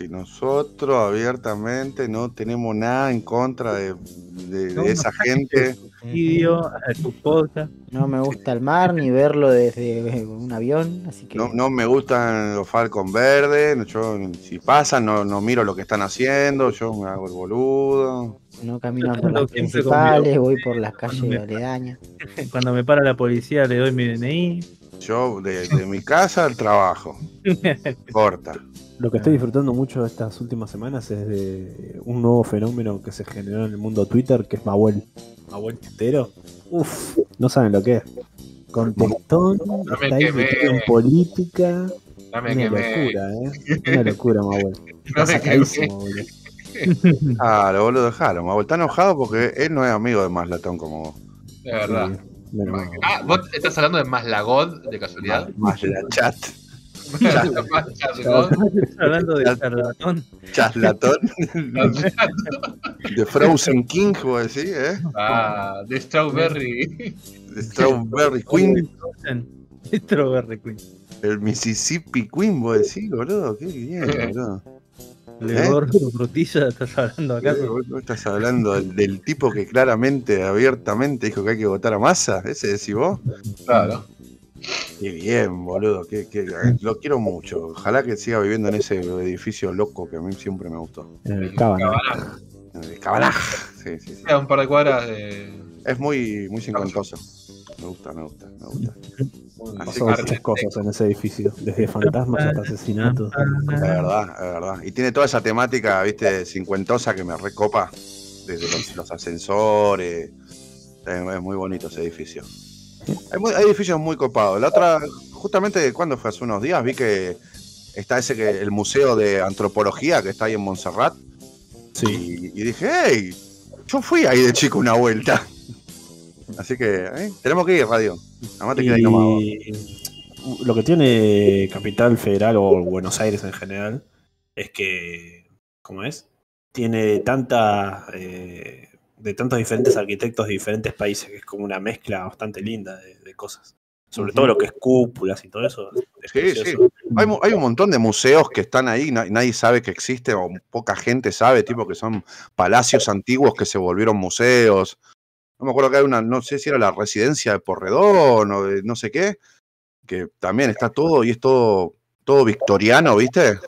Si nosotros abiertamente no tenemos nada en contra de, de- No, de esa no, gente. Tu podcast. No me gusta el mar ni verlo desde un avión, así que No, no me gustan los Falcon verdes. Yo, si pasan, no, no miro lo que están haciendo. Yo me hago el boludo. no camino por las principales, voy por las calles me- aledañas. Cuando me para la policía le doy mi DNI. Yo, de, de mi casa al trabajo. Corta. Lo que estoy disfrutando mucho estas últimas semanas es de un nuevo fenómeno que se generó en el mundo Twitter, que es Mahuel. Mahuel Twittero. Uf, no saben lo que es. Contestón, está quemé. metido en política. No me Una quemé. locura, ¿eh? Una locura, Mahuel. No me. Ah, lo boludo dejaron. Me está enojado porque él no es amigo de Maslatón como vos. De verdad. Sí. Ah, ¿vos estás hablando de Maslagod de casualidad? Más la chat. Hablando de charlatán. Chaslatón. de Frozen King, vos decís, ¿eh? Ah, de Strawberry. De Strawberry Queen. Strawberry Queen. El Mississippi Queen, vos decís, boludo. Qué bien, boludo. Le ¿Eh? gordo, frutilla, estás hablando acá. Estás hablando del, del tipo que claramente, abiertamente dijo que hay que votar a masa. ¿Ese decís vos? Claro. Qué bien, boludo. Qué, qué- lo quiero mucho. Ojalá que siga viviendo en ese edificio loco que a mí siempre me gustó. En el. Cabalá. En el Cabalaj. Sí, sí, un par de cuadras de. Es muy, muy cincuentoso. Me gusta, me gusta, me gusta. Pasó muchas cosas en ese edificio, desde fantasmas hasta asesinatos. Es verdad, es verdad. Y tiene toda esa temática, viste, cincuentosa que me recopa. Desde los, los ascensores. Es, es muy bonito ese edificio. Hay, muy- hay edificios muy copados. La otra, justamente cuando fue hace unos días, vi que está ese que el museo de antropología que está ahí en Montserrat. Sí. Y, y dije, hey, yo fui ahí de chico una vuelta. Así que eh, tenemos que ir, radio. Además te queda ahí nomás. Lo que tiene Capital Federal o Buenos Aires en general es que, ¿cómo es? Tiene tanta, eh, de tantos diferentes arquitectos de diferentes países, que es como una mezcla bastante linda de, de cosas. Sobre todo lo que es cúpulas y todo eso. es Sí, precioso. Hay, un montón de museos que están ahí, na- nadie sabe que existen, o poca gente sabe, tipo que son palacios antiguos que se volvieron museos. No me acuerdo que hay una, no sé si era la residencia de Porredón o de no sé qué, que también está todo y es todo, todo victoriano, ¿viste?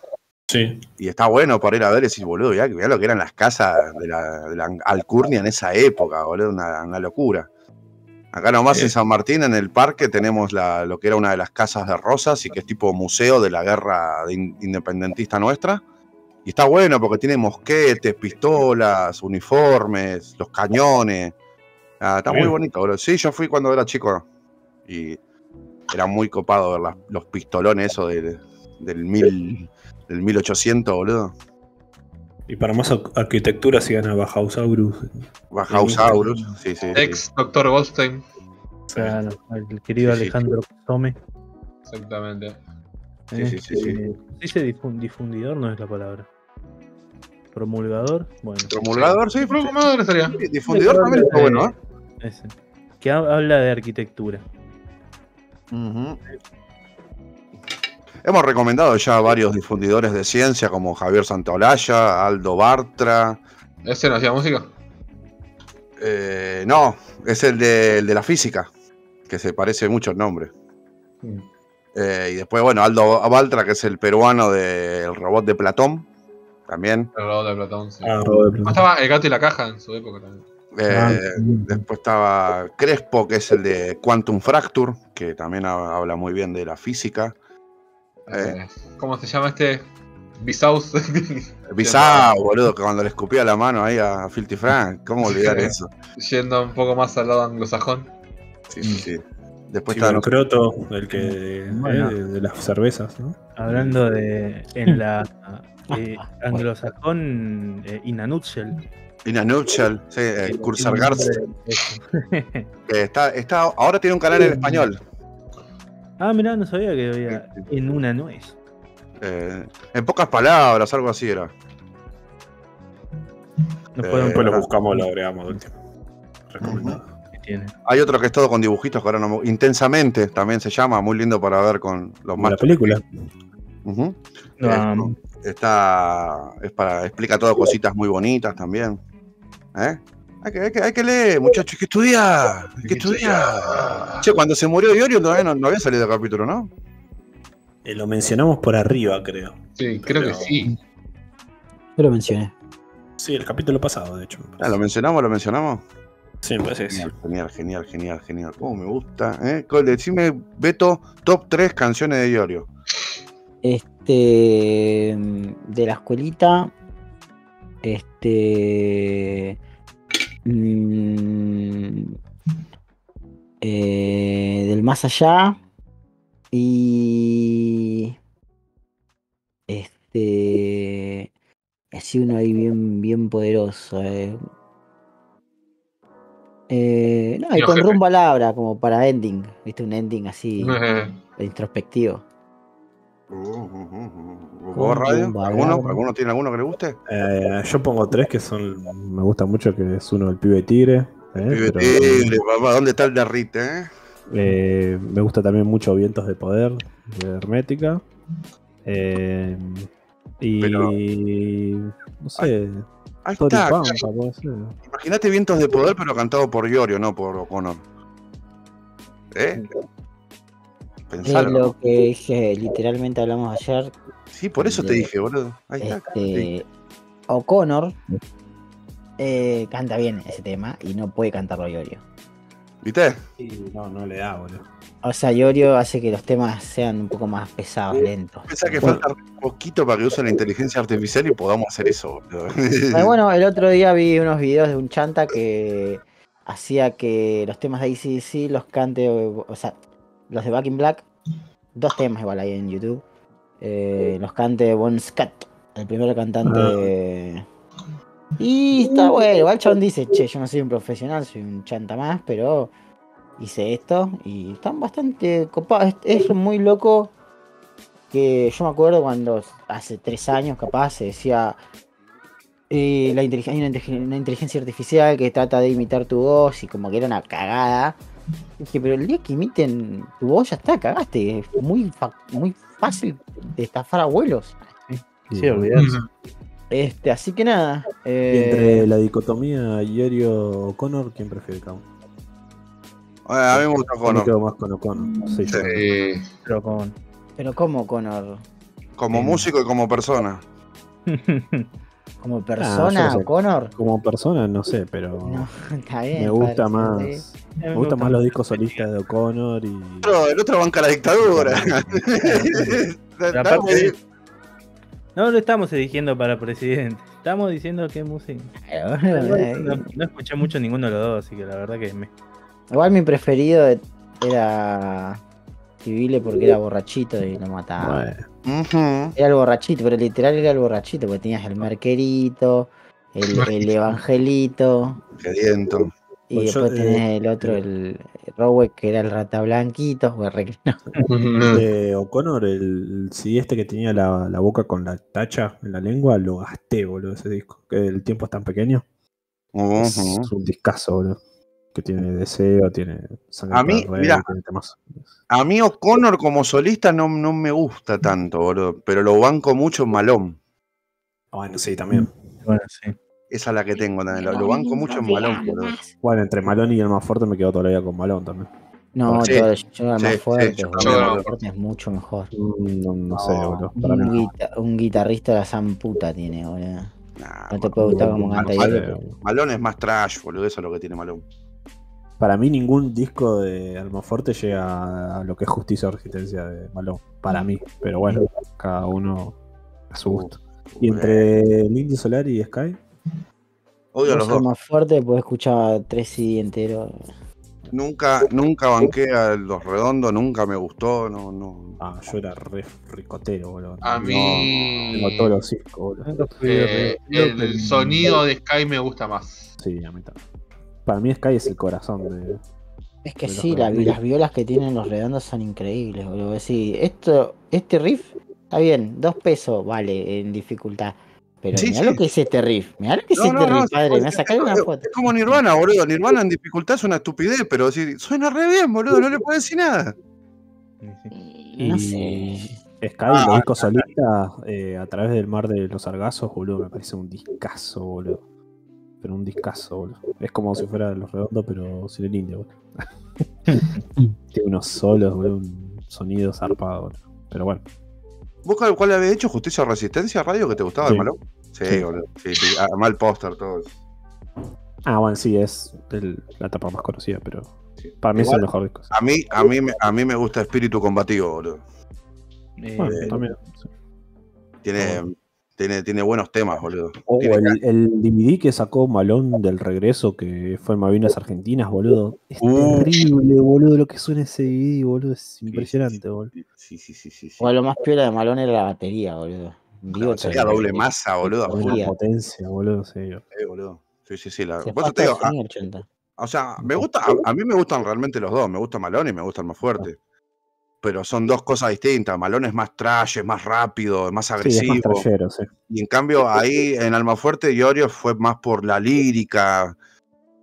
Sí. Y está bueno para ir a ver y decir, boludo, ya lo que eran las casas de la, de la Alcurnia en esa época, boludo, una, una locura. Acá nomás en San Martín, en el parque, tenemos la, lo que era una de las casas de Rosas y que es tipo museo de la guerra de in- independentista nuestra. Y está bueno porque tiene mosquetes, pistolas, uniformes, los cañones. Ah, está muy bonito, boludo. Sí, yo fui cuando era chico y era muy copado ver las- los pistolones, eso de- del, mil, del 1800, boludo. Y para más ar- arquitectura sigan a Bajausaurus. Bajausaurus, sí, sí. sí. Ex Doctor Goldstein. Claro, el querido Sí, sí. Alejandro Tome. Exactamente. Sí, sí, sí, sí. Eh, Dice difun- difundidor, no es la palabra. Promulgador, bueno. Promulgador, sí, Pero ¿cómo no estaría? sí, Difundidor también está bueno, ¿eh? Ese. Que ha- habla de arquitectura. Ujú. Hemos recomendado ya varios difundidores de ciencia como Javier Santaolalla, Aldo Bartra. ¿Ese no hacía música? Eh, no, es el de, el de la física, que se parece mucho el nombre. Mm. Eh, y después, bueno, Aldo Bartra, que es el peruano del robot de Platón, también. El robot de Platón, sí. Ah, Platón. estaba el gato y la caja en su época también. Eh, Ah, después estaba Crespo, que es el de Quantum Fracture, que también ha- habla muy bien de la física. Eh. ¿Cómo se llama este? Bisaus. Bizarro, boludo, que cuando le escupía la mano ahí a Filthy Frank, ¿cómo olvidar Sí. eso? Yendo un poco más al lado anglosajón. Sí, sí, sí. Después Sí, está bueno, Croto, el que Bueno. eh, de, de las cervezas, ¿no? Hablando de. En la. eh, anglosajón, eh, in a nutshell. In a Nutshell, sí, eh, Cursar Garza, está, está, ahora tiene un canal en español. Ah, mirá, no sabía que había en una nuez. Eh, en pocas palabras, algo así era. No Eh, Después lo buscamos, lo agregamos de último. Recomendado. Hay otro que es todo con dibujitos que ahora no me- Intensamente también se llama, muy lindo para ver con los más. la película. Ujú. No, Eh, um, Está. Es para. Explica todo cositas muy bonitas también. ¿Eh? Hay que, hay que, hay que leer, muchachos, hay que estudiar. Hay que estudiar. Che, cuando se murió Iorio todavía no, no había salido el capítulo, ¿no? Eh, lo mencionamos por arriba, creo. Sí, creo que sí. Yo lo mencioné. Sí, el capítulo pasado, de hecho. Ah. ¿Lo mencionamos? ¿Lo mencionamos? Sí, me parece sí. Genial, genial, genial, genial, genial. Oh, me gusta. ¿eh? Decime, Beto, top 3 canciones de Iorio. Este. De la escuelita. Este. Mm, eh, del más allá. Y. Este. Así uno ahí bien, bien poderoso. eh. Eh, no, y con rumbo a la obra, como para ending. ¿Viste? Un ending así introspectivo. ¿Vos, Radio? ¿Alguno? ¿Alguno tiene alguno que le guste? Eh, yo pongo tres que son. Me gusta mucho, que es uno del pibe tigre. eh, Pibe pero- Tigre, papá, ¿dónde está el derrite, eh? Eh, me gusta también mucho Vientos de Poder de Hermética. Eh, y. Pero- No sé. Ahí está. Imagínate Vientos de Poder, pero cantado por Iorio, no por O'Connor. ¿Eh? Es lo que dije, literalmente hablamos ayer. Sí, por eso te dije, boludo. Ahí está. Sí. Este, O'Connor eh, canta bien ese tema y no puede cantarlo Iorio. ¿Viste? Sí, no, no le da, boludo. O sea, Iorio hace que los temas sean un poco más pesados, lentos. Pensá que falta un poquito para que use la inteligencia artificial y podamos hacer eso, boludo. Ah, bueno, el otro día vi unos videos de un chanta que hacía que los temas de ACDC los cante, o sea, los de Back in Black, dos temas igual ahí en YouTube, eh, los cante Bon Scott, el primer cantante. Y está bueno, igual dice, che, yo no soy un profesional, soy un chanta más, pero hice esto y están bastante copados. Es, es muy loco que yo me acuerdo cuando hace tres años capaz se decía eh, la inteligencia, hay una inteligencia artificial que trata de imitar tu voz y como que era una cagada. Dije, pero el día que imiten tu voz ya está, cagaste. Es muy, muy fácil de estafar abuelos. Sí, olvidarse. Este, así que nada. Y eh, entre la dicotomía Iorio O'Connor, ¿quién prefiere cada uno? a mí me gusta O'Connor. quedo más con O'Connor. Sí, Eh, Pero con. Pero como Connor, Como Sí. músico y como persona. como yo persona. Connor. Como persona, no sé, pero No, está bien. me gusta padre, más. sí. Me gustan más los discos solistas de O'Connor y. El otro, el otro banca la dictadura. Aparte, no lo estamos eligiendo para presidente. Estamos diciendo que música. No, no escuché mucho ninguno de los dos, así que la verdad que me. Igual mi preferido era Civile porque era borrachito y lo mataba. Bueno, Era el borrachito, pero literal era el borrachito, porque tenías el merquerito, el, el evangelito, y Pues yo, después eh, tenés el otro, el Rowe, que era el rata blanquito. que no. de O'Connor, el CD este que tenía la, la boca con la tacha en la lengua, lo gasté, boludo, ese disco. Que el tiempo es tan pequeño. Es un discazo, boludo. Que tiene deseo, tiene sangre A mí, el rey, mirá. tiene temas. A mí O'Connor como solista no, no me gusta tanto, boludo. Pero lo banco mucho en Malón. Ah, Bueno, sí, también. Bueno, sí. Esa es la que tengo también. Lo, lo banco mucho en Malón, boludo. Bueno, entre Malón y el más fuerte me quedo todavía con Malón también. No, Sí, yo era sí, más sí, fuerte, yo boludo, también. más fuerte es mucho mejor. No, no sé, boludo. Para Un, no. guita- un guitarrista de la san puta tiene, boludo. Nah, No te puede gustar como canta Malón es más trash, boludo. Eso es lo que tiene Malón. Para mí ningún disco de Almaforte llega a lo que es Justicia o Resistencia de Malón. Para mí. Pero bueno, cada uno a su gusto. Y entre el Indio Solar y Sky, Odio a los dos. más fuerte, podés escuchar tres CD enteros. Nunca, nunca banqué a los redondos, nunca me gustó. No, no. ah, yo era re ricotero, boludo. A No, mí. Tengo todos los discos, boludo. Eh, el sonido de Sky me gusta más. Sí, a mí también. Para mí Sky es el corazón de... Es que De sí, la- las violas que tienen los redondos son increíbles, boludo. Sí, esto, este riff está bien, dos pesos vale en dificultad. Pero Sí, mirá sí. lo que es este riff, mirá lo que es No, este no, no, riff, padre. Me voy a es- sacar una foto. Es como Nirvana, boludo. Nirvana en dificultad es una estupidez, pero sí, suena re bien, boludo. No le puedo decir nada. Sí. No Y- sé. Sky, Ah, lo disco solista eh, a través del mar de los sargazos, boludo, me parece un discazo, boludo. Pero un discazo, boludo. Es como si fuera los redondos, pero sin el indio, boludo. Tiene unos solos, boludo, un sonido zarpado, boludo. Pero bueno, ¿Vos cuál, cuál habías hecho? ¿Justicia o Resistencia Radio que te gustaba Sí. el malo? Sí, Sí. boludo. Sí, sí. Ah, mal póster, todo. eso. Ah, bueno, sí, es el- la etapa más conocida, pero Sí. para mí Igual, es el mejor disco. A mí, a, mí, me- a mí me gusta Espíritu Combativo, boludo. Eh, Bueno, también. sí. Tiene, tiene, tiene buenos temas, boludo. O Tiene el, el DVD que sacó Malón del regreso, que fue en Malvinas Argentinas, boludo. Es Uh. terrible, boludo, lo que suena ese DVD, boludo. Es impresionante, boludo. Sí, sí, sí, sí. sí. O lo más piola de Malón era la batería, boludo. Vivo Sería doble masa, boludo. Doble. Una potencia, boludo, sí. Sí, boludo. Sí, sí, sí. La... Se eso te digo, ah, años 80. o sea, me gusta, a, a mí me gustan realmente los dos. Me gusta Malón y me gusta el más fuerte. Pero son dos cosas distintas. Malón es más trash, es más rápido, es más Sí, es agresivo. más trayero, sí. Y en cambio, ahí en Almafuerte, Iorio fue más por la lírica,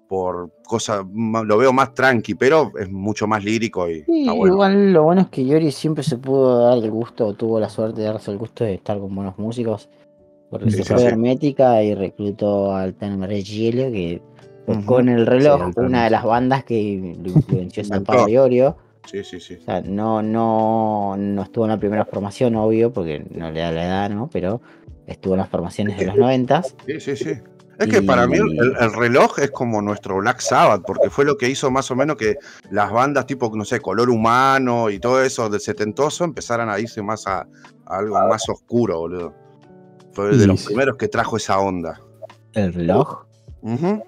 por cosas, lo veo más tranqui, pero es mucho más lírico y Sí, está bueno. igual lo bueno es que Yori siempre se pudo dar el gusto, o tuvo la suerte de darse el gusto de estar con buenos músicos. Porque Sí, se fue Hermética y reclutó al Tan Reggiello, que Ujú. tocó en el reloj, una de las bandas que lo influenció San. Pablo Iorio. Sí, sí, sí. O sea, no, no, no estuvo en la primera formación, obvio, porque no le da la edad, ¿no? Pero estuvo en las formaciones de los noventas. Sí, sí, sí. Es que para mí el, reloj es como nuestro Black Sabbath, porque fue lo que hizo más o menos que las bandas tipo, no sé, color humano y todo eso del setentoso empezaran a irse más a, a algo más oscuro, boludo. Fue de los primeros que trajo esa onda. El reloj. Ujú.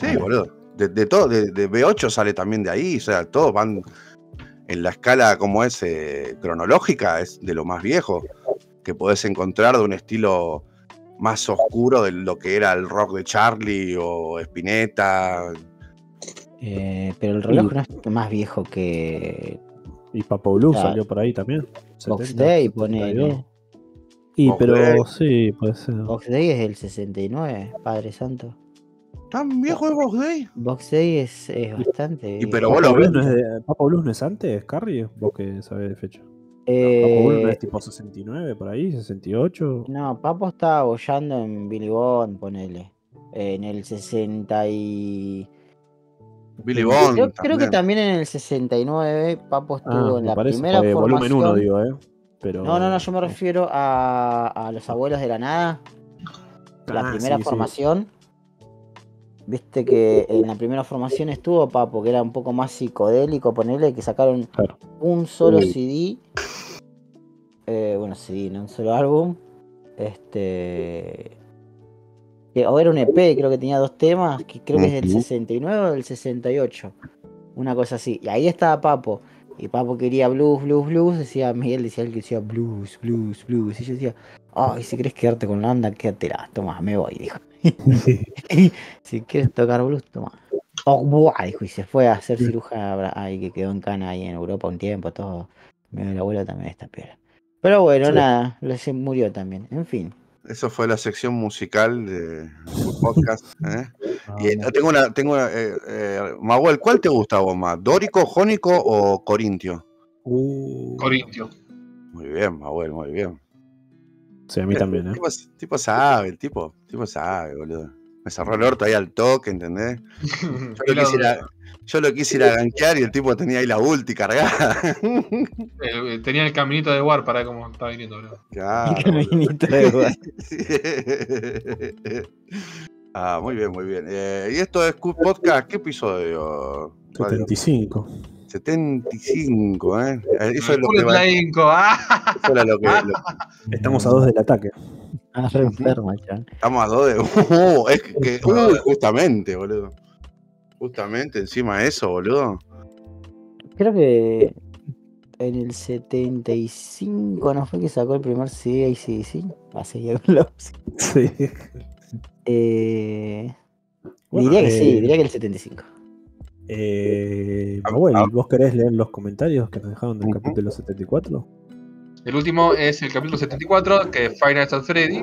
Sí, boludo. De, de todo, de, de B8 sale también de ahí, o sea, todos van en la escala como es eh, cronológica, es de lo más viejo que podés encontrar de un estilo más oscuro de lo que era el rock de Charlie o Spinetta. Eh, pero el reloj no es más viejo que Y Papo Blue Claro. salió por ahí también. Box 70, Day, 72. ponele. Y Box pero Day. sí, puede ser. Box Day es del 69, Padre Santo. ¿Tan viejo es Box Day? Box Day es, es bastante. Y pero viejo. vos lo Papo ves. No es de- Papo Blues no es antes, Carrie, vos que sabés de fecha. Eh, Papo Blues no es tipo 69 por ahí, 68. no, Papo estaba bollando en Billy Bond, ponele. Eh, en el 60 y... Billy Bond. Creo, creo que también. en el 69 Papo estuvo Ah, en me la parece. primera formación. volumen 1, digo, ¿eh? Pero... No, no, no, yo me refiero a, a los abuelos de la nada. La Ah, primera sí, sí. Viste que en la primera formación estuvo Papo, que era un poco más psicodélico, ponerle que sacaron Claro. un solo. CD. eh, bueno, CD, no un solo álbum. Este. Que, o era un EP, creo que tenía dos temas, que creo que es del Ujú. 69 o del 68. Una cosa así. Y ahí estaba Papo. Y Papo quería blues, blues, blues. Decía Miguel, decía él que decía blues, blues, blues. Y yo decía, ay, si querés quedarte con la onda, quédatela. Toma, me voy, dijo. si quieres tocar blues, toma. Oh, buah, dijo, y se fue a hacer cirugía ahí que quedó en Cana ahí en Europa un tiempo, todo. Mi abuelo también está peor. Pero bueno, Sí. nada, se murió también. En fin. Eso fue la sección musical de su podcast. ¿eh? Ah, Y eh, tengo una, tengo una, eh, eh, Mahuel, ¿cuál te gusta vos más? ¿Dórico, Jónico o Corintio? Uh, Corintio. Muy bien, Mahuel, muy bien. sí, a mí también, ¿eh? tipo, el tipo sabe, el tipo, tipo sabe, boludo. Me cerró el orto ahí al toque, ¿entendés? Yo lo, quise ir a, yo lo quise ir a gankear y el tipo tenía ahí la ulti cargada. Eh, tenía el caminito de War para cómo estaba viniendo, bro. Claro, El caminito de War. Sí. Ah, muy bien, muy bien. Eh, y esto es Q Podcast, ¿qué episodio? Radio? 75. 75, ¿eh? Eso es lo que va, ¡ah! eso era lo que lo- Estamos a dos del ataque. Ah, re enfermo, chabón. estamos a dos de. Uh, es que, uh, justamente, boludo. Justamente encima de eso, boludo. Creo que en el 75 no fue que sacó el primer CD ACDC. Va a seguir con los. Sí. Eh, Bueno, diría que sí, eh, diría que el 75. Eh, Ah, Manuel, ah. ¿vos querés leer los comentarios que nos dejaron del capítulo 74? El último es el capítulo 74, que es Five Nights at Freddy.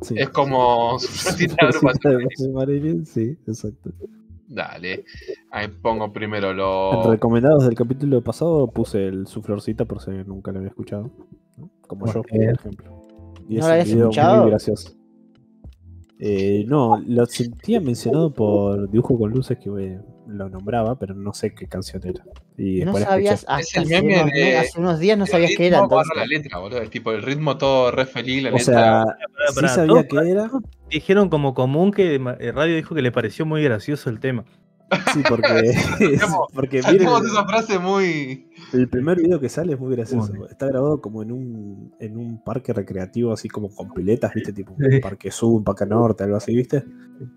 Sí. Es como su. Sí, exacto. Dale. Ahí pongo primero los. En recomendados del capítulo pasado puse el su florcita por si nunca lo había escuchado. ¿no? Como yo, por ejemplo. Y ¿No es lo un habías video escuchado? muy gracioso. Eh, no, lo sentía mencionado por Dibujo con Luces que eh, lo nombraba, pero no sé qué canción era. Y No sabías, hasta el hace unos, de- hace unos días no el sabías qué era. Entonces. la letra, boludo. Es tipo el ritmo todo re feliz, la O letra. sea, sí sabía todos que era. Dijeron como común que eh, Radio dijo que le pareció muy gracioso el tema. Sí, porque, Sacamos- porque miren, esa frase muy. el primer video que sale es muy gracioso. Está grabado como en un, en un parque recreativo, así como con piletas, ¿viste? Tipo un parque sur, un parque norte, algo así, ¿viste?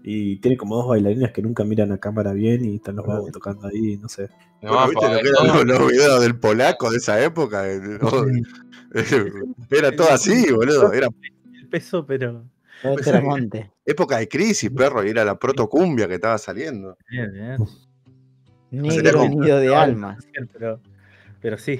Y tiene como dos bailarinas que nunca miran a cámara bien y están los vagos tocando ahí, no sé. Bueno, ¿viste pa, lo que todo- eran los, los videos del polaco de esa época? Era todo así, boludo. Era El peso, pero. Teramonte. época de crisis, perro, y era la protocumbia que estaba saliendo. Bien, bien. Negro nido de almas. Pero, pero sí.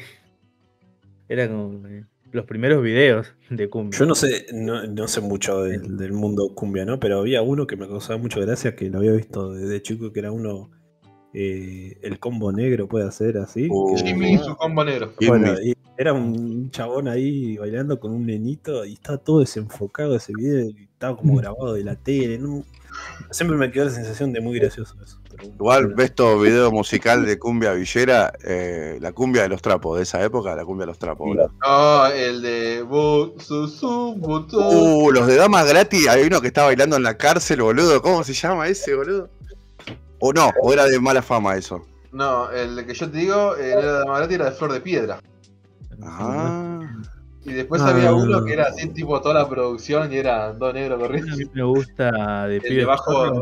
Era como eh, los primeros videos de cumbia. Yo no sé, no, no sé mucho del, del mundo cumbia, ¿no? Pero había uno que me causaba mucho gracia, que lo había visto desde chico, que era uno, eh, el combo negro puede hacer así. Uh, que- Jimmy y su combo negro. Bueno, Jimmy. y era un chabón ahí bailando con un nenito y estaba todo desenfocado ese video y estaba como grabado de la tele. ¿no? Siempre me quedó la sensación de muy gracioso eso. pero. Igual ves todo video musical de cumbia villera, eh, la cumbia de los trapos de esa época, la cumbia de los trapos, boludo. No, el de. Uh, los de Damas Gratis, hay uno que está bailando en la cárcel, boludo. ¿Cómo se llama ese, boludo? O no, o era de mala fama eso. No, el que yo te digo era de Magrati era de Flor de Piedra. Ah, Y después Ah. había uno que era así, tipo toda la producción y era dos negros A corriendo. mí me gusta de El pibe de bajo. zorro,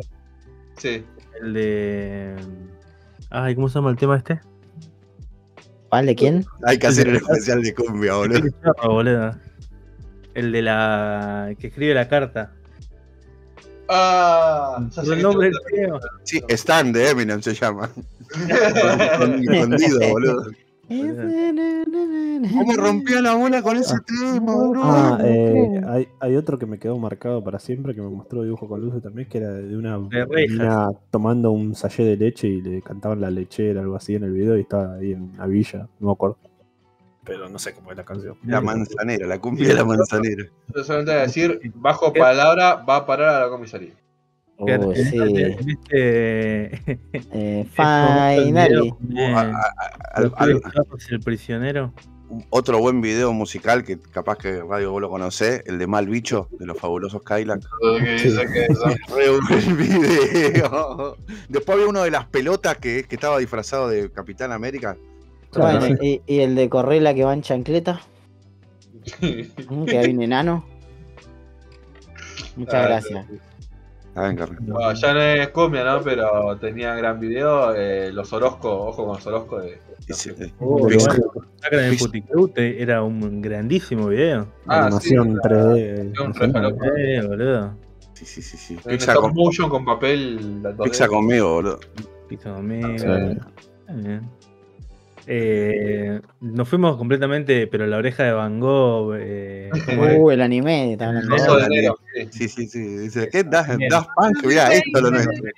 Sí. El de. Ay, ¿cómo se llama el tema este? ¿Cuál de quién? hay que hacer un especial de cumbia, boludo. El de la. que escribe la carta. Ah, sé el nombre del tío. Sí, Stan de Eminem se llama. Escondido, boludo. ¿Cómo rompía la bola con ese tema, boludo? Ah, eh, hay, hay otro que me quedó marcado para siempre, que me mostró dibujo con luces también, que era de una mina tomando un sallé de leche y le cantaban la lechera, algo así en el video, y estaba ahí en una villa, no me acuerdo. Pero no sé cómo es la canción. La manzanera, la cumbia de la manzanera. Yo solamente voy a decir, bajo palabra va a parar a la comisaría. Oh, sí. en este- Eh, el finally. prisionero. otro buen video musical que capaz que Radio vos lo conocés, el de Mal Bicho, de los fabulosos video. Después había uno de las pelotas que, que estaba disfrazado de Capitán América. Bueno, y, y el de Correla que va en chancleta, mm, que hay un enano. Muchas Ah, gracias. Ah. Bueno, ya no es cumbia, ¿no? Pero tenía gran video. eh, los Orozco, ojo con los Orozco. De... Oh. Puticlute era un grandísimo video. Ah, animación sí, 3D. un no sé. re falopa. Eh, boludo. Sí, sí, sí. sí. Pizza, con- motion con papel. la 2D. pizza conmigo, boludo. Pizza conmigo. Sí. Está bien. Eh, nos fuimos completamente, pero la oreja de Van Gogh. Eh. Uh, el anime. sí. Sí, sí. Dice, ¿qué das, das punk? Mirá, esto es lo nuestro.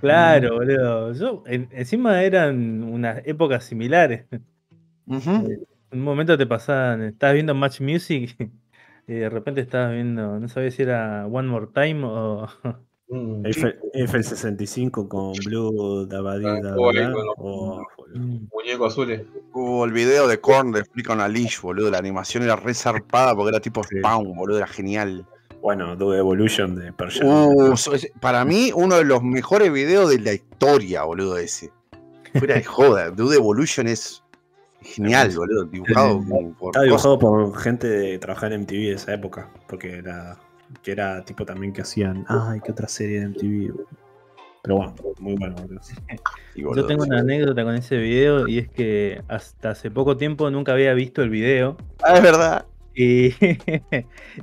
Claro, boludo. Yo, en- encima eran unas épocas similares. Ujú. En un momento te pasaban, estabas viendo Match Music y de repente estabas viendo, no sabía si era One More Time o. Mm. F, F65 con Blue Dabadi Ah, O- Muñeco azules. Hubo el video de Korn de Explica una Leash, boludo. La animación era re zarpada porque era tipo. Spawn, boludo. Era genial. bueno, Do Evolution de Pearl. Uh, para mí, uno de los mejores videos de la historia, boludo, ese. Fuera de joda. Dude Evolution es genial, boludo. Dibujado por Estaba dibujado por gente de trabajar en MTV de esa época, porque era que era tipo también que hacían, ay, qué otra serie de MTV. Pero bueno, muy bueno. Yo tengo una anécdota con ese video y es que hasta hace poco tiempo nunca había visto el video. Ah, es verdad. Y,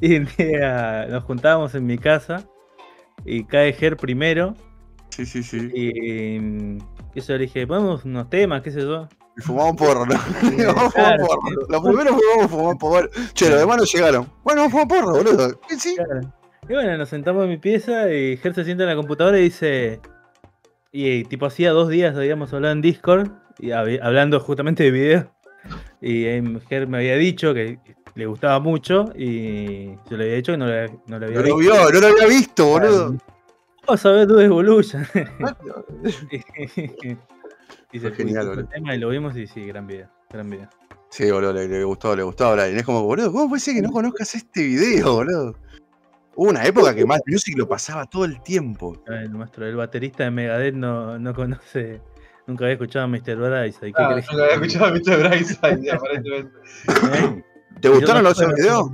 nos juntábamos en mi casa y cae Ger primero. Sí, sí, sí. Y, mm, y yo le dije, ponemos unos temas, qué sé yo. Y fumamos porro, ¿no? Y vamos a fumar Claro, porro. sí. Lo primero fue vamos a fumar porro. Che, los demás no llegaron. Bueno, vamos a fumar porro, boludo. Sí, sí. Claro. Y bueno, nos sentamos en mi pieza y Ger se sienta en la computadora y dice, Y tipo hacía dos días habíamos hablado en Discord, y hablando justamente de video. Y Ger me había dicho que le gustaba mucho y yo le había dicho que no, le, no le había no visto. Lo vio, no lo había visto, boludo. Vamos a ver tu Evolution. y se genial, el tema y lo vimos y sí, gran video, gran video. Sí, boludo, le, gustó, le gustó a Es como, boludo, ¿cómo puede ser que no conozcas este video, boludo? Hubo una época que Mad Music lo pasaba todo el tiempo. El nuestro, el baterista de Megadeth no, no conoce, nunca había escuchado a Mr. Brightside. Ah, nunca había escuchado a Mr. Brightside, aparentemente. ¿Te gustaron los videos?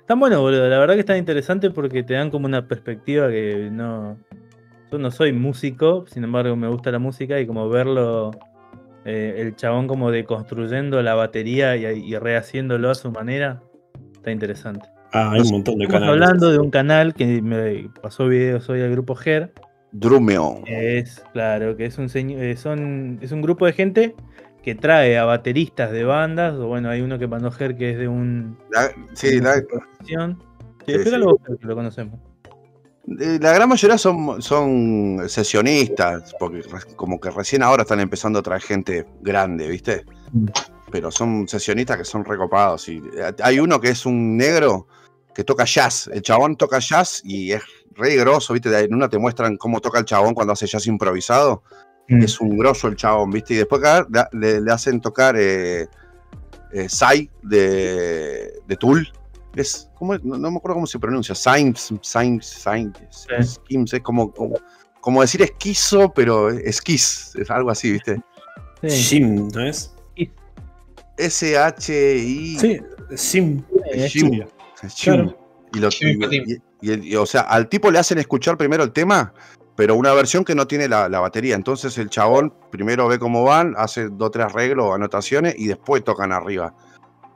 Están buenos, boludo. La verdad que están interesantes porque te dan como una perspectiva que no. Yo no soy músico, sin embargo me gusta la música y como verlo, eh, el chabón como deconstruyendo la batería y, rehaciéndolo a su manera, está interesante. Ah, hay un montón de canales. hablando de un canal que me pasó videos hoy al grupo GER. Drumeo. Es, claro, que es un, eh, son, es un grupo de gente que trae a bateristas de bandas, o bueno, hay uno que mandó Ger que es de un... sí, la, sí, sí, Lo, que lo conocemos. La gran mayoría son, son sesionistas, porque como que recién ahora están empezando a traer gente grande, ¿viste? Mm. Pero son sesionistas que son recopados. Y hay uno que es un negro que toca jazz. El chabón toca jazz y es re grosso, ¿viste? En una te muestran cómo toca el chabón cuando hace jazz improvisado. Mm. Es un grosso el chabón, ¿viste? Y después acá le, hacen tocar eh, eh, Sai de, de Tool. Es, ¿cómo, no, me acuerdo cómo se pronuncia. Sainz, Sainz, Sainz. Es como, como, decir esquizo, pero esquiz. Es algo así, ¿viste? Sim, ¿no es? S-H-I. Sí, Sim. Y, lo, y, o sea, al tipo le hacen escuchar primero el tema pero una versión que no tiene la, batería. Entonces el chabón primero ve cómo van, hace dos o tres arreglos, anotaciones y después tocan arriba.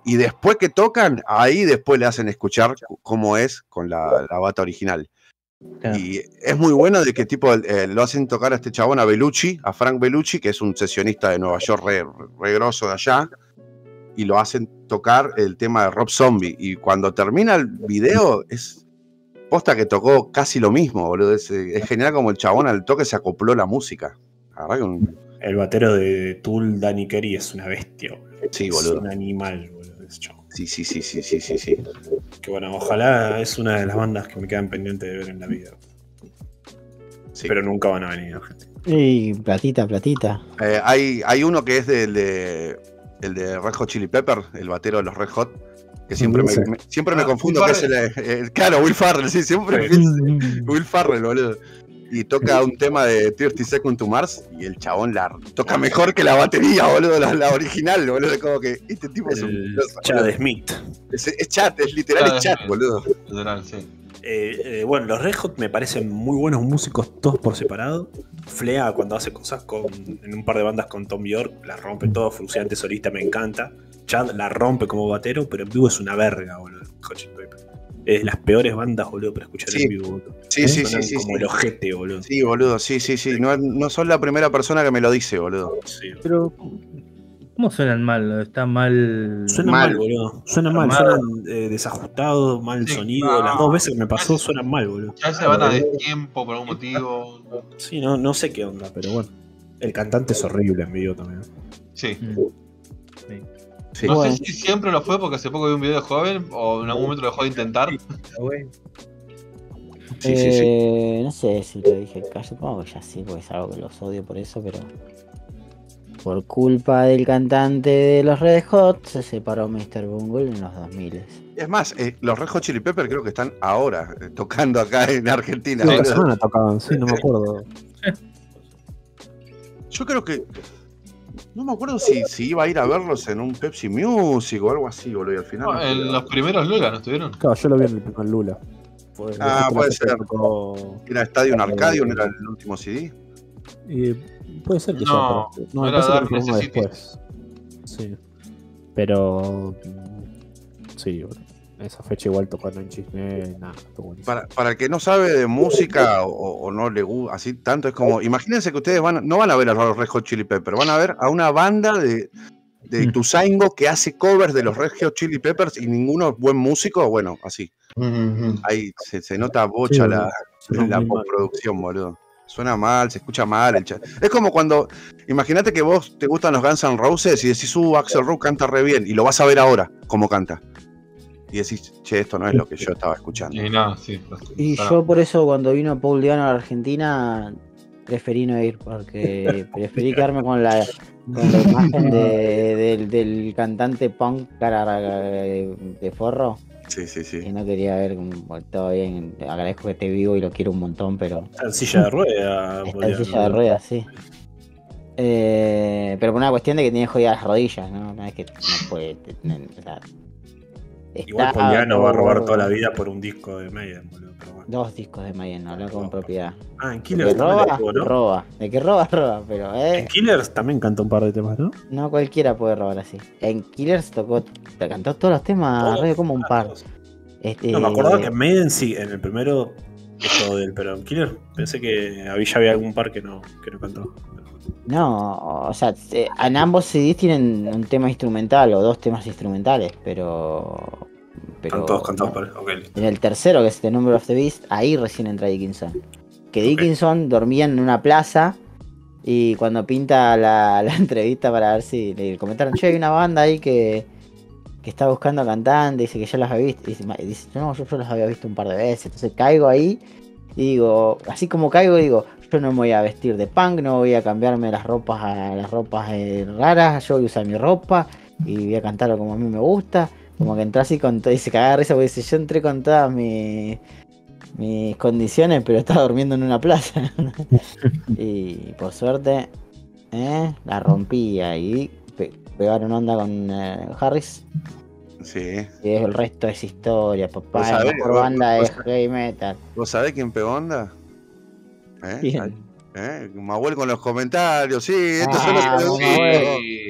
Y después que tocan, ahí después le hacen escuchar cómo es con la, bata original. Y es muy bueno de que tipo eh, lo hacen tocar a este chabón, a Bellucci, a Frank Bellucci, que es un sesionista de Nueva York re, re grosso de allá, y lo hacen tocar el tema de Rob Zombie. Y cuando termina el video, es Posta que tocó casi lo mismo, boludo. Es, genial como el chabón al toque se acopló la música. El batero de Tool, Danny Kerry, es una bestia, boludo. Sí, boludo. Es un animal, boludo. Sí, sí, sí, sí, sí, sí, sí. Que bueno, ojalá es una de las bandas que me quedan pendientes de ver en la vida. Sí. Pero nunca van a venir, gente. Y platita, platita. Eh, hay, hay uno que es del de, el de Red Hot Chili Pepper, el batero de los Red Hot, que siempre me, siempre me ah, confundo que es el, Claro, Will Farrell, sí, siempre Will Farrell, boludo. Y toca un tema de 30 Seconds to Mars y el chabón la toca mejor que la batería, boludo, la, original, boludo. Como que este tipo es un. Chad Smith. Es, es, chat, es literal, es chat, boludo. Literal, sí. Eh, eh, bueno, los Red Hot me parecen muy buenos músicos todos por separado. Flea cuando hace cosas con, en un par de bandas con Tom York, la rompe todo, Fruciante solista me encanta. Chad la rompe como batero, pero en vivo es una verga, boludo. Es de las peores bandas, boludo, para escuchar en vivo, boludo. Sí, sí, sí, sí. Como el ojete, boludo. Sí, boludo, sí, sí, sí. No, no son la primera persona que me lo dice, boludo. Sí. Pero, ¿cómo suenan mal? Está mal. Suenan mal, boludo. Suenan mal, suenan eh, desajustados, mal sonido. Las dos veces que me pasó suenan mal, boludo. Ya se van a tiempo por algún motivo. Sí, no, no sé qué onda, pero bueno. El cantante es horrible en vivo también. Sí. Mm. sí no sé si siempre lo fue porque hace poco vi un video de joven o en algún momento lo dejó de intentar. Sí, sí, sí. Eh, no sé si lo dije acá, supongo que ya sí, porque es algo que los odio por eso, pero por culpa del cantante de los Red Hot se separó Mr. Bungle en los 2000. Es más, eh, los Red Hot Chili Pepper creo que están ahora eh, tocando acá en Argentina. Sí, semana tocaban, sí, no me acuerdo. Yo creo que no me acuerdo si, si, iba a ir a verlos en un Pepsi Music o algo así, boludo. Y al final. No, en los primeros Lula, ¿no estuvieron? Claro, yo lo vi en el primer Lula. ah, puede ser. Era Stadium Arcadium, era el último CD. Y puede ser que no, sea, pero, no, era Dark después. Sí. Pero. Sí, boludo esa fecha igual tocando en Chisme, nada, para, para el que no sabe de música o, no le gusta así tanto, es como, imagínense que ustedes van, no van a ver a los Red Hot Chili Peppers, van a ver a una banda de, de mm. que hace covers de los Red Hot Chili Peppers y ninguno es buen músico, bueno, así. Ahí se, nota bocha la, la postproducción, boludo. Suena mal, se escucha mal. el cha- Es como cuando, imagínate que vos te gustan los Guns N' Roses y decís, uh, Axel Rose canta re bien, y lo vas a ver ahora, cómo canta. Y decís, che, esto no es lo que yo estaba escuchando. Y nada, sí. Y Para- yo por eso cuando vino Paul Diano a la Argentina preferí no ir, porque preferí quedarme con la, con la imagen de- del, del cantante punk cara de, de forro. Sí, sí, Y sí. no quería ver como, todo bien. Agradezco que esté vivo y lo quiero un montón, pero Está en silla de rueda. está en silla de ruedas, sí. Eh, pero por una cuestión de que tiene jodidas las rodillas, ¿no? No es que no puede tener. o sea, Igual está Poliano va a robar toda la vida por un disco de Maiden, boludo. Bueno. Dos discos de Mayen, no hablo con propiedad. Ah, en De Killers también roba, ¿no? roba. De que roba, roba, pero En eh, Killers también cantó un par de temas, ¿no? no cualquiera puede robar así. En Killers tocó, cantó todos los temas, Todos. como un Ah, par. Este, No, me acordaba que en Maiden sí, en el primero todo de él, pero en Killer pensé que había, ya había algún par que no, que no cantó. No, o sea, se- en ambos CDs tienen un tema instrumental o dos temas instrumentales, pero. Pero cantados por él. Ok, listo. En el tercero, que es The Number of the Beast, ahí recién entra Dickinson. Que. Dickinson dormía en una plaza y cuando pinta la, la entrevista para ver si le comentaron, che, hay una banda ahí que, que está buscando cantantes, dice que ya las había visto. Y dice, "Ma- y dice, no, yo, yo las había visto un par de veces. Entonces caigo ahí y digo, así como caigo, digo, yo no me voy a vestir de punk, no voy a cambiarme las ropas a las ropas eh, raras, yo voy a usar mi ropa y voy a cantarlo como a mí me gusta. Como que entró así con todo y se cagaba risa porque dice, yo entré con todas mis, mis condiciones, pero estaba durmiendo en una plaza. y por suerte, eh, la rompía y pe- pegaron onda con eh, Harris. Sí. Y el resto es historia, papá. La mejor banda vos- heavy metal. ¿Vos sabés quién pegó onda? ¿Eh? ¿Eh? Mahuel con los comentarios, sí, esto Ah, Mahuel. gustan.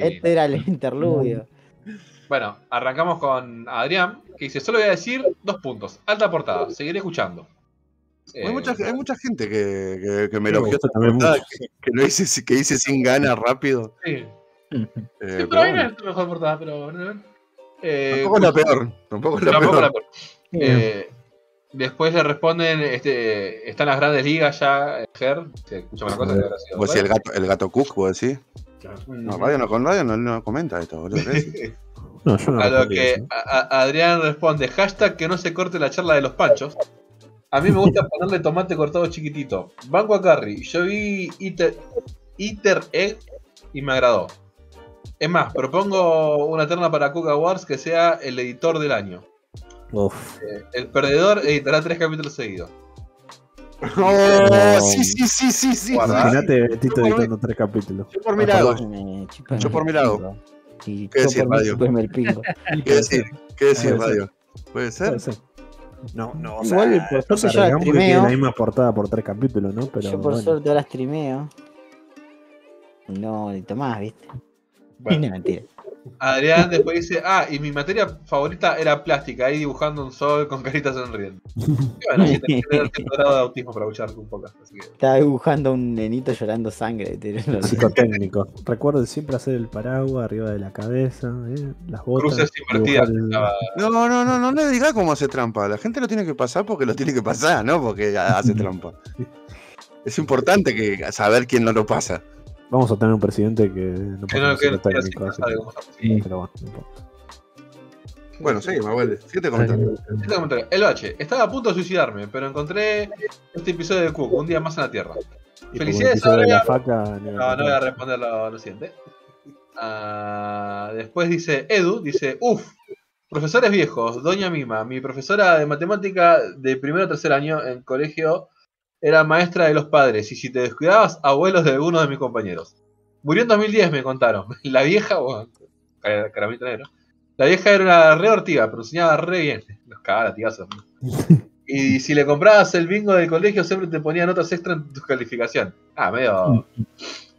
Este era el interludio. Bueno, arrancamos con Adrián, que dice, solo voy a decir dos puntos. Alta portada, seguiré escuchando. Hay, Eh, mucha, hay mucha gente que, que, que me elogió esta también portada, que, que lo hice, que hice sin ganas rápido. Sí, Eh, Sí, pero pero ahí no bueno, es tu mejor portada, pero... Eh, tampoco es la peor. Tampoco es la tampoco peor. la peor. Eh, después le responden, este, están las grandes ligas ya, Ger, se escucha una cosa que habrá sido Vos decís el bueno. gato, el gato Cook, vos decís. Claro. No, radio no, con radio no, no comenta esto, boludo. ¿qué decís? No, yo no A lo que eso. a- a- Adrián responde, hashtag que no se corte la charla de los panchos. A mí me gusta ponerle tomate cortado chiquitito. Banco a Carry. Yo vi Eater Egg y me agradó. Es más, propongo una terna para Coca Wars que sea el editor del año. Uf. Eh, El perdedor editará tres capítulos seguidos. Oh, sí, sí, sí, sí, sí. Imagínate Tito Yo por editando tres capítulos. Yo por mi lado, Yo por mi lado. Y ¿Qué por mí, radio? el pingo. ¿qué decir? ¿Qué decir, Puede ser. radio? ¿Puede ser? Puede ser. No, no, o Igual, sea, por o sea, suerte yo la streameo. la misma portada por tres capítulos, ¿no? Pero Yo por bueno. suerte ahora streameo. No, ni tomás, ¿viste? Bueno. No, mentira. Adrián después dice, ah, y mi materia favorita era plástica, ahí dibujando un sol con caritas sonriendo. Bueno, sí, tenés que tener cierto grado de autismo para un poco. Así que, Estaba dibujando un nenito llorando sangre. tío. Psicotécnico. Recuerden siempre hacer el paraguas arriba de la cabeza, ¿eh? las botas. cruces invertidas. el- No, no, no, no le digas cómo hace trampa. La gente lo tiene que pasar porque lo tiene que pasar, ¿no? Porque hace trampa. Es importante que saber quién no lo pasa. Vamos a tener un presidente que no no, que técnico, así que-. Sí. pero bueno, no importa. Bueno, sí, Mahuel. Siguiente comentario. Este comentario, El H, estaba a punto de suicidarme, pero encontré este episodio de Cook, un día más en la Tierra. Y Felicidades, de la faca, No, no voy a responder lo, lo siguiente. Ah, después dice Edu, dice, uff, profesores viejos, Doña Mima, mi profesora de matemática de primero o tercer año en colegio era maestra de los padres y si te descuidabas, abuelos de algunos de mis compañeros. Murió en 2010, me contaron. La vieja, bueno, cara- caramito negro. La vieja era una re ortiga, pero enseñaba re bien. Los cagaba latigazos. Y si le comprabas el bingo del colegio, siempre te ponía notas extra en tu calificación. Ah, medio.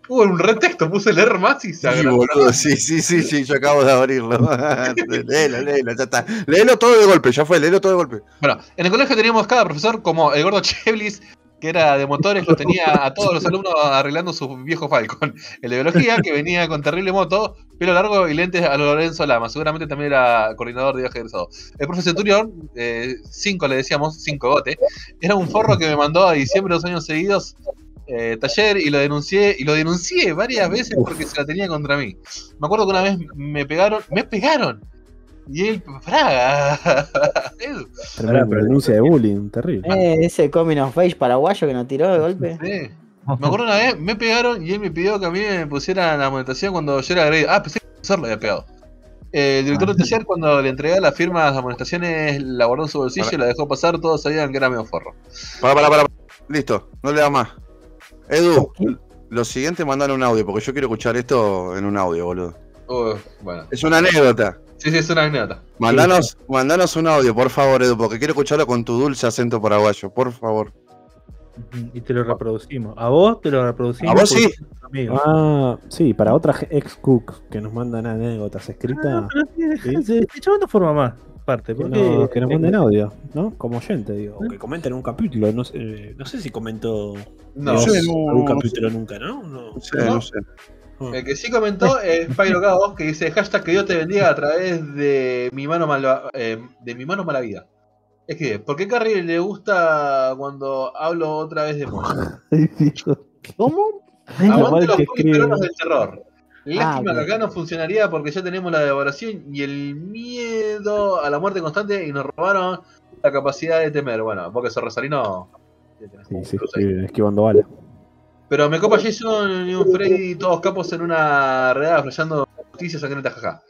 Hubo un retexto, puse leer más y se Sí, boludo, sí, sí, sí, sí, yo acabo de abrirlo. léelo, léelo, ya está. Léelo todo de golpe, ya fue, léelo todo de golpe. Bueno, en el colegio teníamos cada profesor como el gordo Cheblis, que era de motores, lo tenía a todos los alumnos arreglando su viejo Falcon. El de biología, que venía con terrible moto, pelo largo y lentes a lo Lorenzo Lama. Seguramente también era coordinador de viaje egresado. El profesor Centurión, 5 le decíamos, 5 gote, era un forro que me mandó a diciembre dos años seguidos eh, taller y lo denuncié y lo denuncié varias veces porque se la tenía contra mí. Me acuerdo que una vez me pegaron, me pegaron. Y él, Fraga, Edu, Tremenda denuncia de bullying, terrible. Eh, ese coming of age paraguayo que nos tiró de golpe. sí. Me acuerdo una vez, me pegaron y él me pidió que a mí me pusieran la amonestación cuando yo era agredido. Ah, pensé que profesor le había pegado. Eh, el director del taller, cuando le entregué las firmas de amonestaciones, la guardó en su bolsillo y la dejó pasar. Todos sabían que era medio forro. Para, para, para. Listo, no le da más. Edu, lo siguiente mandan un audio, porque yo quiero escuchar esto en un audio, boludo. Uh, bueno, Es una anécdota. Sí, sí, es una anécdota. Mandanos, mandanos un audio, por favor, Edu, porque quiero escucharlo con tu dulce acento paraguayo, por favor. Y te lo reproducimos. A vos te lo reproducimos. ¿A vos sí? Ah, sí, para otras ex cook que nos mandan anécdotas Ah, escritas, pero sí, sí. sí, no forma más parte. que, porque- no- que nos manden audio, ¿no? Como oyente, digo. O que comenten un capítulo. No sé, no sé si comentó No, no, no capítulo nunca, ¿no? No. No sé, ¿No? no sé. Ah. El que sí comentó es Pyro Caos, que dice hashtag que Dios te bendiga a través de mi mano malva- eh, de mi mano mala vida. Es que, ¿por qué Carrie le gusta cuando hablo otra vez de Mosh? ¿Cómo? Aguante los peruanos del terror. Lástima Ah, que acá no funcionaría porque ya tenemos la devoración y el miedo a la muerte constante y nos robaron la capacidad de temer. Bueno, porque sos rosarino. Sí, sí, sí, esquivando balas. Pero me copa Jason y un Freddy todos capos en una redada flasheando noticias sangrientas, jaja.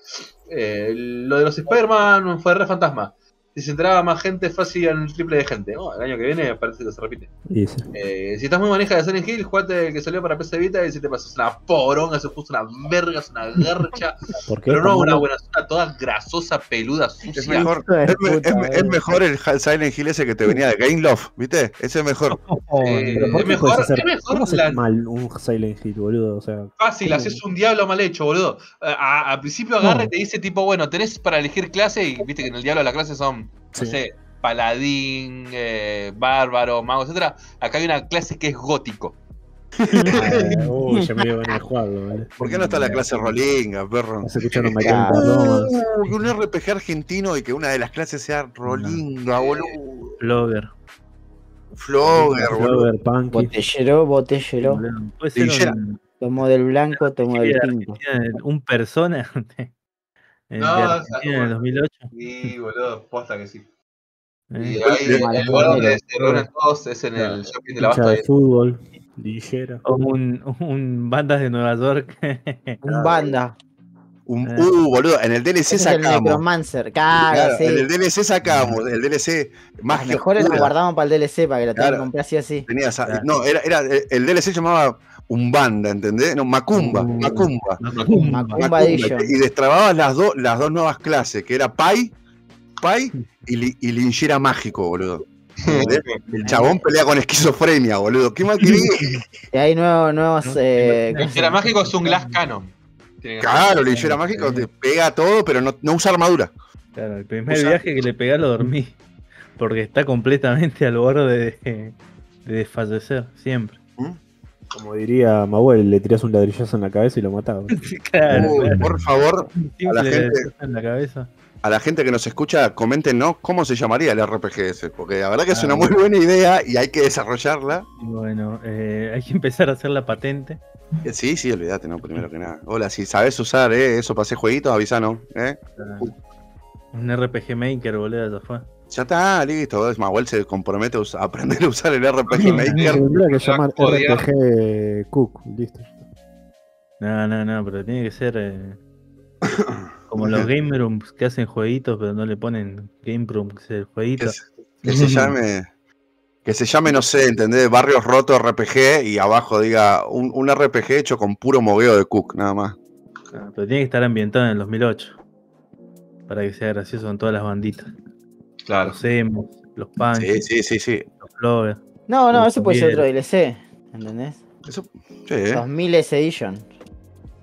Eh, lo de los Spider-Man fue re fantasma. Si se enteraba más gente, fácil en el triple de gente. Oh, el año que viene parece que se repite. Sí. Eh, si estás muy maneja de Silent Hill, jugate el que salió para PC Vita y si te pasas una poronga, se puso una verga, es una garcha. ¿Por qué? pero no ¿Tan una buena, una toda grasosa, peluda, sucia. Es mejor, es, mejor el Silent Hill ese que te venía de Game Love, ¿viste? Ese es mejor. Oh, Eh, Pero ¿por es mejor- hacer, es mejor ¿cómo haces la- mal un Silent Hill, boludo? O sea, Fácil, ¿cómo? haces un diablo mal hecho, boludo. A- a- Al principio agarra y No. te dice tipo, bueno, tenés para elegir clase y viste que en el diablo la clase son, no Sí. sé, paladín, eh, bárbaro, mago, etcétera. Acá hay una clase que es gótico. Ah, Uy, ya me dio ganas de jugarlo, ¿vale? ¿Por qué no está la clase Rolinga, perro? Chemical Romance. Uh, un RPG argentino y que una de las clases sea Rolinga, boludo. Flogger, boludo. Flower, Punky. Botellero, botellero. Tomo del blanco, tomo del tinto. un persona de No, en el bueno. 2008. Sí, boludo, posta que sí. eh. Y ahí el lugar donde se reúnen todos es en el shopping de la Basta. de fútbol, liguera. O un, un bandas de Nueva York. Un banda. Un- Eh. uh, boludo, en el DLC es el sacamos. Necromancer. Claro, Claro, sí. En el DLC sacamos, el DLC más mejores las guardamos para el DLC para que lo tengan Claro. que comprar sí o sí. Tenía esa- Claro. No, era, era, el DLC llamaba Umbanda, ¿entendés? No, Macumba, Uh. Macumba. Macumba Macumba. Y destrababas las, dos las dos nuevas clases, que era Pai, Pai y, li- y Linchera Mágico, boludo. El chabón pelea con esquizofrenia, boludo. ¿Qué más querés? Y hay nuevos, nuevos eh, mágico es un Glass Cannon. Claro, Linchera Mágico te pega todo, pero no, no usa armadura. Claro, el primer Usa- viaje que le pegué lo dormí. Porque está completamente al borde de, de desfallecer, siempre. Como diría Mahuel, le tirás un ladrillazo en la cabeza y lo matás. Claro, claro. por favor, a la gente- desfallecer en la cabeza. a la gente que nos escucha, comenten, ¿no? ¿Cómo se llamaría el RPG ese? Porque la verdad que es Ah, una muy buena idea y hay que desarrollarla. Y Bueno, eh, hay que empezar a hacer la patente. Eh, Sí, sí, olvídate, ¿no? Primero que nada. Hola, si sabes usar eh, eso para hacer jueguitos, avisanos, ¿eh? Un RPG Maker, boludo, ya fue. Ya está, listo. Es Mahuel se compromete a, usar- a aprender a usar el RPG Maker. tendría que llamar. RPG Cook, listo. No, no, no, pero tiene que ser eh, como los game rooms que hacen jueguitos, pero no le ponen game rooms el Que, jueguito. se- que se llame. Que se llame, no sé, ¿entendés? Barrios Rotos RPG y abajo diga un, un RPG hecho con puro mogueo de Cook, nada más. Ah, Pero tiene que estar ambientado en el 2008. Para que sea gracioso con todas las banditas. Claro. Los emos, los punks, Sí, sí, sí, sí. los floggers. No, no, eso puede ser otro DLC. ¿Entendés? Eso, sí, ¿eh? 2000 S Edition.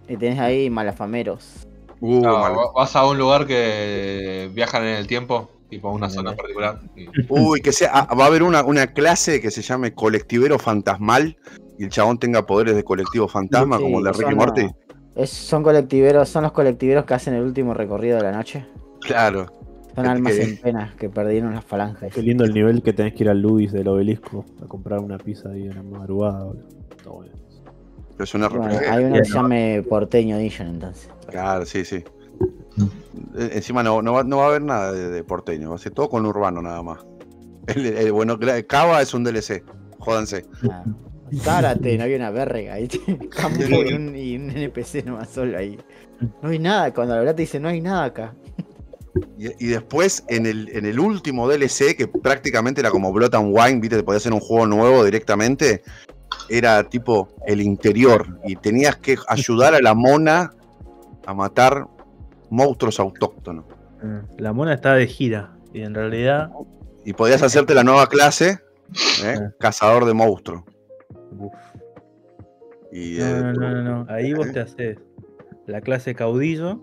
Y tenés ahí malafameros. Uh, No, mal. va- vas a un lugar que viajan en el tiempo, tipo a una zona particular. y- Uy, que sea, ah, va a haber una, una clase que se llame colectivero fantasmal y el chabón tenga poderes de colectivo fantasma, Sí, como el de Ricky Morty. es- son colectiveros, son los colectiveros que hacen el último recorrido de la noche. Claro. Son almas que- en penas que perdieron las falanges. Qué lindo el nivel que tenés que ir al Luis del obelisco a comprar una pizza ahí en la madrugada. boludo. Está bueno. Es un Bueno, RPG. hay uno que se Bien, llame Porteño Edition entonces. Claro, sí, sí. Eh, Encima no, no, va, no va a haber nada de, de porteño, va a ser todo con urbano nada más. El, el- bueno, Cava es un DLC, jódanse. Ah. Zárate, no había una verga ahí. Campo y un, y un NPC nomás solo ahí. No hay nada, cuando la verdad te dice no hay nada acá. Y, y después en el, en el último DLC, que prácticamente era como Blood and Wine, viste, te podías hacer un juego nuevo directamente, era tipo el interior. Y tenías que ayudar a la mona a matar monstruos autóctonos. Ah, La mona está de gira. Y en realidad. Y podías hacerte la nueva clase, ¿eh? cazador de monstruos. uf, Y, no, eh, no, no, no, no. Ahí vos te haces la clase caudillo.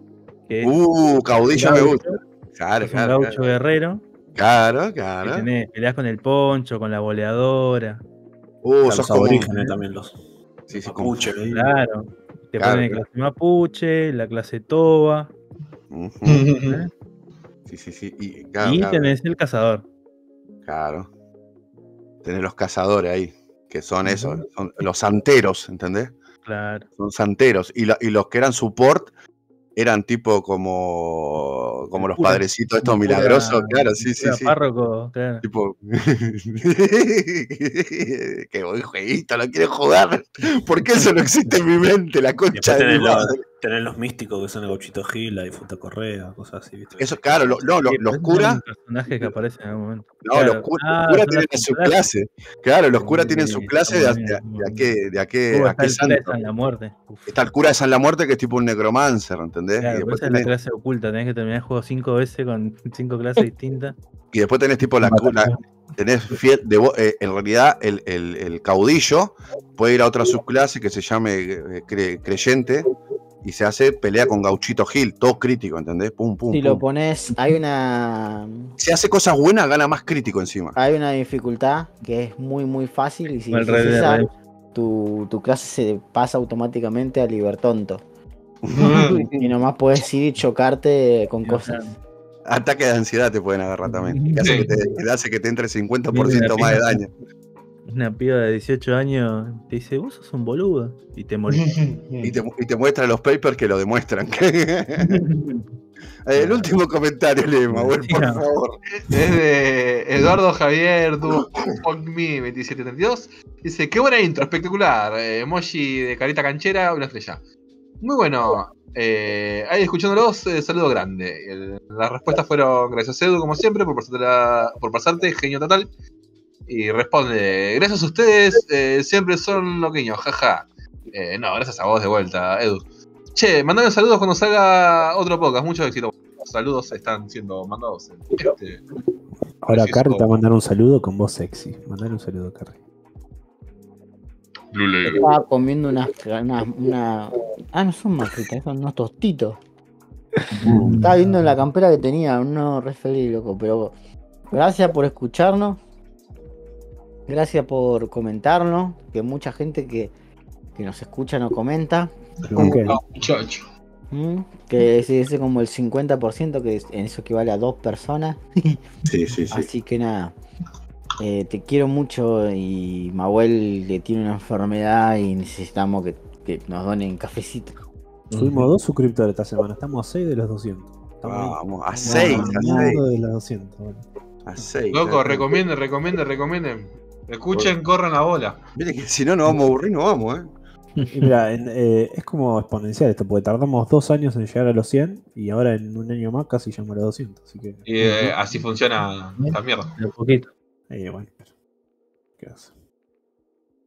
Que es Uh, caudillo me gusta. Claro, un claro, gaucho guerrero. claro, que claro. tenés, peleás con el poncho, con la boleadora. Uh, sos como... aborígenes también los. Sí, sí, como- Mapuche, ahí. Claro. Te Claro, ponen claro. clase mapuche, la clase toba. ¿eh? Sí, sí, sí. Y, claro, y claro, tenés el cazador. claro. Tenés los cazadores ahí, que son esos, son los santeros, ¿entendés? Claro. Son santeros. Y, la- y los que eran support eran tipo como, como los padrecitos estos milagrosos, claro, sí, sí, sí. Párroco, claro. Tipo, qué buen jueguito, lo quiere jugar. ¿Por qué eso no existe en mi mente? La concha de mi los, tenés los místicos que son el Gauchito Gil, la difunta Correa, cosas así, ¿viste? Eso, claro, lo- no, los esos curas, personajes que aparecen en algún momento. no, Claro. los curas, Ah, los curas son tienen su clases. clase. Claro, los curas tienen su clase de, de a- de qué, de a qué, a está qué el cura de. San la muerte. Uf, Está el cura de San La Muerte, que es tipo un necromancer, ¿entendés? Claro, y, después esa es la clase oculta, tenés que terminar el juego cinco veces con cinco clases distintas. y después tenés tipo la, cu- la- tenés fiel, devo- eh, en realidad el, el- el caudillo puede ir a otra subclase que se llame eh, cre- creyente y se hace pelea con Gauchito Gil, todo crítico, ¿entendés? Pum, pum, Si pum. lo pones, hay una Si hace cosas buenas, gana más crítico encima. hay una dificultad que es muy muy fácil y si Redemption. tu, tu clase se pasa automáticamente a Libertonto. y nomás puedes ir y chocarte con cosas. Ataque de ansiedad te pueden agarrar también. Que hace, Sí. que te, que hace que te entre 50% más de daño. Una piba de 18 años te dice, vos sos un boludo. Y te morís. Y te, y te muestra los papers que lo demuestran. El último comentario, Lema, por favor. Es de Eduardo Javier Me 2732. Dice, qué buena intro, espectacular. Eh, emoji de carita canchera, una estrella. Muy bueno. Eh, ahí escuchándolos, eh, saludo grande. El- las respuestas fueron gracias Edu, como siempre, por pasarte, la- por pasarte genio total. Y responde, gracias a ustedes, eh, siempre son loqueños, jaja. Eh, no, gracias a vos de vuelta, Edu. Che, mandame saludos cuando salga otro podcast, mucho éxito. Los saludos están siendo mandados. en este- Ahora. Carrie te va a mandar un saludo con voz sexy. Mandale un saludo, Carrie. Estaba comiendo unas, unas- una, Ah, no son macritas, son unos tostitos. Estaba viendo en la campera que tenía, no re feliz, loco, pero gracias por escucharnos. Gracias por comentarnos, que mucha gente que, que nos escucha no comenta. ¿Con qué? No, muchacho. ¿m? Que es ese como el 50% que es- en eso equivale a dos personas. Sí, sí, sí. Así que nada, eh, te quiero mucho y Mahuel le tiene una enfermedad y necesitamos que, que nos donen cafecito. Subimos dos suscriptores esta semana. Estamos a 6 de los 200. Estamos. Vamos, a Estamos 6, a 6. hablando de los 200. bueno. A 6. Loco, recomienden, recomienden, recomienden. Escuchen, corran la bola. Mire que si no nos vamos a aburrir, no vamos, ¿eh? Y mira, en- eh, es como exponencial esto, porque tardamos dos años en llegar a los 100 y ahora en un año más casi llegamos a los 200. Así que, Y eh, así funciona la mierda. A poquito. eh, bueno, pero, ¿qué hace?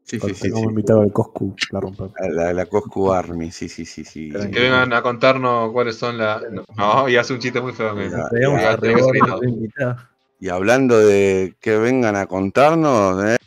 Sí, sí, Cuando sí. tengamos sí. invitado al Coscu, la rompemos. La, la Coscu Army, sí, sí, sí, sí. Que vengan a contarnos cuáles son las. No, y hace un chiste muy feo. Ya, Y hablando de que vengan a contarnos, ¿eh?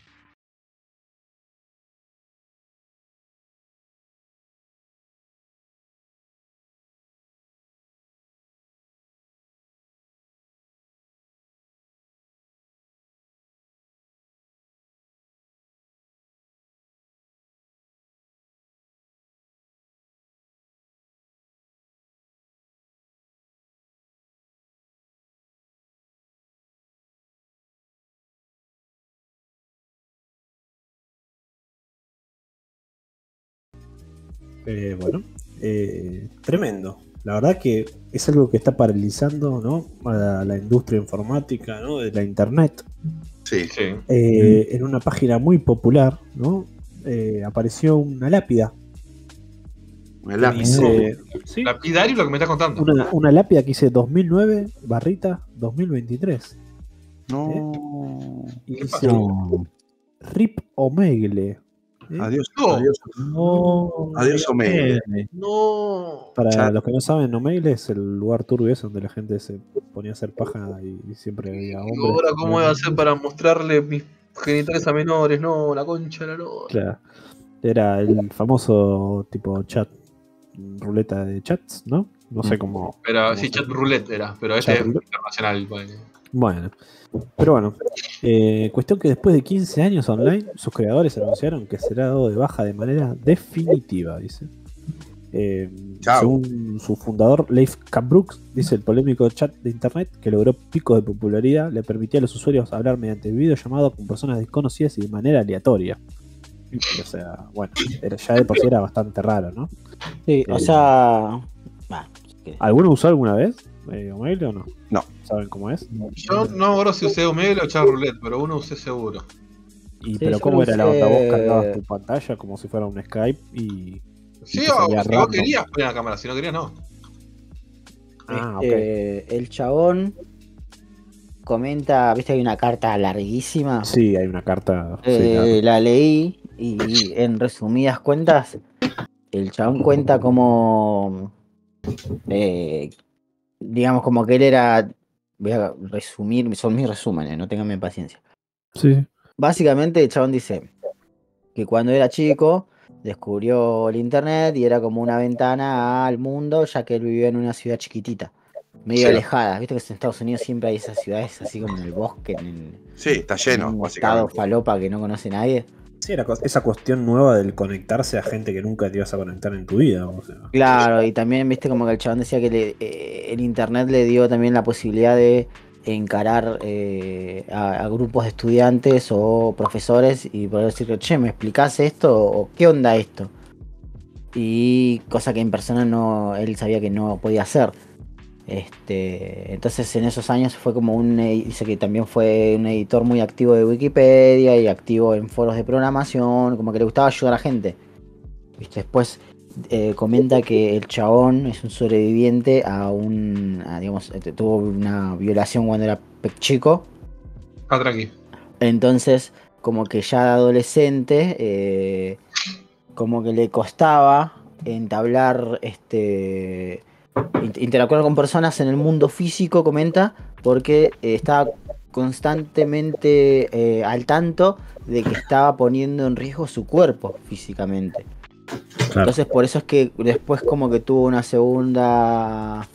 Eh, bueno, eh, tremendo. La verdad que es algo que está paralizando ¿no? a la industria informática, ¿no? de la internet. Sí. Sí. Eh, En una página muy popular, ¿no? Eh, apareció una lápida. Lápiz. dice- sí, Lapidario lo que me está contando. una, una lápida que dice 2009 barrita 2023. No. Y ¿Qué dice No. Rip Omegle. ¿Eh? Adiós. No. Adiós. No, Adiós, Omegle. No. Para Chat. los que no saben, Omegle es el lugar turbio ese donde la gente se ponía a hacer paja y, y siempre había Y hombres. ahora, ¿cómo voy a hacer para mostrarle mis genitales a menores? No, la concha la lora. Claro. Era el famoso tipo chat, ruleta de chats, ¿no? No sé cómo. Pero cómo sí, chat roulette era, pero este Chat es internacional. Bueno, pero bueno, eh, cuestión que después de 15 años online, sus creadores anunciaron que será dado de baja de manera definitiva, dice. Eh, según su fundador, Leif Brooks, dice el polémico chat de internet que logró picos de popularidad, le permitía a los usuarios hablar mediante videollamado con personas desconocidas y de manera aleatoria. O sea, bueno, era- ya de por sí era bastante raro, ¿no? Sí, o Eh, sea. ¿Alguno usó alguna vez eh, Omegle o no? No. ¿Saben cómo es? Yo no me acuerdo si usé Omegle o chat roulette, pero uno usé seguro. Y, Sí, pero ¿cómo era la usé- otra? Vos cargabas tu pantalla como si fuera un Skype y... Sí, te o si vos querías poner la cámara, si no querías, no. Ah, ok. este, El chabón comenta, viste, hay una carta larguísima. Sí, hay una carta. sí, Eh, claro. La leí y en resumidas cuentas, el chabón cuenta como, eh, digamos, como que él era, voy a resumir, son mis resúmenes, no tenganme paciencia. Sí. Básicamente el chabón dice que cuando era chico descubrió el internet y era como una ventana al mundo, ya que él vivía en una ciudad chiquitita, medio Sí. alejada. Viste que en Estados Unidos siempre hay esas ciudades así como en el bosque, en, el, Sí, está lleno, en un estado falopa que no conoce nadie. Sí, era esa cuestión nueva del conectarse a gente que nunca te ibas a conectar en tu vida. Claro, y también viste como que el chabón decía que le- eh, el internet le dio también la posibilidad de encarar eh, a, grupos de estudiantes o profesores y poder decirle, che, ¿me explicás esto? o qué onda esto? Y cosa que en persona no, él sabía que no podía hacer. Este, entonces en esos años fue como un, edi- dice que también fue un editor muy activo de Wikipedia y activo en foros de programación, como que le gustaba ayudar a gente. ¿Viste? Después eh, comenta que el chabón es un sobreviviente a un, a, digamos, eh, tuvo una violación cuando era chico, Ah, tranqui. entonces como que ya de adolescente, eh, como que le costaba entablar, este, interactuar con personas en el mundo físico, comenta, porque eh, estaba constantemente eh, al tanto de que estaba poniendo en riesgo su cuerpo físicamente. Claro. Entonces por eso es que después como que tuvo una segunda...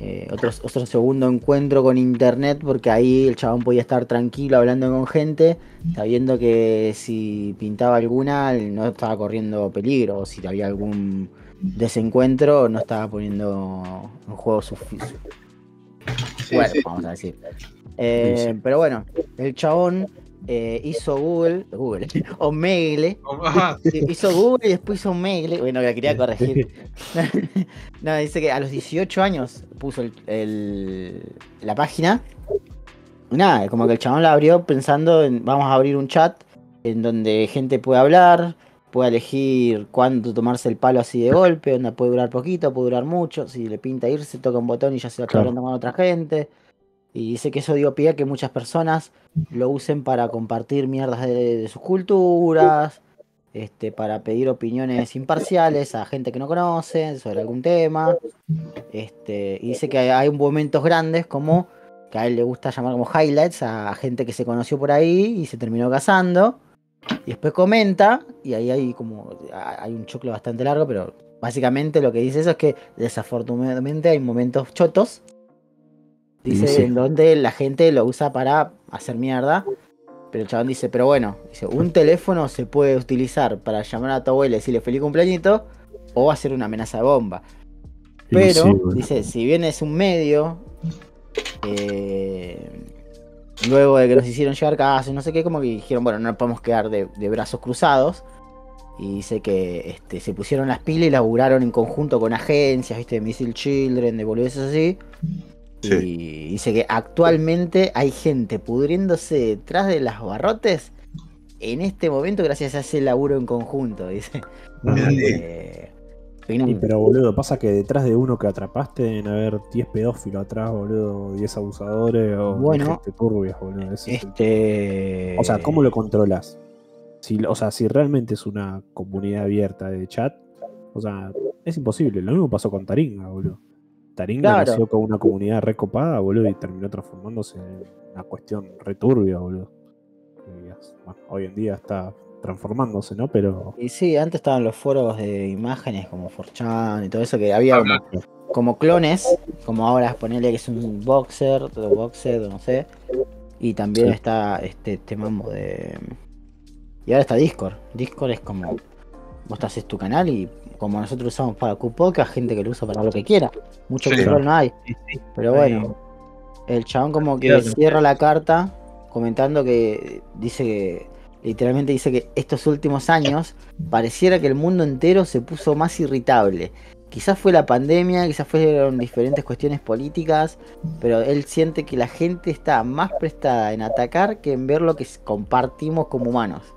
eh, otro, otro segundo encuentro con internet porque ahí el chabón podía estar tranquilo hablando con gente, sabiendo que si pintaba alguna no estaba corriendo peligro, o si había algún desencuentro no estaba poniendo en juego su, fi- su Sí, cuerpo, sí. vamos a decir. Eh, Sí, sí. Pero bueno, el chabón eh, hizo Google, Google, o Megle, Ajá. Sí, hizo Google y después hizo Megle. Bueno, la quería corregir. no, dice que a los 18 años puso el, el- la página. Nada, como que el chabón la abrió pensando en vamos a abrir un chat en donde gente puede hablar, puede elegir cuándo tomarse el palo así de golpe, donde puede durar poquito, puede durar mucho. Si le pinta irse, toca un botón y ya se va Claro. hablando con otra gente. Y dice que eso dio pie a que muchas personas lo usen para compartir mierdas de, de sus culturas, este, para pedir opiniones imparciales a gente que no conoce sobre algún tema. Este, y dice que hay, hay momentos grandes como que a él le gusta llamar como highlights a gente que se conoció por ahí y se terminó casando. Y después comenta, y ahí hay como hay un choclo bastante largo, pero básicamente lo que dice eso es que desafortunadamente hay momentos chotos. Dice Sí, en donde la gente lo usa para hacer mierda. Pero el chabón dice, pero bueno, dice, un teléfono se puede utilizar para llamar a tu abuela y decirle feliz cumpleañito o hacer una amenaza de bomba. Pero, sí, bueno. dice, si bien es un medio, eh, luego de que nos hicieron llegar casos, no sé qué, como que dijeron, bueno, no nos podemos quedar de, de brazos cruzados. Y dice que este, se pusieron las pilas y laburaron en conjunto con agencias, ¿viste? De Missile Children, de boludeces así. Sí. Y dice que actualmente hay gente pudriéndose detrás de las barrotes en este momento gracias a ese laburo en conjunto, dice. Eh, Sí, pero boludo, pasa que detrás de uno que atrapaste deben haber 10 pedófilos atrás, boludo, 10 abusadores o Bueno. gente turbia, boludo. el- este... O sea, ¿cómo lo controlas? Si, o sea, si realmente es una comunidad abierta de chat, o sea, es imposible. Lo mismo pasó con Taringa, boludo. Taringa Claro. nació con una comunidad recopada, boludo, y terminó transformándose en una cuestión returbia, boludo. Y, bueno, hoy en día está transformándose, ¿no? Pero Y sí, antes estaban los foros de imágenes como 4chan y todo eso, que había como, como clones, como ahora ponerle que es un boxer, o boxer, o no sé. Y también Sí. está este, este mambo de... Y ahora está Discord. Discord es como... Vos te haces tu canal y como nosotros usamos para Q-Podcast, gente que lo usa para lo que quiera. Mucho Sí. control no hay. Sí, sí. Pero bueno, el chabón como que cierra la carta comentando que dice que literalmente dice que estos últimos años pareciera que el mundo entero se puso más irritable. Quizás fue la pandemia, quizás fueron diferentes cuestiones políticas, pero él siente que la gente está más prestada en atacar que en ver lo que compartimos como humanos.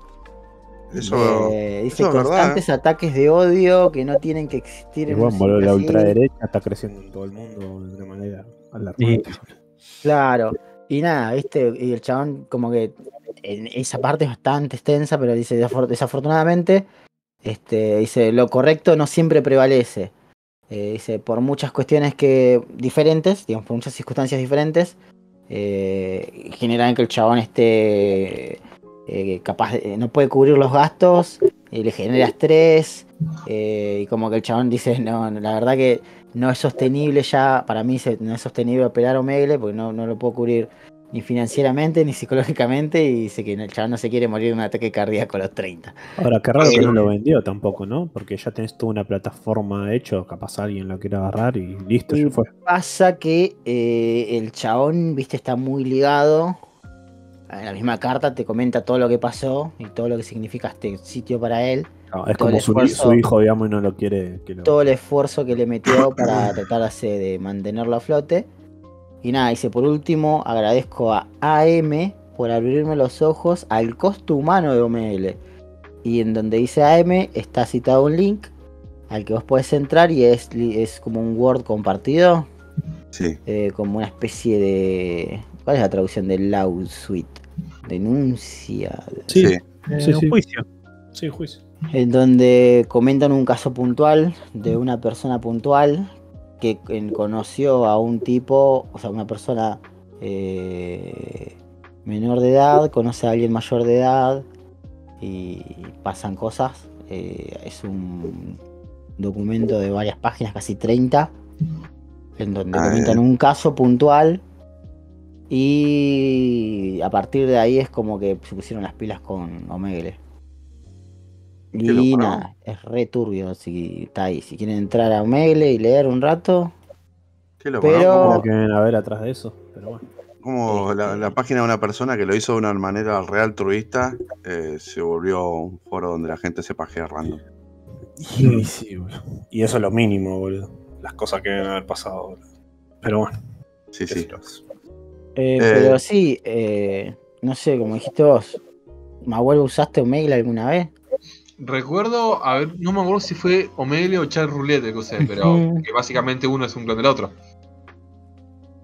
Eso, Eh, dice eso es verdad, constantes ataques de odio que no tienen que existir y en bueno, la así. ultraderecha está creciendo en todo el mundo de una manera alarmante. Claro, y nada, viste, y el chabón como que esa parte es bastante extensa, pero dice desafor- desafortunadamente, este, dice lo correcto no siempre prevalece. Eh, dice por muchas cuestiones que diferentes, digamos, por muchas circunstancias diferentes, eh, generan que el chabón esté eh, capaz, de- no puede cubrir los gastos, le genera estrés, eh, y como que el chabón dice, no, la verdad que no es sostenible ya, para mí no es sostenible operar Omegle porque no, no lo puedo cubrir ni financieramente ni psicológicamente y dice que el chaval no se quiere morir de un ataque cardíaco a los 30. Ahora, qué raro que no lo vendió tampoco, ¿no? Porque ya tenés toda una plataforma hecho, capaz alguien lo quiere agarrar y listo, Y- ya fue. Pasa que eh, el chabón, viste, está muy ligado. En la misma carta te comenta todo lo que pasó y todo lo que significa este sitio para él. No, es todo como su, esfuerzo. su hijo, digamos, y no lo quiere que lo... todo el esfuerzo que le metió para tratarse de mantenerlo a flote. Y nada, dice, por último, agradezco a AM por abrirme los ojos al costo humano de Omegle. Y en donde dice AM está citado un link al que vos podés entrar y es, es como un Word compartido, sí. eh, como una especie de... ¿Cuál es la traducción de Law Suite? Denuncia. Sí, sí. Eh, Sí, un sí. juicio. sí, juicio. en donde comentan un caso puntual de una persona puntual que conoció a un tipo, o sea, una persona eh, menor de edad, conoce a alguien mayor de edad y pasan cosas. Eh, es un documento de varias páginas, casi 30, en donde Ah, comentan bien. un caso puntual y a partir de ahí es como que se pusieron las pilas con Omegle. Y nada, es re turbio si está ahí. Si quieren entrar a Omegle y leer un rato, Qué loco, Pero- ¿no? Como deben haber atrás de eso, pero bueno. como la, la página de una persona que lo hizo de una manera real turista eh, se volvió un foro donde la gente se pajea random. Y, sí. Y eso es lo mínimo, boludo. Las cosas que deben haber pasado, boludo. Pero bueno. Sí, sí. eh, Eh. pero sí, eh, no sé, como dijiste vos, Mahuel, ¿usaste Omegle alguna vez? Recuerdo, a ver, no me acuerdo si fue Omegle o Char Roulette el que usé, pero que básicamente uno es un clon del otro.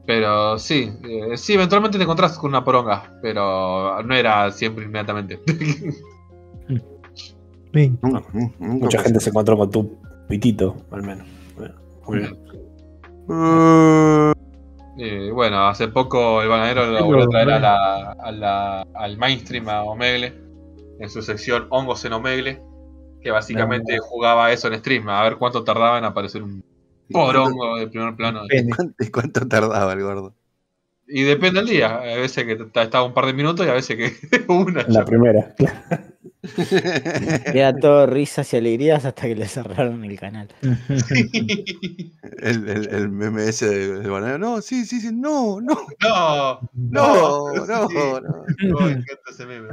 Pero sí, eh, sí, eventualmente te encontrás con una poronga, pero no era siempre inmediatamente. Sí. Nunca- nunca Mucha gente se encontró con tu pitito, al menos. Bueno, muy bien. Eh, Eh, bueno, hace poco el bananero lo volvió a traer a la, a la- al mainstream a Omegle, en su sección Hongos en Omegle, que básicamente jugaba eso en stream, a ver cuánto tardaba en aparecer un porongo de primer plano. Depende. ¿Cuánto, y cuánto tardaba el gordo? Y depende del día, a veces que estaba un par de minutos y a veces que una. La primera. Era todo risas y alegrías hasta que le cerraron el canal. el, el, el meme ese de, de Bananero. No, sí, sí, sí, no, no, No, no, no, no, sí. no. no, me encanta ese meme.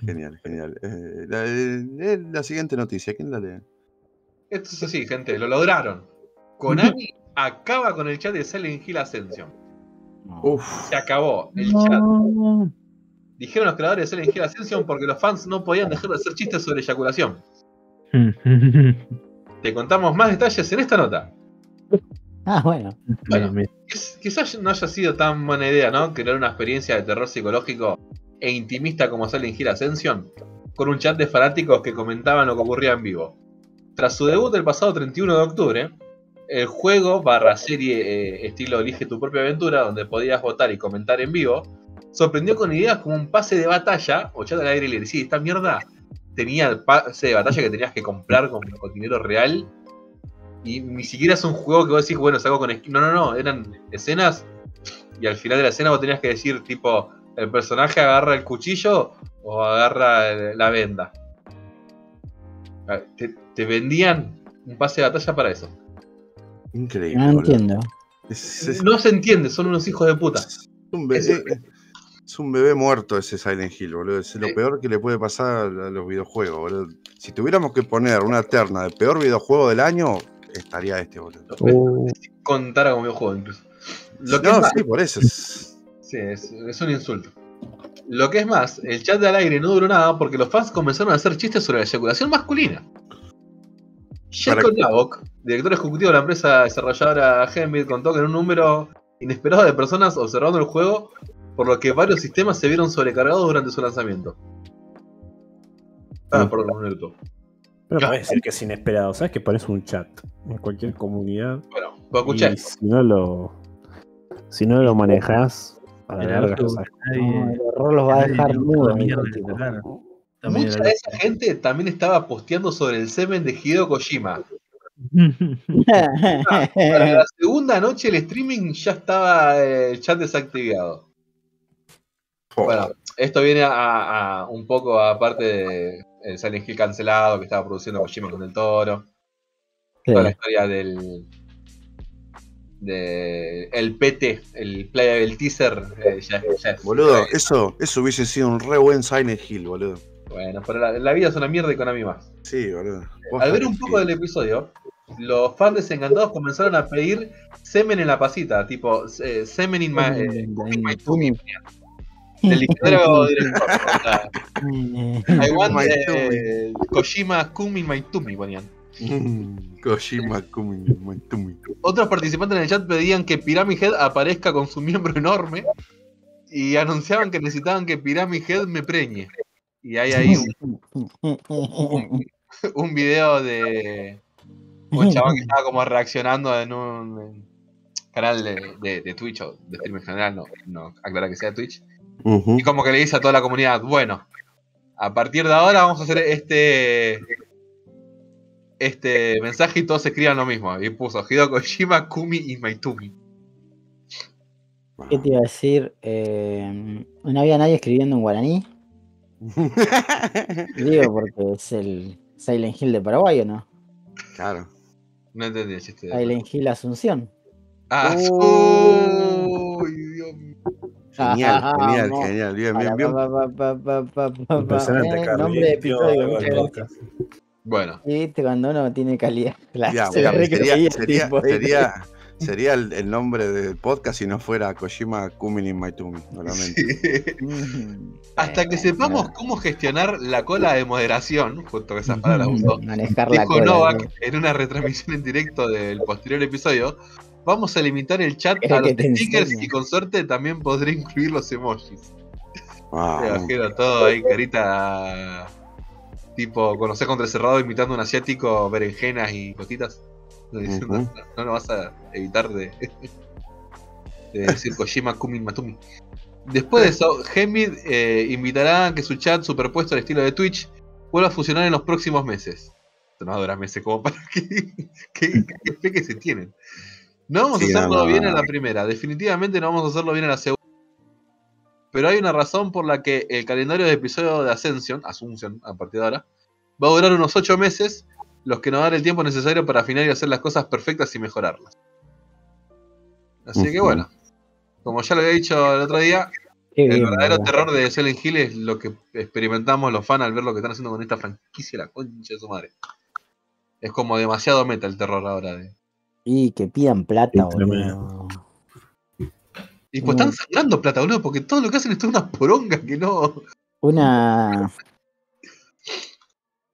Genial, genial. Eh, la, eh, la siguiente noticia, ¿quién la lee? Esto es así, gente, lo lograron. Konami acaba con el chat de Silent Hill Ascension. Uf, Se acabó el chat. Dijeron los creadores de Silent Hill Ascension porque los fans no podían dejar de hacer chistes sobre eyaculación. Te contamos más detalles en esta nota. Ah, bueno. Bueno, Quiz- Quizás no haya sido tan buena idea, ¿no? Crear una experiencia de terror psicológico e intimista como Silent Hill Ascension, con un chat de fanáticos que comentaban lo que ocurría en vivo. Tras su debut el pasado 31 de octubre, el juego barra serie eh, estilo Elige tu propia aventura, donde podías votar y comentar en vivo, sorprendió con ideas como un pase de batalla o chat al aire libre. Sí, esta mierda tenía el pase de batalla que tenías que comprar con, con dinero real. Y ni siquiera es un juego que vos decís, bueno, saco con. No, no, no. Eran escenas. Y al final de la escena vos tenías que decir, tipo, el personaje agarra el cuchillo o agarra el- la venda. Ah, Te, te vendían un pase de batalla para eso. increíble. No entiendo. Es, es- No se entiende, son unos hijos de puta. es un bebé, es un bebé muerto ese Silent Hill, boludo. Es lo peor que le puede pasar a los videojuegos, boludo. Si tuviéramos que poner una terna de peor videojuego del año, estaría este, boludo. Contara como videojuego incluso. Lo que no, es más- sí, por eso. Es... Sí, es, es un insulto. Lo que es más, el chat de al aire no duró nada porque los fans comenzaron a hacer chistes sobre la eyaculación masculina. Para- Nabok, director ejecutivo de la empresa desarrolladora Gembit, contó que en un número inesperado de personas observando el juego, por lo que varios sistemas se vieron sobrecargados durante su lanzamiento. Ah, perdón, un minuto. Pero puede decir que es inesperado. ¿Sabes que parece un chat en cualquier comunidad? Bueno, pues escuché. Y si no lo, si no lo manejas, a la El larga No, el horror los va a dejar. También Mucha de esa gente también estaba posteando sobre el semen de Hideo Kojima. loco. Para la segunda noche el streaming ya estaba eh, el chat desactivado. Bueno, esto viene a, a un poco aparte de el Silent Hill cancelado que estaba produciendo Kojima con el toro. Sí. Toda la historia del. De, el PT, el playable teaser. eh, ya, ya es- Boludo, eso, eso hubiese sido un re buen Silent Hill, boludo. Bueno, pero la, la vida es una mierda y con a mí más. Sí, boludo. Al ver un poco del episodio, los fans desencantados comenzaron a pedir semen en la pasita, tipo eh, semen in my, eh, in my tummy, del diccionario director. O sea, I want My eh, Kojima my tummy, ponían. Kojima Kumi, Maitumi. Otros participantes en el chat pedían que Pyramid Head aparezca con su miembro enorme y anunciaban que necesitaban que Pyramid Head me preñe. Y hay ahí un, un, un video de un chabón que estaba como reaccionando en un canal de, de, de Twitch o de stream en general, no, no aclara que sea Twitch. Y como que le dice a toda la comunidad, bueno, a partir de ahora vamos a hacer este este mensaje y todos escriban lo mismo. Y puso Hideo Kojima, Kumi y Maitumi. ¿Qué te iba a decir? Eh, no había nadie escribiendo en guaraní. Digo, porque es el Silent Hill de Paraguay, ¿o no? claro. No entendí el chiste. Silent Hill Asunción. Ah, Genial, genial, Vamos. genial. Bien, bien, bien. Impresionante, Carly. Nombre de episodio, muchas gracias. Bueno, Y viste cuando uno tiene calidad. La- Ya, se sería, sería, el, el nombre del podcast si no fuera Kojima Kumini Maitumi, solamente. Mm, hasta que sepamos cómo gestionar la cola de moderación, justo que esas palabras usó, Manejar la dijo cola. Novak ¿no? en una retransmisión en directo del posterior episodio, vamos a limitar el chat a los stickers enseña. y con suerte también podré incluir los emojis. Ah, Me imagino todo ahí, carita tipo conocer contra cerrado imitando a un asiático, berenjenas y cotitas. Diciendo, Ujú. no, no lo vas a evitar de, de decir Kojima Kumin Matumi. Después de eso, Gembit eh, invitará a que su chat superpuesto al estilo de Twitch vuelva a funcionar en los próximos meses. No va a durar meses como para que, que, que fe que se tienen. No vamos Sí, a hacerlo no, no, bien no. a la primera, definitivamente no vamos a hacerlo bien a la segunda. pero hay una razón por la que el calendario de episodio de Ascension, Asunción a partir de ahora, va a durar unos 8 meses, los que nos dan el tiempo necesario para afinar y hacer las cosas perfectas y mejorarlas. Así que bueno, como ya lo había dicho el otro día, Qué el bien, verdadero terror de Silent Hill es lo que experimentamos los fans al ver lo que están haciendo con esta franquicia, la concha de su madre. Es como demasiado meta el terror ahora. De... Y que pidan plata, boludo. Y pues están sacando plata, boludo, porque todo lo que hacen es toda una poronga que no. Una.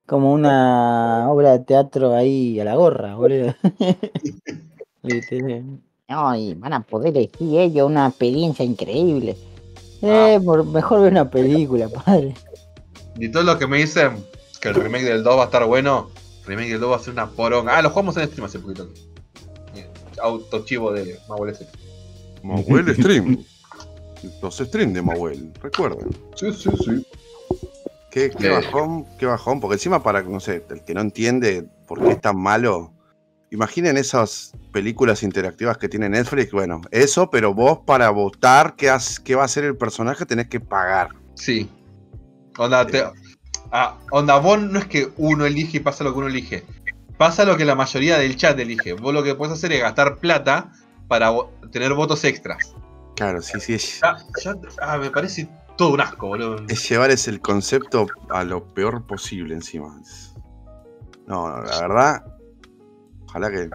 Como una obra de teatro ahí a la gorra, boludo. No, y van a poder elegir ellos una experiencia increíble. Eh, por- mejor ver una película, padre. Y todo lo que me dicen que el remake del 2 va a estar bueno, el remake del 2 va a ser una poronga. Ah, lo jugamos en stream hace poquito. Eh, Autochivo de Mauel S. Mahuel Stream. Los streams de Mahuel, recuerden. Sí, sí, sí. Qué, qué Eh. bajón, qué bajón, porque encima para, no sé, el que no entiende por qué es tan malo, imaginen esas películas interactivas que tiene Netflix, bueno, eso, pero vos para votar qué, has- qué va a ser el personaje tenés que pagar. Sí. Onda, te- ah, onda, vos no es que uno elige y pasa lo que uno elige. Pasa lo que la mayoría del chat elige. Vos lo que puedes hacer es gastar plata para tener votos extras. Claro, sí, sí, es, Ah, ya- ah, me parece todo un asco, boludo. es llevar ese el concepto a lo peor posible encima. Es- No, no, la verdad, ojalá que,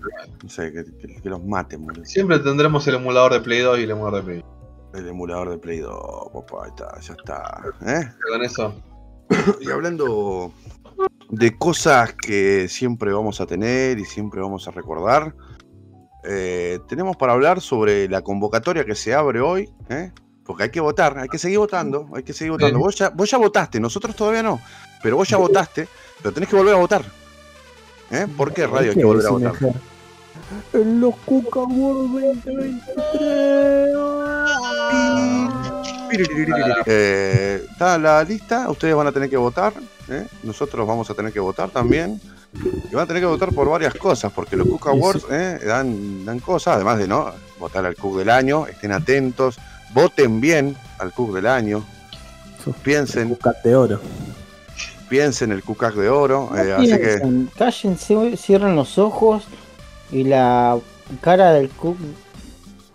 no sé, que, que- que los maten, boludo. Siempre tendremos el emulador de Play 2 y el emulador de Play 1. El emulador de Play 2, papá, ahí está, ya está. ¿eh? Con eso. Y hablando de cosas que siempre vamos a tener y siempre vamos a recordar, eh, tenemos para hablar sobre la convocatoria que se abre hoy, ¿eh? porque hay que votar, hay que seguir votando, hay que seguir votando. Vos, ya, vos ya votaste, nosotros todavía no, pero vos ya votaste, pero tenés que volver a votar. ¿Eh? ¿Por qué radio hay que volver a votar? En los Cuca World 2023. Eh, está la lista, ustedes van a tener que votar, ¿eh? nosotros vamos a tener que votar también. Y van a tener que votar por varias cosas, porque los Cook. Awards ¿eh? dan, dan cosas, además de no votar al Cook del año, estén atentos, voten bien al Cook del año, piensen, Cuca de oro. piensen el Cook de oro, eh, así que Piensen, Cállense, cierren los ojos y la cara del cook,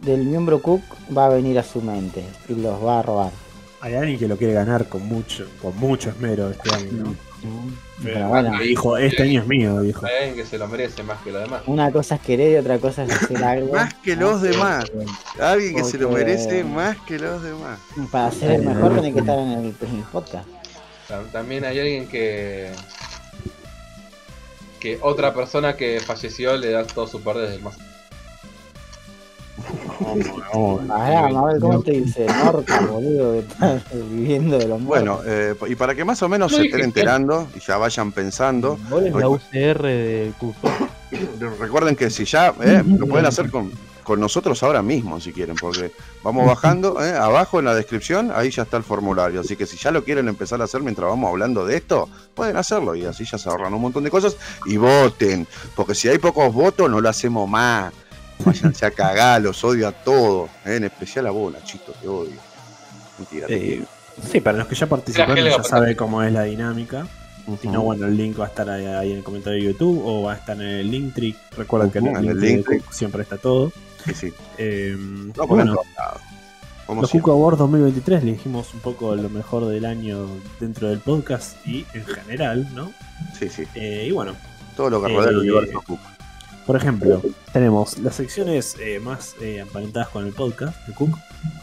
del miembro cook va a venir a su mente y los va a robar. Hay alguien que lo quiere ganar con mucho, con mucho esmero este año, ¿no? Pero bueno, Dijo, este año es mío, dijo. Hay alguien que se lo merece más que lo demás. una cosa es querer y otra cosa es hacer algo. más que los demás, alguien que se lo merece más que los demás. Para ser el mejor tiene que estar en el, en el podcast. Tam- También hay alguien que. que otra persona que falleció le da todo su poder desde el más. Pará, Mabel, ¿cómo te dice? Norca, boludo, que estás viviendo de los Bueno, muertos. eh, y para que más o menos No se estén enterando y ya vayan pensando, Vos es la UCR de. Recuerden que si ya eh, lo pueden hacer con, con nosotros ahora mismo, si quieren, porque vamos bajando eh, abajo en la descripción, ahí ya está el formulario. Así que si ya lo quieren empezar a hacer mientras vamos hablando de esto, pueden hacerlo y así ya se ahorran un montón de cosas y voten, porque si hay pocos votos, no lo hacemos más. Váyanse a cagar, los odio a todos, eh, en especial a vos, Nachito, te odio. Mentira, te Eh, sí, para los que ya participaron ya sabe cómo es la dinámica. Si no, bueno, el link va a estar ahí, ahí en el comentario de YouTube o va a estar en el Linktree. Recuerden que en el en. Cook siempre está todo. Sí, sí. Eh, bueno, todos lados, como los Awards 2023 le dijimos un poco lo mejor del año dentro del podcast y en general, ¿no? Sí, sí. Eh, y bueno, Todo lo que rodea el Eh, universo Cook. Por ejemplo, tenemos las secciones eh, más eh, emparentadas con el podcast de Cook.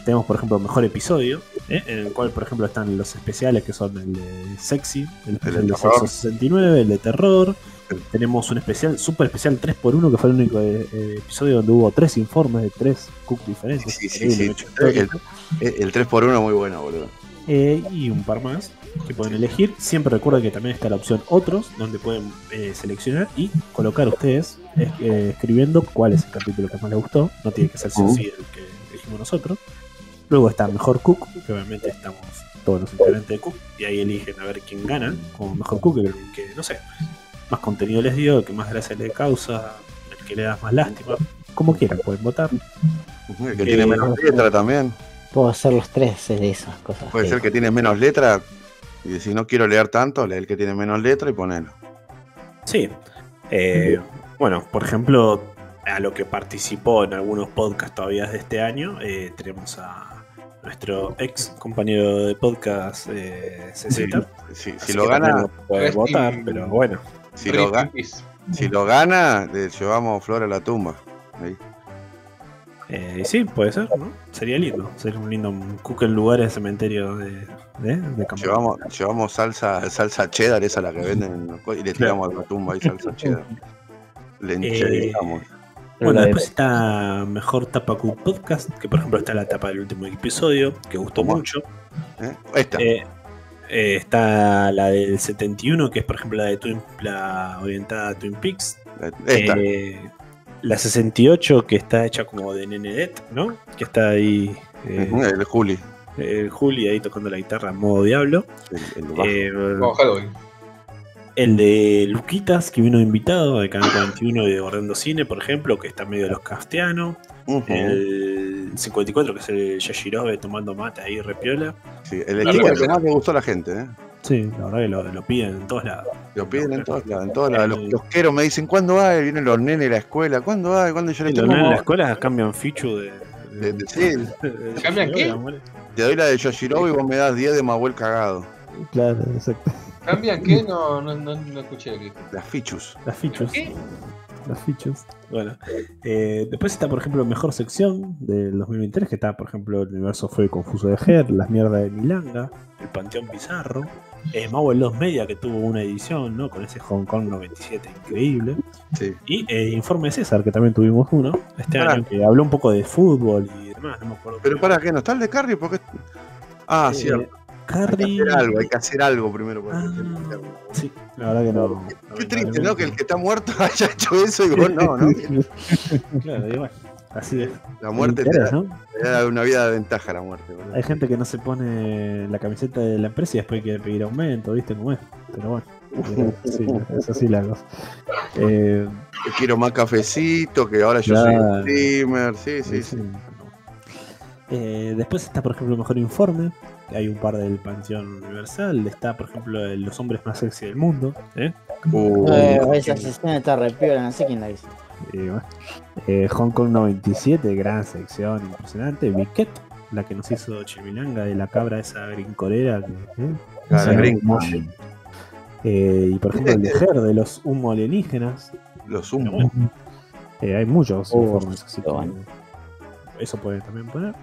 Tenemos, por ejemplo, mejor episodio, ¿eh? en el cual, por ejemplo, están los especiales que son el de Sexy, el especial de terror. Sexo 69, el de Terror. Tenemos un especial, super especial 3x1, que fue el único eh, eh, episodio donde hubo tres informes de tres Cook diferentes. Sí, sí, sí. El, el 3x1 muy bueno, boludo. Eh, y un par más que pueden elegir. Siempre recuerden que también está la opción otros, donde pueden seleccionar y colocar ustedes escribiendo cuál es el capítulo que más les gustó. No tiene que ser sí o sí el que elegimos nosotros. Luego está Mejor Cook, que obviamente estamos todos los integrantes de Cook, y ahí eligen a ver quién gana como Mejor Cook, el que, no sé, más contenido les dio, el que más gracia le causa, el que le das más lástima. Como quieran, pueden votar. El que Eh, tiene menos letra también. Puedo hacer los tres de esas cosas. Puede ser que tiene menos letra. Y si no quiero leer tanto, lee el que tiene menos letra y ponelo. Sí. Eh, bueno, por ejemplo, a lo que participó en algunos podcasts todavía de este año, eh, tenemos a nuestro ex compañero de podcast, eh, Cecita. Si, lo gana, puede votar, in- pero bueno. si lo, ga- si lo gana, le llevamos flor a la tumba. Ahí. Eh, y sí, puede ser, ¿no? Sería lindo. Sería un lindo cook en lugares de cementerio de, de. Llevamos, llevamos salsa, salsa cheddar, esa la que venden, y le tiramos a la tumba ahí salsa cheddar. Le encherizamos. Bueno, La de- después está Mejor Tapa Cook Podcast, que por ejemplo está la tapa del último episodio, que gustó ¿Cómo? mucho. ¿eh? Esta. Eh, eh, está la del 71, que es por ejemplo la de Twin, la orientada a Twin Peaks. esta. Eh, la 68, que está hecha como de Nenedet, ¿no? Que está ahí eh, el Juli. el Juli ahí tocando la guitarra en modo diablo. El, el bajo. Eh, Como Halloween. El de Luquitas, que vino invitado de Canal 41 y de Borrendo Cine, por ejemplo, que está medio de los castianos. Ujú, El 54, que es el Yashirobe tomando mate ahí repiola. sí, el bueno. que más le gustó a la gente, ¿eh? Sí, la verdad que lo, lo piden en todos lados. Lo piden en todos lados, en todos lados. Los kiosqueros me dicen, ¿cuándo va? Vienen los nenes de la escuela, ¿cuándo va? ¿Cuándo yo le los nenes en la escuela cambian fichu de. De- de- sí, de- ¿Cambian qué? Te doy la de Yoshiro y vos me das 10 de Mahuel cagado. Claro, exacto. ¿Cambian qué? No, no, no, no escuché dijo. Las fichus. Las fichus. ¿Qué? Las fichus. Bueno, eh, después está, por ejemplo, mejor sección del 2023, que está, por ejemplo, el universo fue confuso de Her, las mierdas de Milanga, el Panteón Pizarro, eh, Mauel 2 Media, que tuvo una edición, ¿no? Con ese Hong Kong 97 increíble. Sí. Y eh, Informe César, que también tuvimos uno este Pará. año, que habló un poco de fútbol y demás, no me acuerdo. Pero para qué, ¿no está el de Carrie? Porque... Ah, Eh, cierto. Hay que hacer algo, hay que hacer algo primero. para Ah, que sí, la verdad que no. Qué triste, ¿no? Que el que está muerto haya hecho eso y vos no, ¿no? Claro, bueno, así es. La muerte te da, ¿no? te da una vida de ventaja, la muerte. Hay gente que no se pone la camiseta de la empresa y después quiere pedir aumento, ¿viste cómo es? Pero bueno, sí, es así la cosa. Eh, Que quiero más cafecito, que ahora yo Claro. soy streamer. Sí, sí, sí. Eh, después está, por ejemplo, el mejor informe. Hay un par del Panteón Universal. Está, por ejemplo, el los hombres más sexy del mundo. ¿eh? Uh, Eh, esa sesión está re piola, no sé quién la hizo. Bueno. Eh, Hong Kong 97, gran sección, impresionante. Viquet, la que nos hizo Chimilanga de la cabra esa grincolera. Que, ¿eh? Claro, Eh, y por ejemplo el de Ger de los humo alienígenas. Los humos. eh, hay muchos Oh, informes, así que bueno. eso pueden también poner.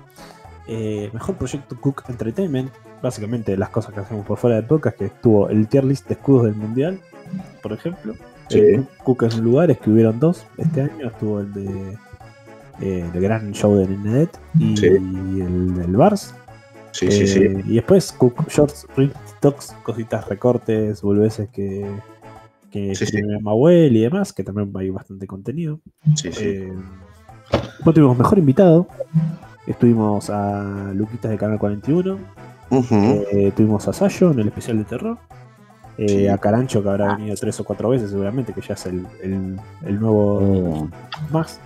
Eh, mejor proyecto Cook Entertainment, básicamente las cosas que hacemos por fuera del podcast, que estuvo el tier list de escudos del mundial, por ejemplo. Sí. Eh, Cook en lugares, que hubieron dos este año, estuvo el de eh, el gran show de Nenet y Sí. el del Bars. Sí, sí, sí. Eh, Y después Cook Shorts, Reels, TikToks, cositas, recortes, boludeces que, que Sí, y demás, que también hay bastante contenido. Sí, sí. Eh, tuvimos mejor invitado. Estuvimos a Luquitas de Canal 41. Ujú. eh, tuvimos a Sayo en el especial de terror. eh, Sí. A Carancho, que habrá venido tres o cuatro veces seguramente, que ya es el, el- el nuevo más.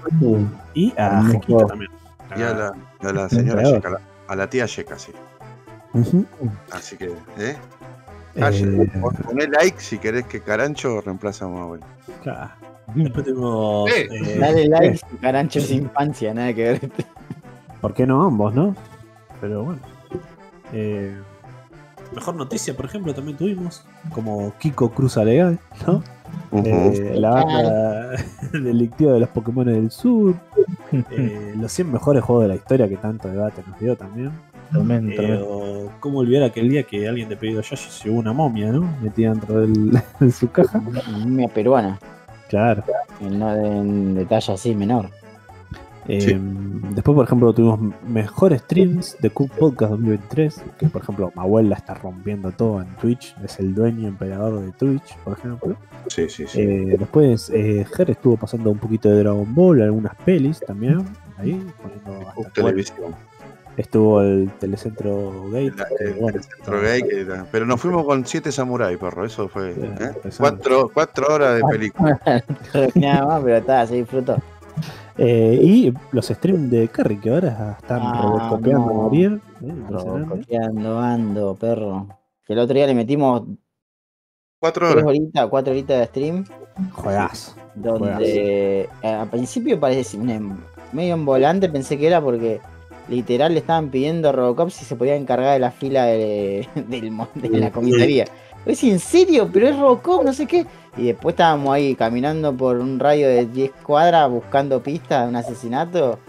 Y a El Jequito nuevo. también. Y a la, a la señora. Yeca, a la, a la tía Yeca, sí. Así que, ¿eh? Eh, pon- Poné like si querés que Carancho reemplace a Mahuel. claro. Después. Eh, eh, Dale like, carancho es infancia, nada que ver. ¿Por qué no ambos, no? Pero bueno. Eh, mejor noticia, por ejemplo, también tuvimos. Como Kiko Cruza Legal, ¿no? Eh, la banda delictiva de los Pokémon del Sur. eh, los 100 mejores juegos de la historia que tanto debate nos dio también. Tremendo, Eh, o cómo olvidar aquel día que alguien de pedido Yoshi se llevó una momia, ¿no? Metida dentro del- de su caja. Una peruana, Claro. de en detalle así menor. Eh, Sí. Después, por ejemplo, tuvimos mejores streams de Cook Podcast 2023. Que, por ejemplo, Mahuel la está rompiendo todo en Twitch. Es el dueño emperador de Twitch, por ejemplo. Sí, sí, sí. Eh, después, eh, Ger estuvo pasando un poquito de Dragon Ball, algunas pelis también. Ahí, poniendo televisión. Estuvo el Telecentro el- bueno, gay que Pero nos fuimos con siete samuráis, perro. Eso fue. Sí, ¿eh? Cuatro, cuatro horas de película. Nada más, pero está, se disfrutó. Eh, y los streams de Carry, que ahora están Ah, robocopeando a no. morir. eh, impresionante. Robocopiando, ando, perro. Que el otro día le metimos Cuatro horas. horitas, cuatro horitas de stream. Juegazo. Donde eh, al principio parece un- medio en volante, pensé que era porque literal le estaban pidiendo a Robocop si se podía encargar de la fila de, del de la comisaría. Es en serio, pero es Robocop, no sé qué. Y después estábamos ahí caminando por un radio de 10 cuadras buscando pistas de un asesinato.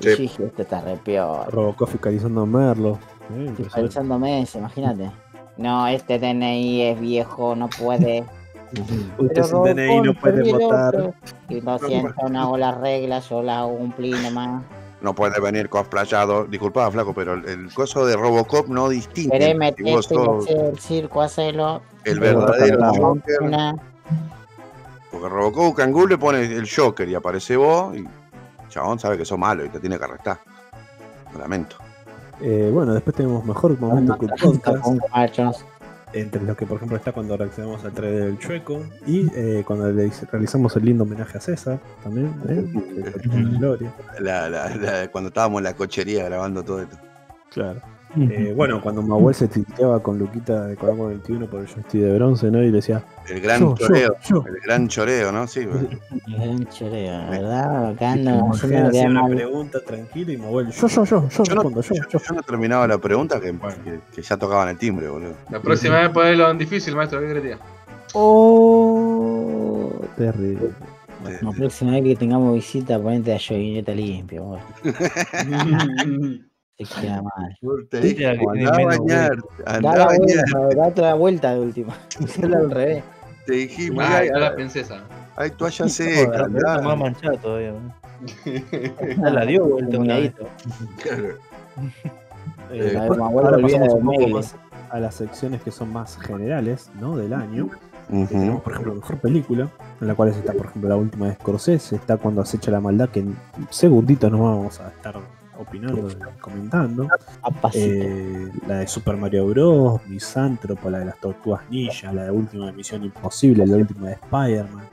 Y Sí. yo dije, esto está re peor. Robocop fiscalizando a Merlo. Eh. Fiscalizando meses, imagínate. No, este DNI es viejo, no puede. Usted sin DNI no puede votar. Y lo siento, no hago las reglas, yo las hago cumplir nomás. No puede venir cosplayado. Disculpa, flaco, pero el, el coso de Robocop no distingue. Querés meterte el circo, hacelo. el verdadero Joker. Una- Porque Robocop Kangoo le pone el Joker y aparece vos y el chabón sabe que sos malo y te tiene que arrestar. Lo lamento. Eh, bueno, después tenemos mejor momento que podcast. Entre los que, por ejemplo, está cuando reaccionamos al trailer del Chueco y eh, cuando le realizamos el lindo homenaje a César también. ¿eh? La- la- la- cuando estábamos en la cochería grabando todo esto. Claro. Eh, bueno, cuando Mahuel se titeaba con Luquita de Colombo 21 por el joystick de bronce, ¿no? Y le decía, El gran Yo, yo, choreo. yo. El gran choreo, ¿no? Sí. bueno. Gran choreo, ¿verdad? Acá haciendo que una hacía una mal. pregunta tranquila y Mahuel, yo, yo, yo, yo Yo no, respondo, yo, yo- yo. yo no terminaba la pregunta que, que- que ya tocaban el timbre, boludo. La próxima vez ponelo en difícil, maestro. ¿Qué crees? Oh, terrible. La próxima vez que tengamos visita, ponete a Jovineta limpio, boludo. Se queda mal. Te andá a menos bañar, Da andá a la bañar. vuelta, da otra vuelta de última. Al revés. Te dijimos, Ay, hay, a la princesa. hay toalla seca, pelota más manchada todavía. la dio vuelta una vez. Combinadito. Eh, La ahora pasamos un poco más a las secciones que son más generales, ¿no? Del año. Ujú. Tenemos, por ejemplo, mejor película, en la cual está, por ejemplo, la última de Scorsese, está cuando acecha la maldad, que en segunditos nos vamos a estar opinando y comentando. Eh, la de Super Mario Bros, Misántropo, la de las Tortugas Ninja, la de Última de Misión Imposible, la última de Spider-Man,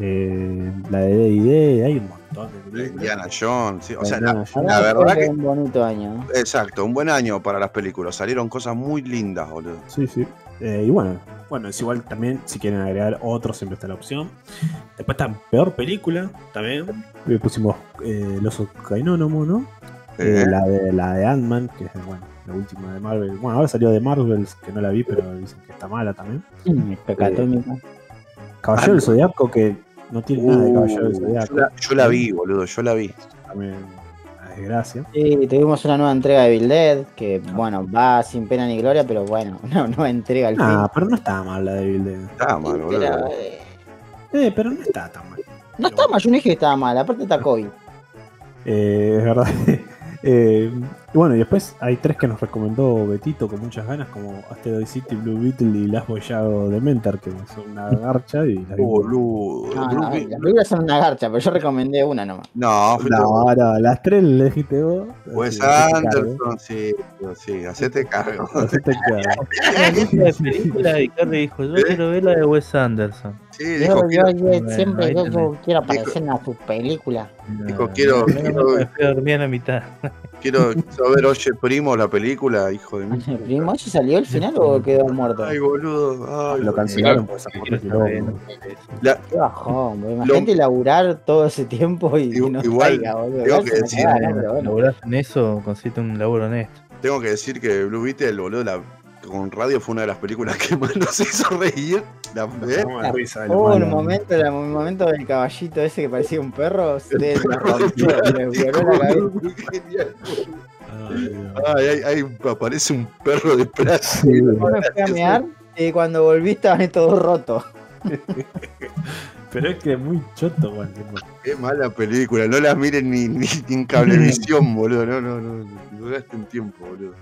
eh, la de D&D, hay un montón de películas. Indiana Jones, sí, o sea, la, verdad que un bonito año. Exacto, un buen año para las películas. Salieron cosas muy lindas, boludo. Sí, sí. Eh, y bueno, bueno, es igual también, si quieren agregar otro, siempre está la opción. Después está peor película, también. Le pusimos eh, El oso cainónomo, ¿no? Eh, Eh, la de la de Ant-Man, que es bueno, la última de Marvel. Bueno, ahora salió de Marvels, que no la vi, pero dicen que está mala también. Mm, Pecatómica. Caballero del Zodiaco, que no tiene nada de Caballero del uh, Zodiaco. yo, la, yo la vi, boludo, yo la vi. También una desgracia. Sí, tuvimos una nueva entrega de Bill Dead, que bueno, va sin pena ni gloria, pero bueno, una nueva entrega al Ah, pero no está mal la de Bill Dead. Está mal, boludo. Pero, eh, Eh, pero no está tan mal. no está mal, yo no dije que estaba mal, aparte está COVID. Eh, es verdad. Eh, y bueno, y después hay tres que nos recomendó Betito con muchas ganas, como Asteroid City, Blue Beetle y Las Bollado de Mentar, que son una garcha y las vimos. Boludo. No, Blue no, Beetle. las películas son una garcha, pero yo recomendé una nomás. No, No, no, las tres le dijiste vos. Cargo. Anderson, sí, sí, hacete cargo. Hacete cargo. Una lista de películas y Carly dijo, yo ¿Eh? quiero ver la de Wes Anderson. Sí, Yo, dijo, yo, quiero, yo Bueno, siempre yo, quiero aparecer en sus películas. Dijo, quiero- Me quiero- dormir a la mitad. quiero, quiero ver Oye Primo, la película, hijo de mí. ¿Primo ese salió al final o quedó muerto? Ay, boludo. Ay, Lo cancelaron por esa. La- Qué bajón, boludo. Imagínate laburar todo ese tiempo y no Igual, salga, boludo. tengo que decir, ¿no? Bueno. Laburás en eso, consiste un laburo honesto. tengo que decir que Blue Beetle, boludo, la, con radio fue una de las películas que más nos hizo reír. La, ¿eh? De risa de Hubo un momento, la- un momento del caballito ese que parecía un perro, ay, aparece un perro de plástico. Sí, Yo me fui a mear y cuando volví estaban todos rotos. pero es que es muy choto, bueno. Qué mala película, no la miren ni, ni, ni en cablevisión, boludo. No, no, no, no gasten tiempo, boludo.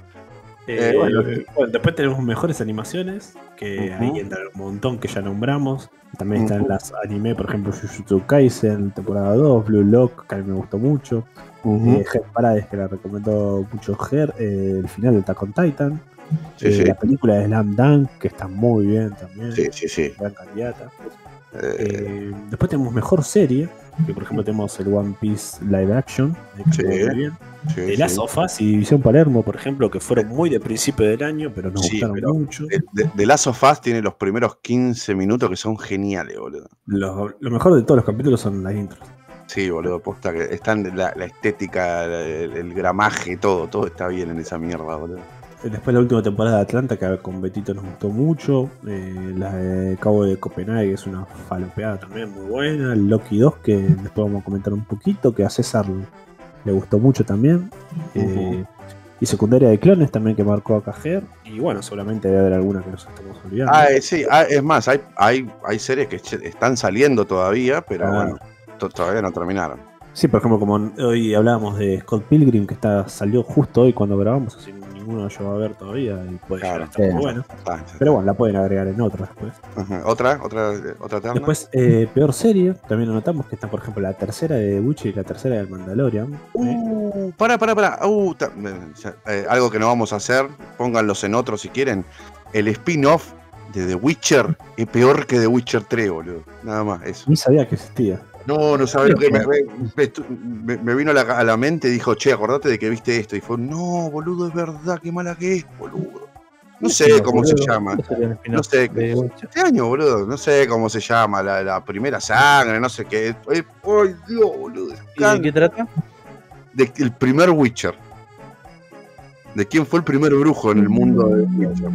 Eh, Eh, bueno, bueno. bueno, después tenemos mejores animaciones, que Ujú. ahí entran un montón que ya nombramos. También están Ujú. las anime, por ejemplo, Jujutsu Kaisen, temporada 2, Blue Lock, que a mí me gustó mucho. Eh, Ger Parades, que la recomendó mucho Ger, eh, el final de Attack on Titan. Sí, Eh, sí. La película de Slam Dunk, que está muy bien también. Sí, sí, sí. Gran candidata. Eh, Eh, después tenemos mejor serie, que por ejemplo tenemos el One Piece Live Action, Sí. bien. sí. Last of Us y División Palermo, por ejemplo, que fueron muy de principio del año, pero nos gustaron pero- mucho. De, de- de Last of Us tiene los primeros 15 minutos que son geniales, boludo. Lo, lo mejor de todos los capítulos son las intros. Sí, boludo, posta que están la, la estética, el, el gramaje, todo, todo está bien en esa mierda, boludo. Después la última temporada de Atlanta, que con Betito nos gustó mucho. eh, la de Cabo de Copenhague, que es una falopeada también muy buena. El Loki 2, que después vamos a comentar un poquito, que a César le gustó mucho también. eh, y secundaria de clones también que marcó a Cajer. Y bueno, seguramente debe haber alguna que nos estamos olvidando. Ah, eh, sí, ah, es más, hay, hay, hay series que están saliendo todavía, pero Ah. bueno, to- todavía no terminaron. Sí, por ejemplo, como hoy hablábamos de Scott Pilgrim, que está salió justo hoy cuando grabamos, así ninguno lo llegó a ver todavía y puede Claro. llegar a estar muy bueno. Pero bueno, la pueden agregar en otra después. ajá. Otra, otra, otra terna. Después, eh, peor serie, también anotamos que está, por ejemplo, la tercera de The Witcher y la tercera del Mandalorian. ¿eh? Uh, para, para, para. Uh, eh, eh, algo que no vamos a hacer, pónganlos en otro si quieren. El spin-off de The Witcher es peor que The Witcher 3, boludo. Nada más, eso. Ni sabía que existía. No, no sabes lo que me, me- vino a la, a la mente y dijo, che, acordate de que viste esto. Y fue, no, boludo, es verdad, qué mala que es, boludo. No sé cómo se llama. ¿Cómo sería el spin-off No sé. Este año, boludo, no sé cómo se llama, la, la primera sangre, no sé qué. Ay, Dios, boludo. ¿Y de qué trata? de- el primer Witcher. De quién fue el primer brujo en el mundo de Witcher.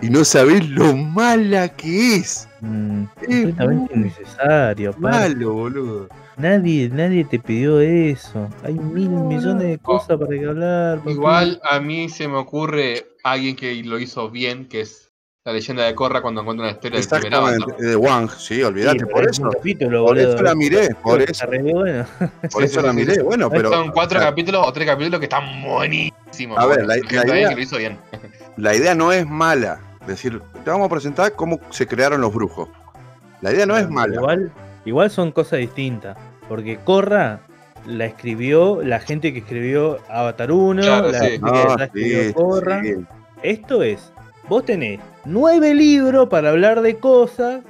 Y no sabés lo mala que es. Mm, Es completamente muy innecesario. malo, boludo. Nadie, nadie te pidió eso. Hay mil millones de cosas para que hablar. papi. Igual a mí se me ocurre alguien que lo hizo bien, que es la leyenda de Korra cuando encuentra una historia Exactamente. avatar. De Wang, sí, olvídate. Sí, por eso. un capítulo, Por boludo. eso la miré, por eso, bueno. por eso sí, la miré. Bueno, pero. Son cuatro o sea, capítulos o tres capítulos que están buenísimos. A ver, la- la idea- que lo hizo bien. la idea no es mala. Es decir, te vamos a presentar cómo se crearon los brujos. La idea no es mala. Igual, igual son cosas distintas. Porque Corra la escribió la gente que escribió Avatar 1, Claro, la sí. gente que No, la escribió sí, Korra. sí. Esto es, vos tenés nueve libros para hablar de cosas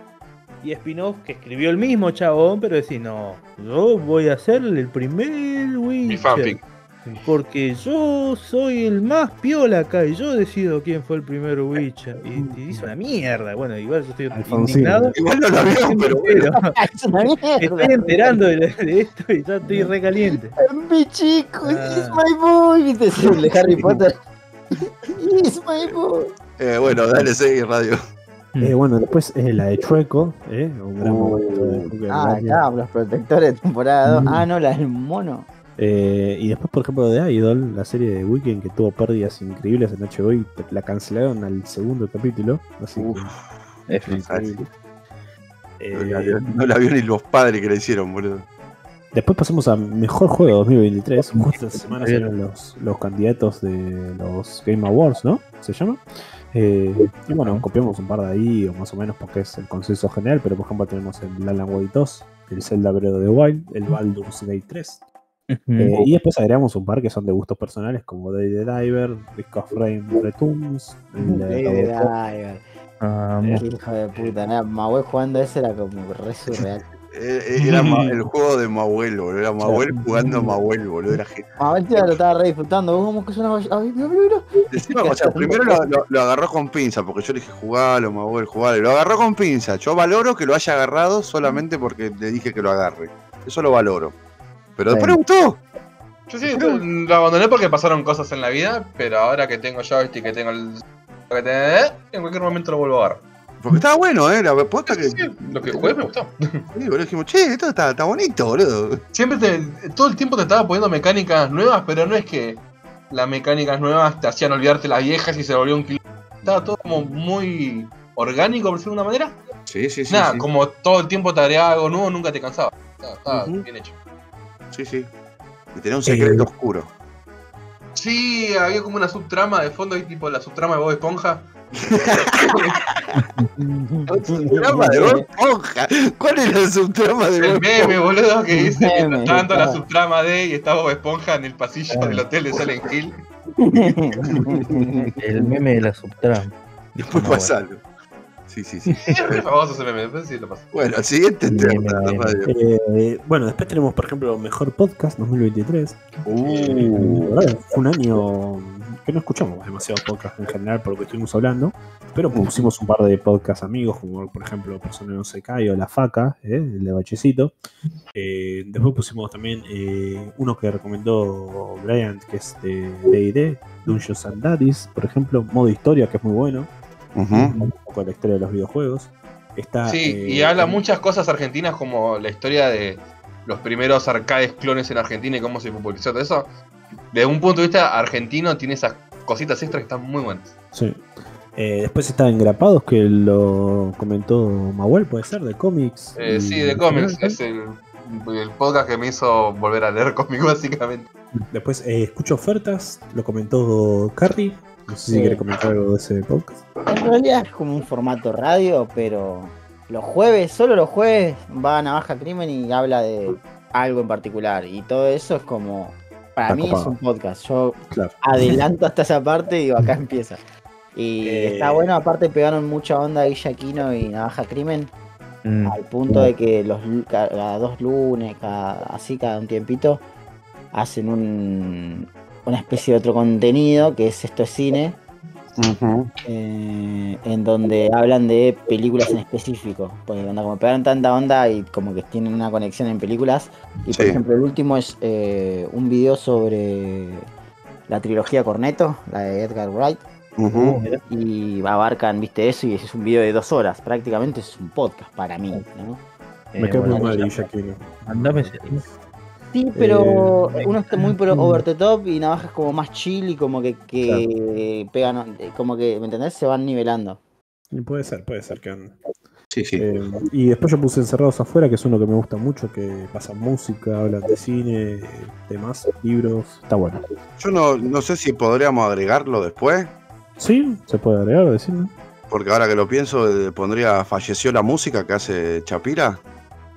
y spin-off que escribió el mismo chabón, pero decís, no, yo voy a hacer el primer Mi Witcher. fanfic. Porque yo soy el más piola acá y yo decido quién fue el primer Witcher. Y, y hizo una mierda. Bueno, igual yo estoy Alfonsino. indignado. Igual no lo vio, pero bueno. Es una Me mierda. estoy enterando de, de esto y ya estoy recaliente. Mi chico, Ah. it's my boy. ¿Viste de Harry Potter? It's my boy. Eh, bueno, dale, seguí, radio. Eh, bueno, después es la de Chueco, ¿eh? un gran Uh, momento de Cuca del Ah, acá, los protectores de temporada 2. Mm. Ah, no, la del mono. Eh, y después, por ejemplo, de Idol, la serie de Weekend que tuvo pérdidas increíbles en HBO y la cancelaron al segundo capítulo. Así Uf, que F. increíble. no, la Eh, vio, no la vio ni los padres que le hicieron, boludo. después pasamos a Mejor Juego 2023. Justo esta semana salieron los, los candidatos de los Game Awards, ¿no? ¿Se llama? Eh, y bueno, copiamos un par de ahí, o más o menos, porque es el consenso general. Pero por ejemplo, tenemos el Alan Wake 2, el Zelda Breath of the Wild, el Baldur's Gate 3. Eh, y después agregamos un par que son de gustos personales, como Day the Diver, Risk of Rain Returns, el de Ay, Robocop. ay, ay. Ah, Qué hijo de puta. Nada, Mahue jugando ese era como re surreal. Eh, eh, Era el juego de Mahuel, boludo. Era Mahuel jugando a Mahuel, boludo. Era genial. Mahue tío, lo estaba re disfrutando. ¿Vos cómo que suena? Ay, mira, mira, mira. O sea, primero lo, lo- lo agarró con pinza, porque yo le dije jugalo, Mahuel, jugalo. Lo agarró con pinza. Yo valoro que lo haya agarrado solamente porque le dije que lo agarre. Eso lo valoro. Pero después le gustó. Yo sí, lo abandoné porque pasaron cosas en la vida, pero ahora que tengo joystick, que tengo el. que te- en cualquier momento lo vuelvo a agarrar. Porque estaba bueno, ¿eh? La posta que. Sí, lo que jugué me gustó. Sí, boludo, dijimos, che, esto está, está bonito, boludo. Siempre te, todo el tiempo te estaba poniendo mecánicas nuevas, pero no es que las mecánicas nuevas te hacían olvidarte las viejas y se volvió un kilo. Estaba todo como muy orgánico, por decirlo de una manera. Sí, sí, sí. Nada, sí. como todo el tiempo te agregaba algo nuevo, nunca te cansaba. Estaba, bien hecho. Sí, sí. Y tenía un secreto Eh, oscuro. Sí, había como una subtrama de fondo, ahí tipo la subtrama de Bob Esponja. Subtrama de Bob Esponja. ¿Cuál era el subtrama de Bob El meme, Esponja? boludo, que dice que está dando la subtrama de y está Bob Esponja en el pasillo del hotel de Silent Hill. El meme de la subtrama. Después pasalo. Sí, sí, sí. Es re famoso ese meme, después sí lo paso. Bueno, el siguiente tema. Eh, bueno, después tenemos, por ejemplo, Mejor Podcast 2023. Uh, Fue un año que no escuchamos demasiados podcasts en general por lo que estuvimos hablando, pero pusimos un par de podcasts amigos, como por ejemplo Persona No Se Cae o La Faca, ¿eh? el de Bachecito. Eh, después pusimos también eh, uno que recomendó Brian, que es de D&D, Dungeons and Daddies, por ejemplo, modo historia, que es muy bueno, ujú. un poco la historia de los videojuegos. Está, Sí, eh, y habla también- muchas cosas argentinas como la historia de los primeros arcades clones en Argentina y cómo se popularizó todo eso. Desde un punto de vista argentino tiene esas cositas extras que están muy buenas. Sí. Eh, después está Engrapados, que lo comentó Mahuel, puede ser, de cómics. Eh, y- sí, de cómics, es el, el podcast que me hizo volver a leer cómics básicamente. Después eh, escucho ofertas, lo comentó Carrie. No sé si quiere comentar algo de ese podcast. En realidad es como un formato radio, pero los jueves, solo los jueves, va a Navaja Crimen y habla de algo en particular. Y todo eso es como. Para Está mí es un podcast. Yo Claro. adelanto hasta esa parte y digo, acá empieza. Y Eh. está bueno, aparte pegaron mucha onda Guilla Aquino y Navaja Crimen, Mm. al punto de que los cada dos lunes, cada, así cada un tiempito, hacen un, una especie de otro contenido que es esto es cine, eh, en donde hablan de películas en específico. Porque onda, como pegaron tanta onda y como que tienen una conexión en películas. Y por Sí. ejemplo, el último es eh, un video sobre la trilogía Corneto, la de Edgar Wright. Y abarcan, viste, eso y es un video de dos horas. Prácticamente es un podcast para mí, ¿no? Me Eh, quedo bueno, muy mal. Mandame ese link. Sí, pero Eh, uno está muy pro over the top y Navaja es como más chill y como que, que pegan, como que, ¿me entendés? Se van nivelando. Y puede ser, puede ser que ande. Sí, sí. Eh, y después yo puse Encerrados Afuera, que es uno que me gusta mucho, que pasa música, hablan de cine, demás, libros. Está bueno. Yo no, no sé si podríamos agregarlo después, Sí, se puede agregar, decirlo. porque ahora que lo pienso, eh, pondría Falleció la música que hace Chapira.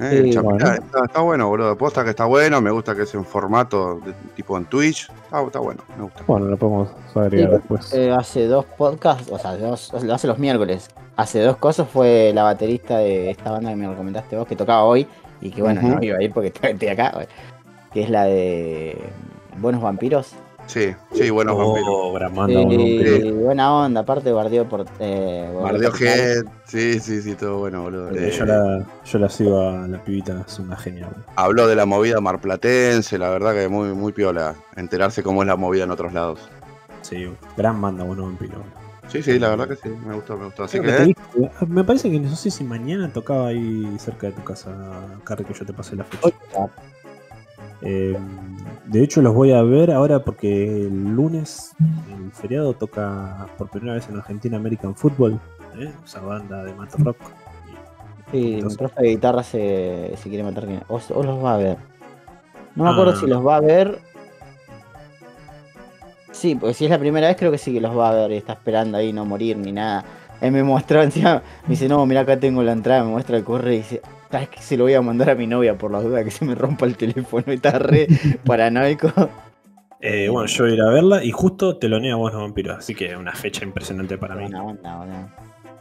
Eh, Sí, bueno. está, está bueno, boludo. Posta que está bueno, me gusta que es en formato de- tipo en Twitch. Está, está bueno, me gusta. Bueno, lo podemos agregar Sí, después. Eh, hace dos podcasts, o sea, dos, lo hace los miércoles. Hace dos cosas fue la baterista de esta banda que me recomendaste vos, que tocaba hoy, y que bueno, Ujú. no iba a ir porque estoy acá, que es la de Buenos Vampiros. Sí, sí, buenos vampiros. Oh, Eh, bueno, hombre. buena onda, aparte bardeó por... Eh, Portugal. Head, sí, sí, sí, todo bueno, boludo. Eh, Eh, yo, la, yo la sigo a la pibita, es una genial. Habló de la movida marplatense, la verdad que muy, muy piola. Enterarse cómo es la movida en otros lados. Sí, gran banda, bueno, vampiro. Sí, sí, la verdad que sí, me gustó, me gustó. Así que que, dije- me parece que no sé si mañana tocaba ahí cerca de tu casa, Carrie, que yo te pasé la fecha. Eh, de hecho, los voy a ver ahora porque el lunes, el feriado, toca por primera vez en Argentina American Football, ¿eh? esa banda de Mato Rock. Sí, mi Entonces- profe de guitarra se, se quiere matar o, o los va a ver. No me acuerdo Ah. si los va a ver. Sí, porque si es la primera vez creo que sí que los va a ver y está esperando ahí no morir ni nada. Él me mostró encima, me dice, no, mira acá tengo la entrada, me muestra el correo y dice, sabes que se lo voy a mandar a mi novia por la duda que se me rompa el teléfono y está re paranoico. Eh, bueno, yo voy a ir a verla y justo telonea Buenos Vampiros, así que una fecha impresionante para mí. Buena onda, boludo.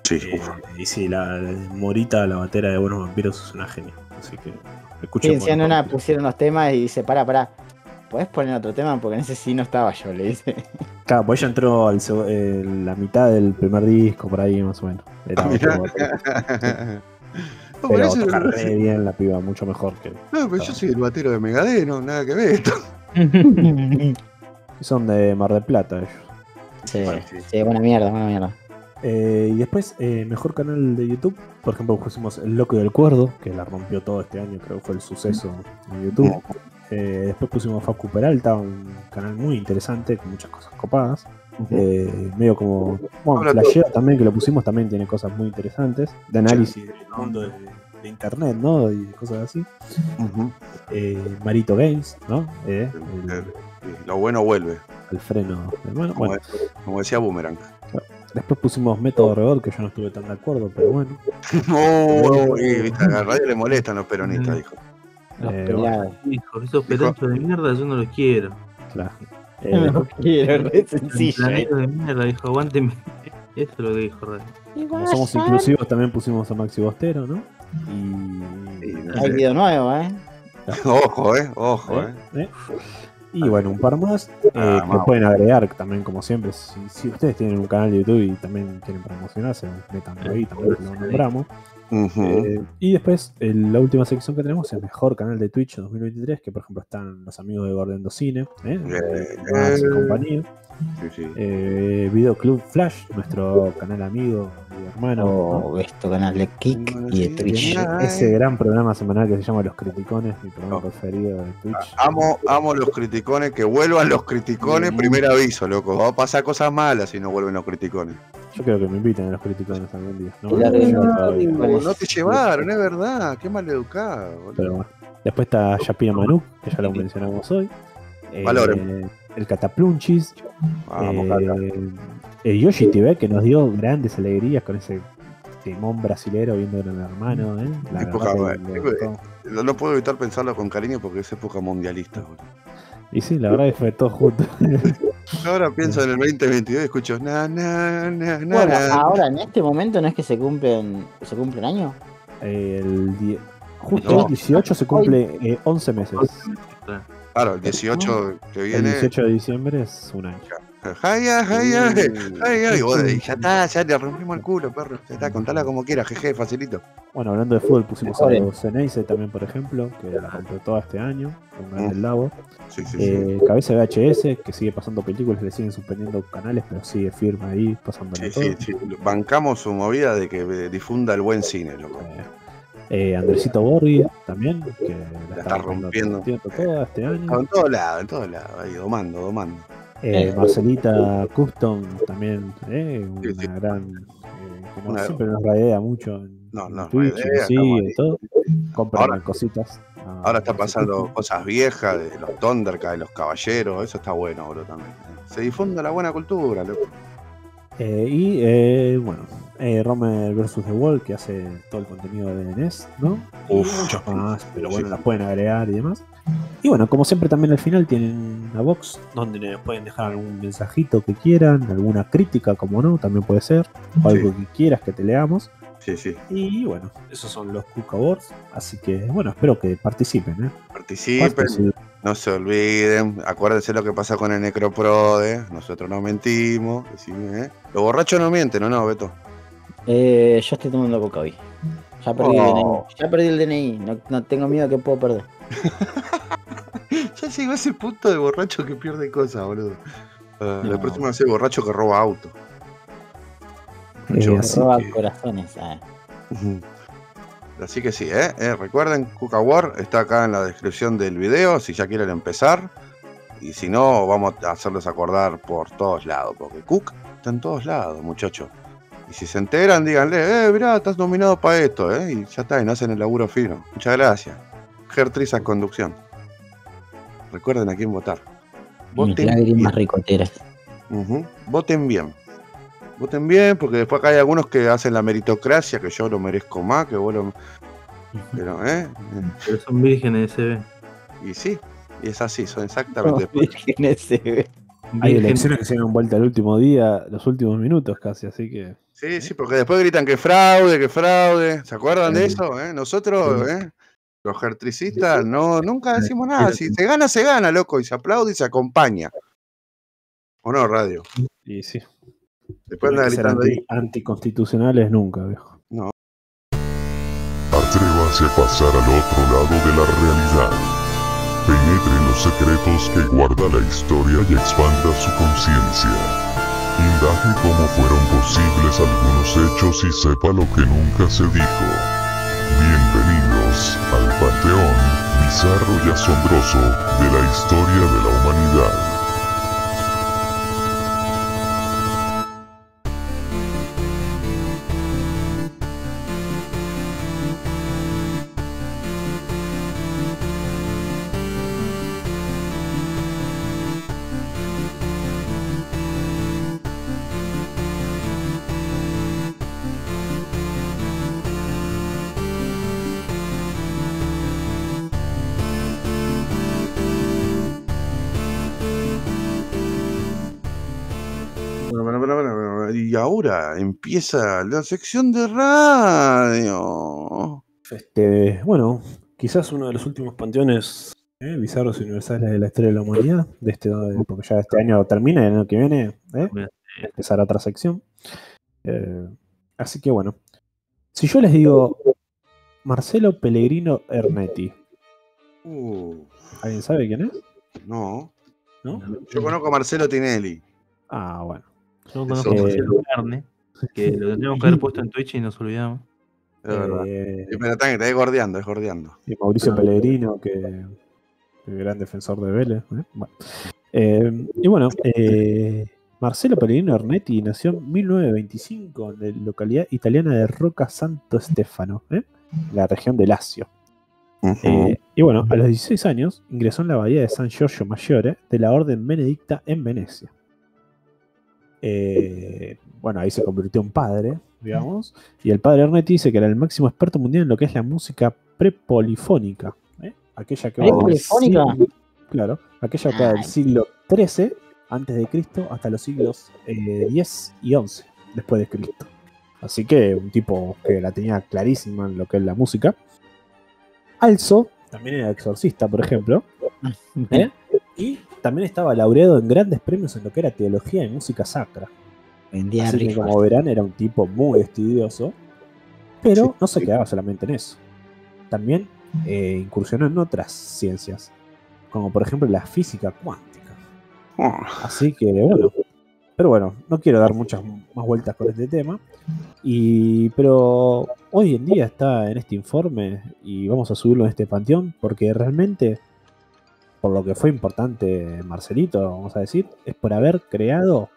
sí, Eh, y sí, la, la Morita, la batera de Buenos Vampiros, es una genia. Así que Sí, escuchen encima en una Vampiros. pusieron los temas y dice, para, para, ¿podés poner otro tema? Porque en ese sí no estaba yo, le dice. Claro, pues ella entró al eh, la mitad del primer disco, por ahí más o menos. Era batero. No, por Pero eso- toca re bien la piba, mucho mejor que. No, pero yo soy el batero de Megadeth, no, nada que ver esto. Son de Mar del Plata ellos. Sí, Bueno, sí. sí, buena mierda, buena mierda. Eh, y después, eh, mejor canal de YouTube. Por ejemplo, pusimos El Loco del Cuerdo, que la rompió todo este año, creo que fue el suceso en YouTube. Eh, después pusimos Facu Peralta, un canal muy interesante, con muchas cosas copadas. Eh, medio como. Bueno, Flashera también, que lo pusimos, también tiene cosas muy interesantes. De análisis del mundo de, de internet, ¿no? Y cosas así. Eh, Marito Games, ¿no? Eh, el, Lo bueno vuelve, el freno. Bueno, como, bueno, como decía Boomerang. después pusimos Método Rebord, que yo no estuve tan de acuerdo, pero bueno. Oh, y, viste, a la radio le molestan los peronistas, dijo. Los Eh, pelados. Hijo, esos peronchos de mierda yo no los quiero. Claro. Eh, No quiero, re sencillo. Planero de mierda, dijo, aguánteme. Eso es lo que dijo. Como somos inclusivos, también pusimos a Maxi Bostero, ¿no? Y. Hay video nuevo, ¿eh? Ojo, eh, ojo, eh. ¿Eh? Y bueno, un par más eh, Ah, que pueden agregar también, como siempre. Si, si ustedes tienen un canal de YouTube y también quieren promocionarse, metanlo ahí, también lo nombramos. Eh, y después, el- la última sección que tenemos es el mejor canal de Twitch 2023, que por ejemplo están los amigos de Gordendo Cine, ¿eh? y Eh. compañía. Sí, sí. Eh, Video Club Flash, nuestro canal amigo y hermano. ¿no? O esto canal de Kick y de Twitch. Ese gran programa semanal que se llama Los Criticones, mi programa No. preferido de Twitch. Amo, amo los criticones, que vuelvan los criticones, Mm. primer aviso, loco. Va a pasar cosas malas si no vuelven los criticones. Yo creo que me inviten a los Criticones algún día. No, No te llevaron, es verdad. Qué mal educado, boludo. Pero bueno. Después está Yapira Manuk, que ya lo mencionamos hoy. Eh, Valoren. el Cataplunchis. Vamos, eh, el Yoshi TV, que nos dio grandes alegrías con ese timón brasilero viendo a mi hermano. ¿eh? La Época, que. No, no puedo evitar pensarlo con cariño porque es época mundialista, boludo. Y sí, la verdad que fue todo junto. Ahora pienso en el 2022 y escucho na na na na Bueno, na. ahora en este momento no es que se cumplen se cumple un año. el die- Justo No. el 18 se cumple eh, 11 meses. Claro, el 18 que El viene. 18 de diciembre es un año. Ay, ay, ay, ay, Mm. ay, vos, y ya está, ya le rompimos el culo, perro. Ya está, contala como quieras, jeje, facilito. Bueno, hablando de fútbol, pusimos a los Ceneice también, por ejemplo, que la completó este año, con Gran del Lago. Sí, sí, sí. Eh, Cabeza VHS, que sigue pasando películas, le siguen suspendiendo canales, pero sigue firme ahí, pasándolo Sí, todo. sí, sí. Bancamos su movida de que eh, difunda el buen cine, loco. Eh, Andresito Borri también, que la, está rompiendo. toda este año. En todos lados, en todos lados, ahí, domando, domando. Eh, Marcelita Custom también, eh, una Sí, sí. gran. eh, no, Una- siempre nos raidea mucho en, No, no, Twitch, sí, y todo. Compran Ahora- cositas. Ahora está a su pasando cosas viejas de los Thundercats, de los caballeros, eso está bueno, bro, también. Se difunde la buena cultura, loco. Eh, y eh, bueno, eh, Romer vs. The Wall, que hace todo el contenido de NES, ¿no? Y Uf, muchos más, pero sí. bueno, las pueden agregar y demás. Y bueno, como siempre también al final tienen una box donde pueden dejar algún mensajito que quieran, alguna crítica, como no, también puede ser, o algo que quieras que te leamos. Sí, sí. Y bueno, esos son los Cook Awards, así que bueno, espero que participen, ¿eh? Participen, Participen. no se olviden, acuérdense lo que pasa con el Necroprode, nosotros no mentimos, decime, ¿eh? Los borrachos no mienten, ¿o no, Beto? Eh, yo estoy tomando coca hoy. Ya perdí el DNI. Oh. Ya perdí el DNI. No, no tengo miedo que puedo perder. Ya llegó ese punto de borracho que pierde cosas, boludo. La No. próxima va a ser borracho que roba auto. Eh, Mucho. así Roba que- corazones. ah. Así que sí, ¿eh? Eh, Recuerden, Cuca War está acá en la descripción del video, si ya quieren empezar. Y si no, vamos a hacerles acordar por todos lados, porque Cook está en todos lados, muchachos. Y si se enteran, díganle, eh, mirá, estás nominado para esto, ¿eh? Y ya está, y no hacen el laburo fino. Muchas gracias. Gertrizas Conducción. Recuerden a quién votar. Voten lágrimas bien. ricoteras. Ujú. Voten bien. Voten bien, porque después acá hay algunos que hacen la meritocracia, que yo lo merezco más, que vos lo... Pero, ¿eh? Pero son vírgenes ese. Y sí, y es así, son exactamente. Vírgenes se ve. Hay Virgen- elecciones que se dieron vuelta al último día, los últimos minutos casi, así que. Sí, sí, porque después gritan que fraude, que fraude. ¿Se acuerdan de eso? eh? Nosotros, ¿eh? los gertricistas, no, nunca decimos nada. Si se gana, se gana, loco, y se aplaude y se acompaña. ¿O no, radio? Y sí. Después no anda hay que ser gritando ahí. anti- anticonstitucionales nunca, viejo. Atrévase a pasar al otro lado de la realidad. Penetre en los secretos que guarda la historia y expanda su conciencia. Indague cómo fueron posibles algunos hechos y sepa lo que nunca se dijo. Bienvenidos al panteón bizarro y asombroso de la historia de la humanidad. Ahora empieza la sección de radio. Este, bueno, quizás uno de los últimos panteones eh, bizarros y universales de la historia de la humanidad, de este, porque ya este año termina y el año que viene eh, empezará otra sección. Eh, así que bueno, si yo les digo Marcelo Pellegrino Ernetti, Uh, ¿alguien sabe quién es? no. ¿No? Yo conozco a Marcelo Tinelli. Ah, bueno. Yo conozco a Eh, Marcelo Carne, que lo tendríamos que haber puesto en Twitch y nos olvidamos. Es verdad. Eh, Sí, Pero está, está gordeando, es gordeando. y Mauricio Pellegrino, que el gran defensor de Vélez. ¿eh? Bueno. Eh, y bueno, eh, Marcelo Pellegrino Ernetti nació en 1925 en la localidad italiana de Rocca Santo Stefano, ¿eh? la región de Lazio. Ujú. Eh, y bueno, a los 16 años ingresó en la bahía de San Giorgio Maggiore de la Orden Benedicta en Venecia. Eh, bueno, ahí se convirtió en padre, digamos. Y el padre Ernetti dice que era el máximo experto mundial en lo que es la música prepolifónica. ¿eh? Aquella que va ¿Prepolifónica? siglo- Claro, aquella que va del siglo XIII antes de Cristo hasta los siglos eh, 10 y 11 después de Cristo. Así que un tipo que la tenía clarísima en lo que es la música. Also también era exorcista, por ejemplo. ¿eh? Y también estaba laureado en grandes premios en lo que era teología y música sacra. Vendía Así que como verán era un tipo muy estudioso, pero Sí, no se sí. quedaba solamente en eso. También eh, incursionó en otras ciencias, como por ejemplo la física cuántica. Oh, Así que bueno, pero bueno, no quiero dar muchas más vueltas con este tema. Y, pero hoy en día está en este informe y vamos a subirlo en este panteón porque realmente, por lo que fue importante Marcelito, vamos a decir, es por haber creado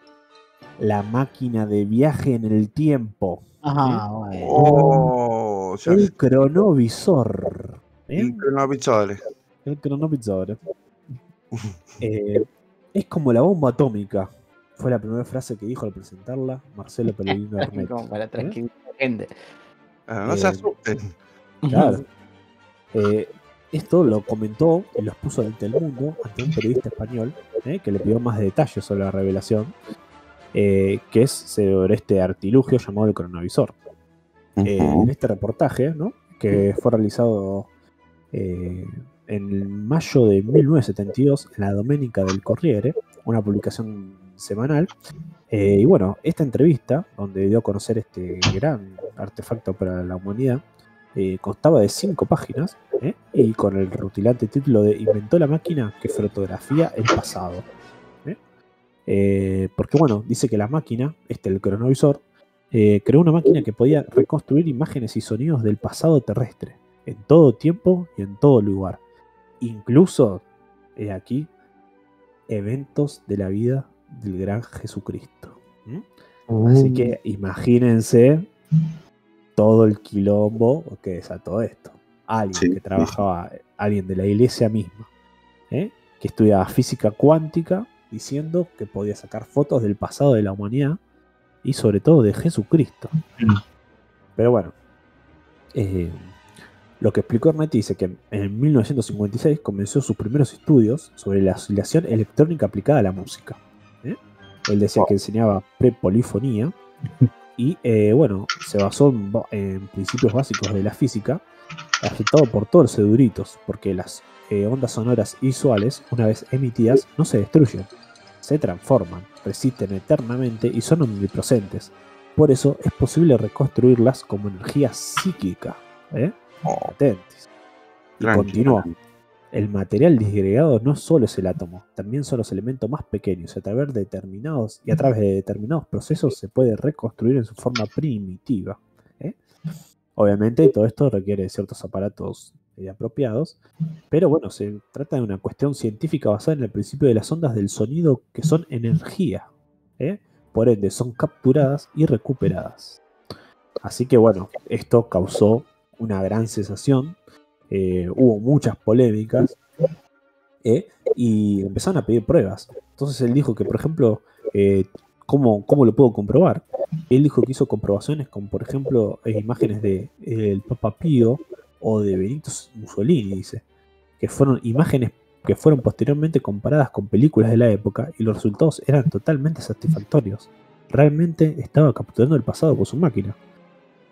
la máquina de viaje en el tiempo, Ajá, bueno. oh, sea, el cronovisor. ¿eh? el cronovisor. El cronovisor. Eh, es como la bomba atómica. Fue la primera frase que dijo al presentarla Marcelo Pellegrino Ernetti. Como para tranquilizar a la gente. Ah, no se Eh, asusten. Claro. Esto lo comentó y lo expuso ante el mundo ante un periodista español eh, que le pidió más detalles sobre la revelación, eh, que es sobre este artilugio llamado el cronovisor. Eh, en este reportaje, ¿no? que fue realizado en mayo de 1972 en la Doménica del Corriere, una publicación semanal. Eh, y bueno, esta entrevista, donde dio a conocer este gran artefacto para la humanidad, eh, constaba de cinco páginas ¿eh? y con el rutilante título de Inventó la máquina que fotografía el pasado. ¿eh? Eh, porque bueno, dice que la máquina, este el cronovisor, creó una máquina que podía reconstruir imágenes y sonidos del pasado terrestre, en todo tiempo y en todo lugar. Incluso, aquí, eventos de la vida del gran Jesucristo. ¿Mm? Así que imagínense todo el quilombo que desató esto. Alguien Sí, que trabajaba, alguien de la iglesia misma, ¿eh? que estudiaba física cuántica, diciendo que podía sacar fotos del pasado de la humanidad y sobre todo de Jesucristo. Pero bueno, eh, lo que explicó Ernetti dice que en 1956 comenzó sus primeros estudios sobre la oscilación electrónica aplicada a la música. ¿eh? Él decía que enseñaba prepolifonía y eh, bueno, se basó en, ba- en principios básicos de la física, agitado por todos los erudritos, porque las eh, ondas sonoras y visuales, una vez emitidas, no se destruyen, se transforman, resisten eternamente y son omnipresentes. Por eso es posible reconstruirlas como energía psíquica. ¿eh? Oh. Y continúa. El material disgregado no solo es el átomo, también son los elementos más pequeños. y A través de determinados y a través de determinados procesos se puede reconstruir en su forma primitiva. ¿eh? Obviamente todo esto requiere ciertos aparatos apropiados, pero bueno, se trata de una cuestión científica basada en el principio de las ondas del sonido que son energía. ¿eh? Por ende, son capturadas y recuperadas. Así que bueno, esto causó una gran sensación eh, hubo muchas polémicas eh, y empezaron a pedir pruebas. Entonces él dijo que, por ejemplo, ¿cómo, cómo lo puedo comprobar? Él dijo que hizo comprobaciones con, por ejemplo, eh, imágenes de eh, el Papa Pío o de Benito Mussolini, dice, que fueron imágenes que fueron posteriormente comparadas con películas de la época y los resultados eran totalmente satisfactorios. realmente estaba capturando el pasado con su máquina.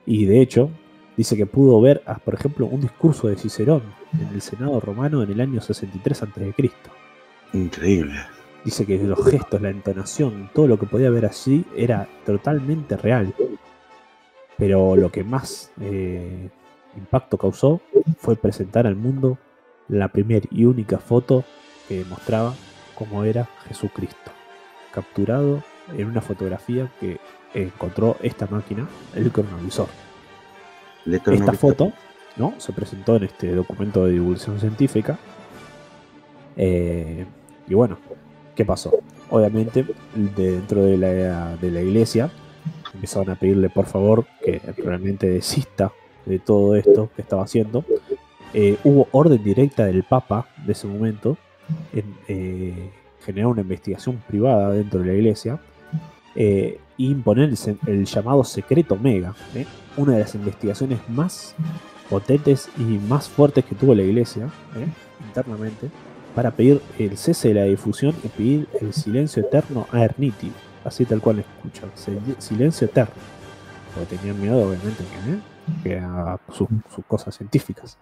Y de hecho, dice que pudo ver, ah, por ejemplo, un discurso de Cicerón en el Senado romano en el año 63 a.C. Increíble. Dice que los gestos, la entonación, todo lo que podía ver allí era totalmente real. Pero lo que más eh, impacto causó fue presentar al mundo la primera y única foto que mostraba cómo era Jesucristo, capturado en una fotografía que encontró esta máquina, el cronovisor. El Esta foto ¿no? se presentó en este documento de divulgación científica. Eh, y bueno, ¿qué pasó? Obviamente, de- dentro de la, de la iglesia empezaron a pedirle por favor que realmente desista de todo esto que estaba haciendo. Eh, hubo orden directa del Papa de ese momento en eh, generar una investigación privada dentro de la iglesia eh, e imponer el, el llamado secreto Omega, ¿eh? una de las investigaciones más potentes y más fuertes que tuvo la iglesia internamente para pedir el cese de la difusión y pedir el silencio eterno a Erniti, así tal cual escuchan, sil- silencio eterno, porque tenían miedo obviamente que, ¿eh? que a sus, sus cosas científicas.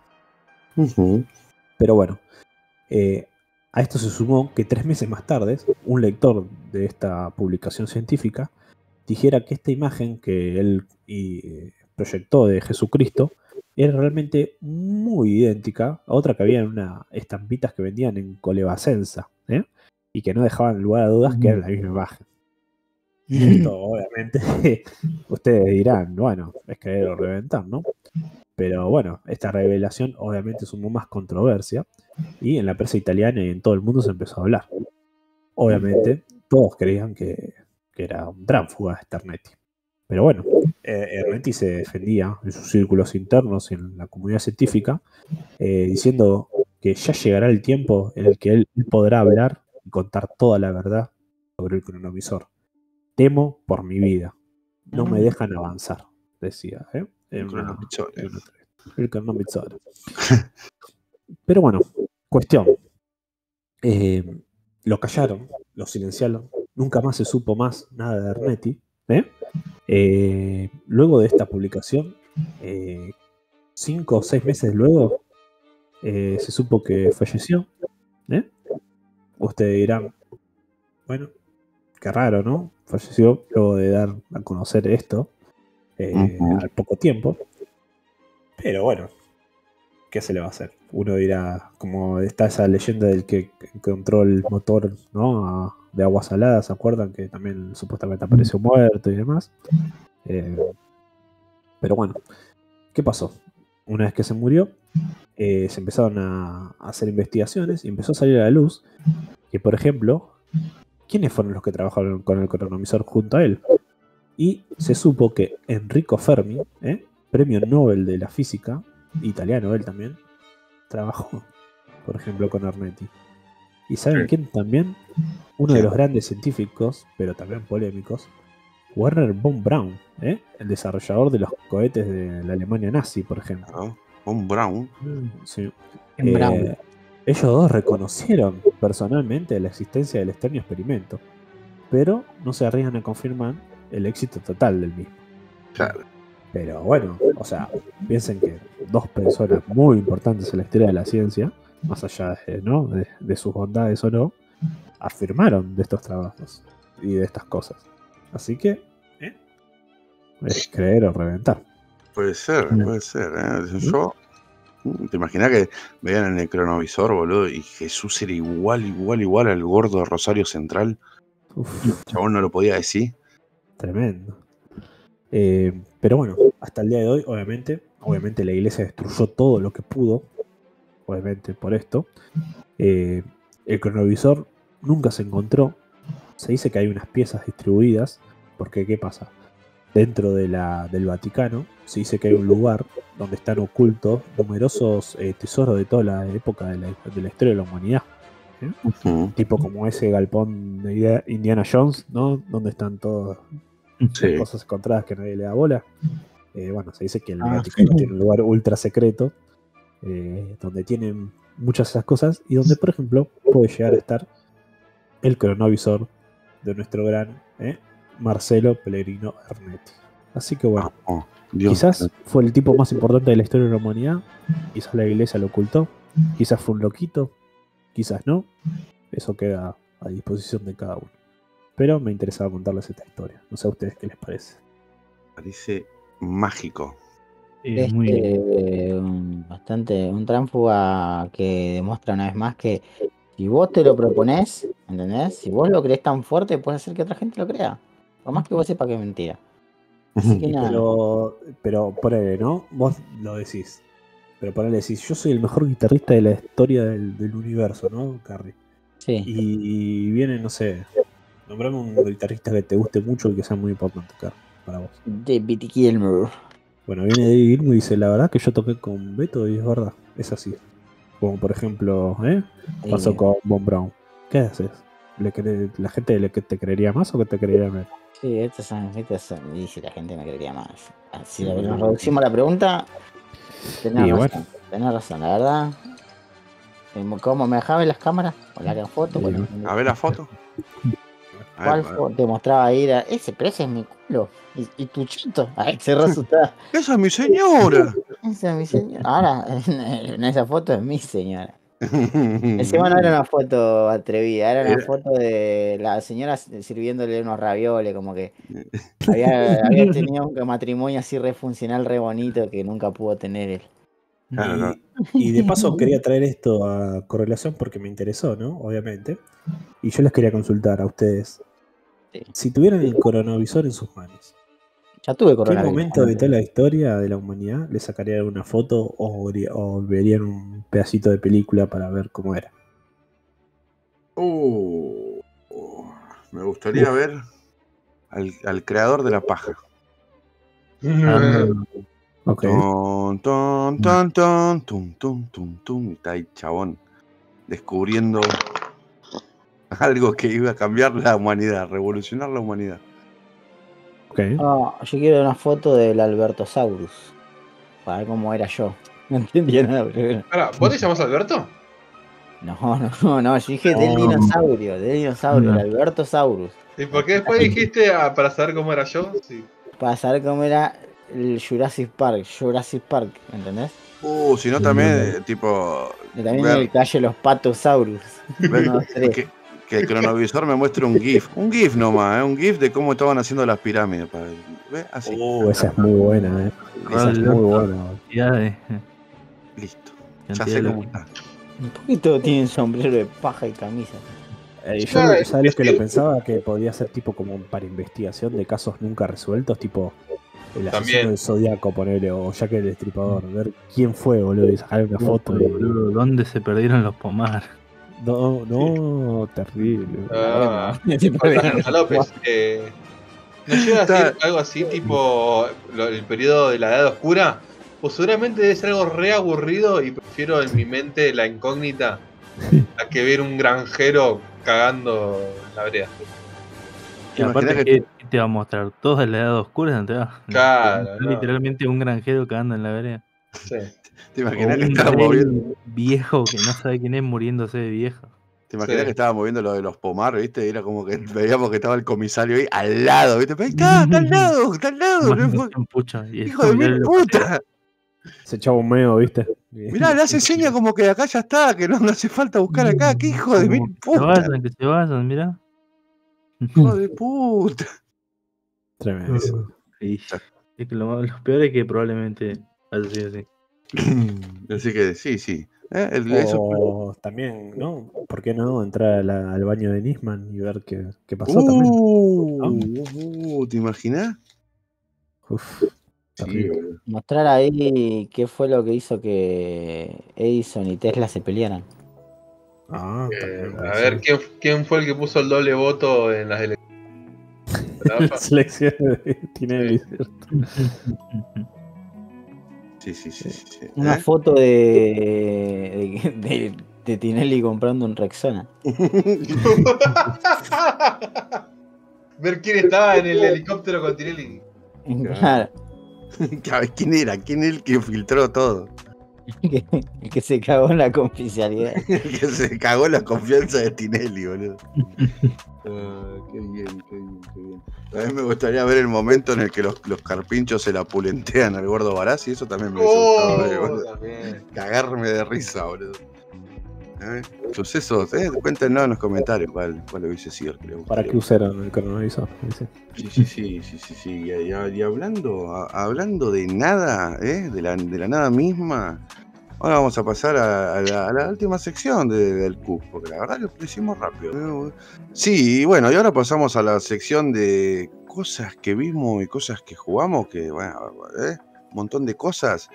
Pero bueno, eh, a esto se sumó que tres meses más tarde, un lector de esta publicación científica dijera que esta imagen que él y, eh, proyectó de Jesucristo era realmente muy idéntica a otra que había en una estampitas que vendían en Colevacenza, ¿eh? y que no dejaban lugar a dudas que era la misma imagen. Esto, obviamente, ustedes dirán, bueno, es creer o reventar, ¿no? Pero bueno, esta revelación obviamente sumó más controversia y en la prensa italiana y en todo el mundo se empezó a hablar. Obviamente, todos creían que, que era un tránsfuga Sternetti. Pero bueno, eh, Ernetti se defendía en sus círculos internos y en la comunidad científica, eh, diciendo que ya llegará el tiempo en el que él podrá hablar y contar toda la verdad sobre el cronovisor. Temo por mi vida. No me dejan avanzar, decía. ¿eh? Una- Cronovisor. El cronovisor. Pero bueno, cuestión. Eh, lo callaron, lo silenciaron. Nunca más se supo más nada de Ernetti. ¿Eh? Eh, luego de esta publicación, eh, cinco o seis meses luego, se supo que falleció. ¿eh? Ustedes dirán, bueno, qué raro, ¿no? Falleció luego de dar a conocer esto al poco tiempo. Pero bueno, ¿qué se le va a hacer? Uno dirá, como está esa leyenda del que encontró el motor ¿no? de agua salada, ¿se acuerdan? Que también supuestamente apareció muerto y demás. Eh, pero bueno, ¿qué pasó? Una vez que se murió, eh, se empezaron a, hacer investigaciones y empezó a salir a la luz que, por ejemplo, ¿quiénes fueron los que trabajaron con el cronovisor junto a él? Y se supo que Enrico Fermi, ¿eh? premio Nobel de la física, italiano él también, trabajó, por ejemplo, con Arnetti. ¿Y saben Sí. quién también? Uno de los grandes científicos, pero también polémicos, Werner von Braun, ¿eh? el desarrollador de los cohetes de la Alemania nazi, por ejemplo. ¿no? Un Brown. Sí. En Eh, Brown. ellos dos reconocieron personalmente la existencia del extraño experimento, pero no se arriesgan a confirmar el éxito total del mismo. Claro. Pero bueno, o sea, piensen que dos personas muy importantes en la historia de la ciencia, más allá de, ¿no? de, de sus bondades o no, afirmaron de estos trabajos y de estas cosas. Así que, ¿eh? es creer o reventar. Puede ser, Mm. puede ser. ¿eh? Yo. ¿Te imaginas que vean en el cronovisor, boludo? Y Jesús era igual, igual, igual al gordo de Rosario Central. Uf, Chabón no lo podía decir. Tremendo. Eh, pero bueno, hasta el día de hoy, obviamente, obviamente la iglesia destruyó todo lo que pudo, obviamente por esto. Eh, el cronovisor nunca se encontró. Se dice que hay unas piezas distribuidas, porque ¿qué pasa? Dentro de la, del Vaticano se dice que hay un lugar donde están ocultos numerosos eh, tesoros de toda la época de la, de la historia de la humanidad Ujú. tipo como ese galpón de Indiana Jones, ¿no? Donde están todas las Sí. cosas encontradas que nadie le da bola. Eh, bueno, se dice que el Ah, Vaticano sí. tiene un lugar ultra secreto eh, donde tienen muchas de esas cosas y donde, por ejemplo, puede llegar a estar el cronovisor de nuestro gran ¿eh? Marcelo Pellegrino Ernetti. Así que bueno, Oh, Dios. quizás fue el tipo más importante de la historia de la humanidad, quizás la iglesia lo ocultó, quizás fue un loquito, quizás no. Eso queda a disposición de cada uno. Pero me interesaba contarles esta historia. No sé a ustedes qué les parece. Parece mágico. Eh, muy Este, un- bastante, un tránfuga que demuestra una vez más que si vos te lo proponés, ¿entendés? Si vos lo crees tan fuerte, puede hacer que otra gente lo crea. Por más que vos sepas que es mentira. Así que nada. Pero, pero ponele, ¿no? Vos lo decís. Pero ponele, decís, yo soy el mejor guitarrista de la historia del, del universo, ¿no, Carrie? Sí. Y viene, no sé, nombrame un guitarrista que te guste mucho y que sea muy importante, para vos. David Gilmour. Bueno, viene David Gilmour y dice, la verdad que yo toqué con Beto y es verdad, es así. Como por ejemplo, ¿eh? Pasó Eh, con Von Brown. ¿Qué haces? ¿Le cre- ¿La gente le que te creería más o que te creería menos? Sí, estos son, estos son. Y si la gente me creería más. Si nos reducimos la pregunta, tenés razón. bueno. Tenés razón, la verdad. Em, ¿Cómo me dejaba ver las cámaras? ¿O la foto? Bueno, A ver la foto. A ¿Cuál ver, fo- te mostraba ahí? Era, ese, pero ese es mi culo. Y, y tu chito. Ay, se resulta. ¡Esa es mi señora! Esa es mi señora. Ahora, en esa foto es mi señora. Encima no era una foto atrevida, era una Era- foto de la señora sirviéndole unos ravioles, como que había, había tenido un matrimonio así re funcional, re bonito que nunca pudo tener él. Claro, no. Y de paso quería traer esto a correlación porque me interesó, ¿no? Obviamente. Y yo les quería consultar a ustedes. Sí. Si tuvieran el coronavisor en sus manos, Ya tuve ¿qué coronavirus. momento de toda la historia de la humanidad le sacarían una foto o, vería- o verían un pedacito de película para ver cómo era? Uh, uh, me gustaría ver al, al creador de la paja. Ah, Ok. Ton, ton, ton, ton, tum, tum, tum, tum. Y está ahí, chabón, descubriendo algo que iba a cambiar la humanidad, revolucionar la humanidad. ok. Ah, yo quiero una foto del Albertosaurus. Para ver cómo era yo. No entendía nada, pero. Ahora, ¿vos te llamás Alberto? No, no, no, no, yo dije del No. dinosaurio, del dinosaurio, No. el Albertosaurus. ¿Y por qué después dijiste ah, para saber cómo era yo? Sí. Para saber cómo era el Jurassic Park, Jurassic Park, ¿entendés? Uh, si no Sí, también, no. eh, tipo, Y también Ver. el calle los Patosaurus. ver No, que, que el cronovisor me muestre un GIF. Un GIF nomás, ¿eh? un GIF de cómo estaban haciendo las pirámides. para- ¿Ve? Así. Uh, esa es muy buena, eh. Esa es Loco. muy buena. de- Listo. Ya sé cómo lo- está. Un poquito tienen sombrero de paja y camisa. Eh, yo, ¿sabes lo que lo pensaba? Que podía ser tipo como para investigación de casos nunca resueltos, tipo el asesino También. del Zodíaco, ponerle, o Jack el Destripador, ver quién fue, boludo, y sacar una foto. y- Boludo, ¿Dónde se perdieron los pomar? No, no, terrible. Ah, López. Eh, ¿No llega a ser algo así, tipo lo- el periodo de la Edad Oscura? Pues seguramente debe ser algo re aburrido y prefiero en mi mente la incógnita a que ver un granjero cagando en la vereda. Y aparte, ¿qué, qué te va a mostrar? Todos en la edad oscura, ¿no te va? Claro, no. Literalmente un granjero cagando en la vereda. Sí. ¿Te imaginas que un estábamos rey viendo, viejo que no sabe quién es muriéndose de viejo. te imaginas Sí. que estábamos viendo lo de los pomar, ¿viste? Era como que veíamos que estaba el comisario ahí al lado, ¿viste? Ahí está, está al lado, está al lado. no y Hijo de mil puta. Se echaba un meo, ¿viste? Mirá, le hace seña como que acá ya está, que no, no hace falta buscar acá. ¿Qué hijo de mil como, Que se puta? vayan, que se vayan, mirá. Hijo de puta. Tremendo. Y es que lo, lo peor es que probablemente haya sido así. Así que sí, sí. Eh, el- eso- O también, ¿no? ¿Por qué no entrar la- al baño de Nisman y ver qué, qué pasó también? Uh, uh, ¿Te imaginas? Uf, Sí. Mostrar ahí qué fue lo que hizo que Edison y Tesla se pelearan. Ah, Eh, a ver, ¿quién, ¿quién fue el que puso el doble voto en las elecciones? La selección de Tinelli. ¿cierto? Sí, sí, sí. sí, sí. Una ¿Eh? foto de, de, de- de Tinelli comprando un Rexona. Ver quién estaba en el helicóptero con Tinelli. Claro. ¿Quién era? ¿Quién es el que filtró todo? El que se cagó en la confidencialidad. que se cagó en la confianza de Tinelli, boludo. Ah, qué bien, qué bien, qué bien. A mí me gustaría ver el momento en el que los, los carpinchos se la pulentean al gordo Barassi, eso también me hubiese gustado ver, Oh, boludo. también. Cagarme de risa, boludo. ¿Eh? Sucesos, eh, cuéntenos en los comentarios cuál, cuál hubiese sido que ¿Para qué usaron el coronavirus? Dice. Sí, sí, sí, sí, sí, sí. Y, y- y hablando, a- hablando de nada, ¿eh? de, la, de la nada misma, ahora vamos a pasar a, a la, a la última sección de- del CUP, porque la verdad que lo hicimos rápido. Sí, y bueno, y ahora pasamos a la sección de cosas que vimos y cosas que jugamos, que bueno, ¿eh? un montón de cosas.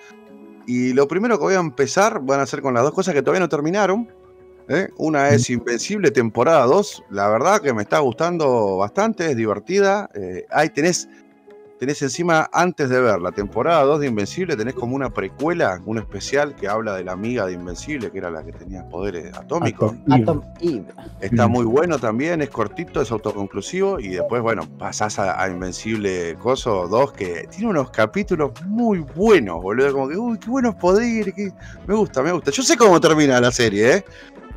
Y lo primero que voy a empezar van a ser con las dos cosas que todavía no terminaron. ¿eh? Una es Invencible temporada 2. La verdad que me está gustando bastante, es divertida. Eh, ahí tenés, tenés encima, antes de ver la temporada 2 de Invencible, tenés como una precuela, un especial que habla de la amiga de Invencible, que era la que tenía poderes atómicos. Atom Eve. Está muy bueno también, es cortito, es autoconclusivo y después, bueno, pasás a, a Invencible Coso 2 que tiene unos capítulos muy buenos, boludo, como que, uy, qué buenos poderes, que... me gusta, me gusta. Yo sé cómo termina la serie, ¿eh?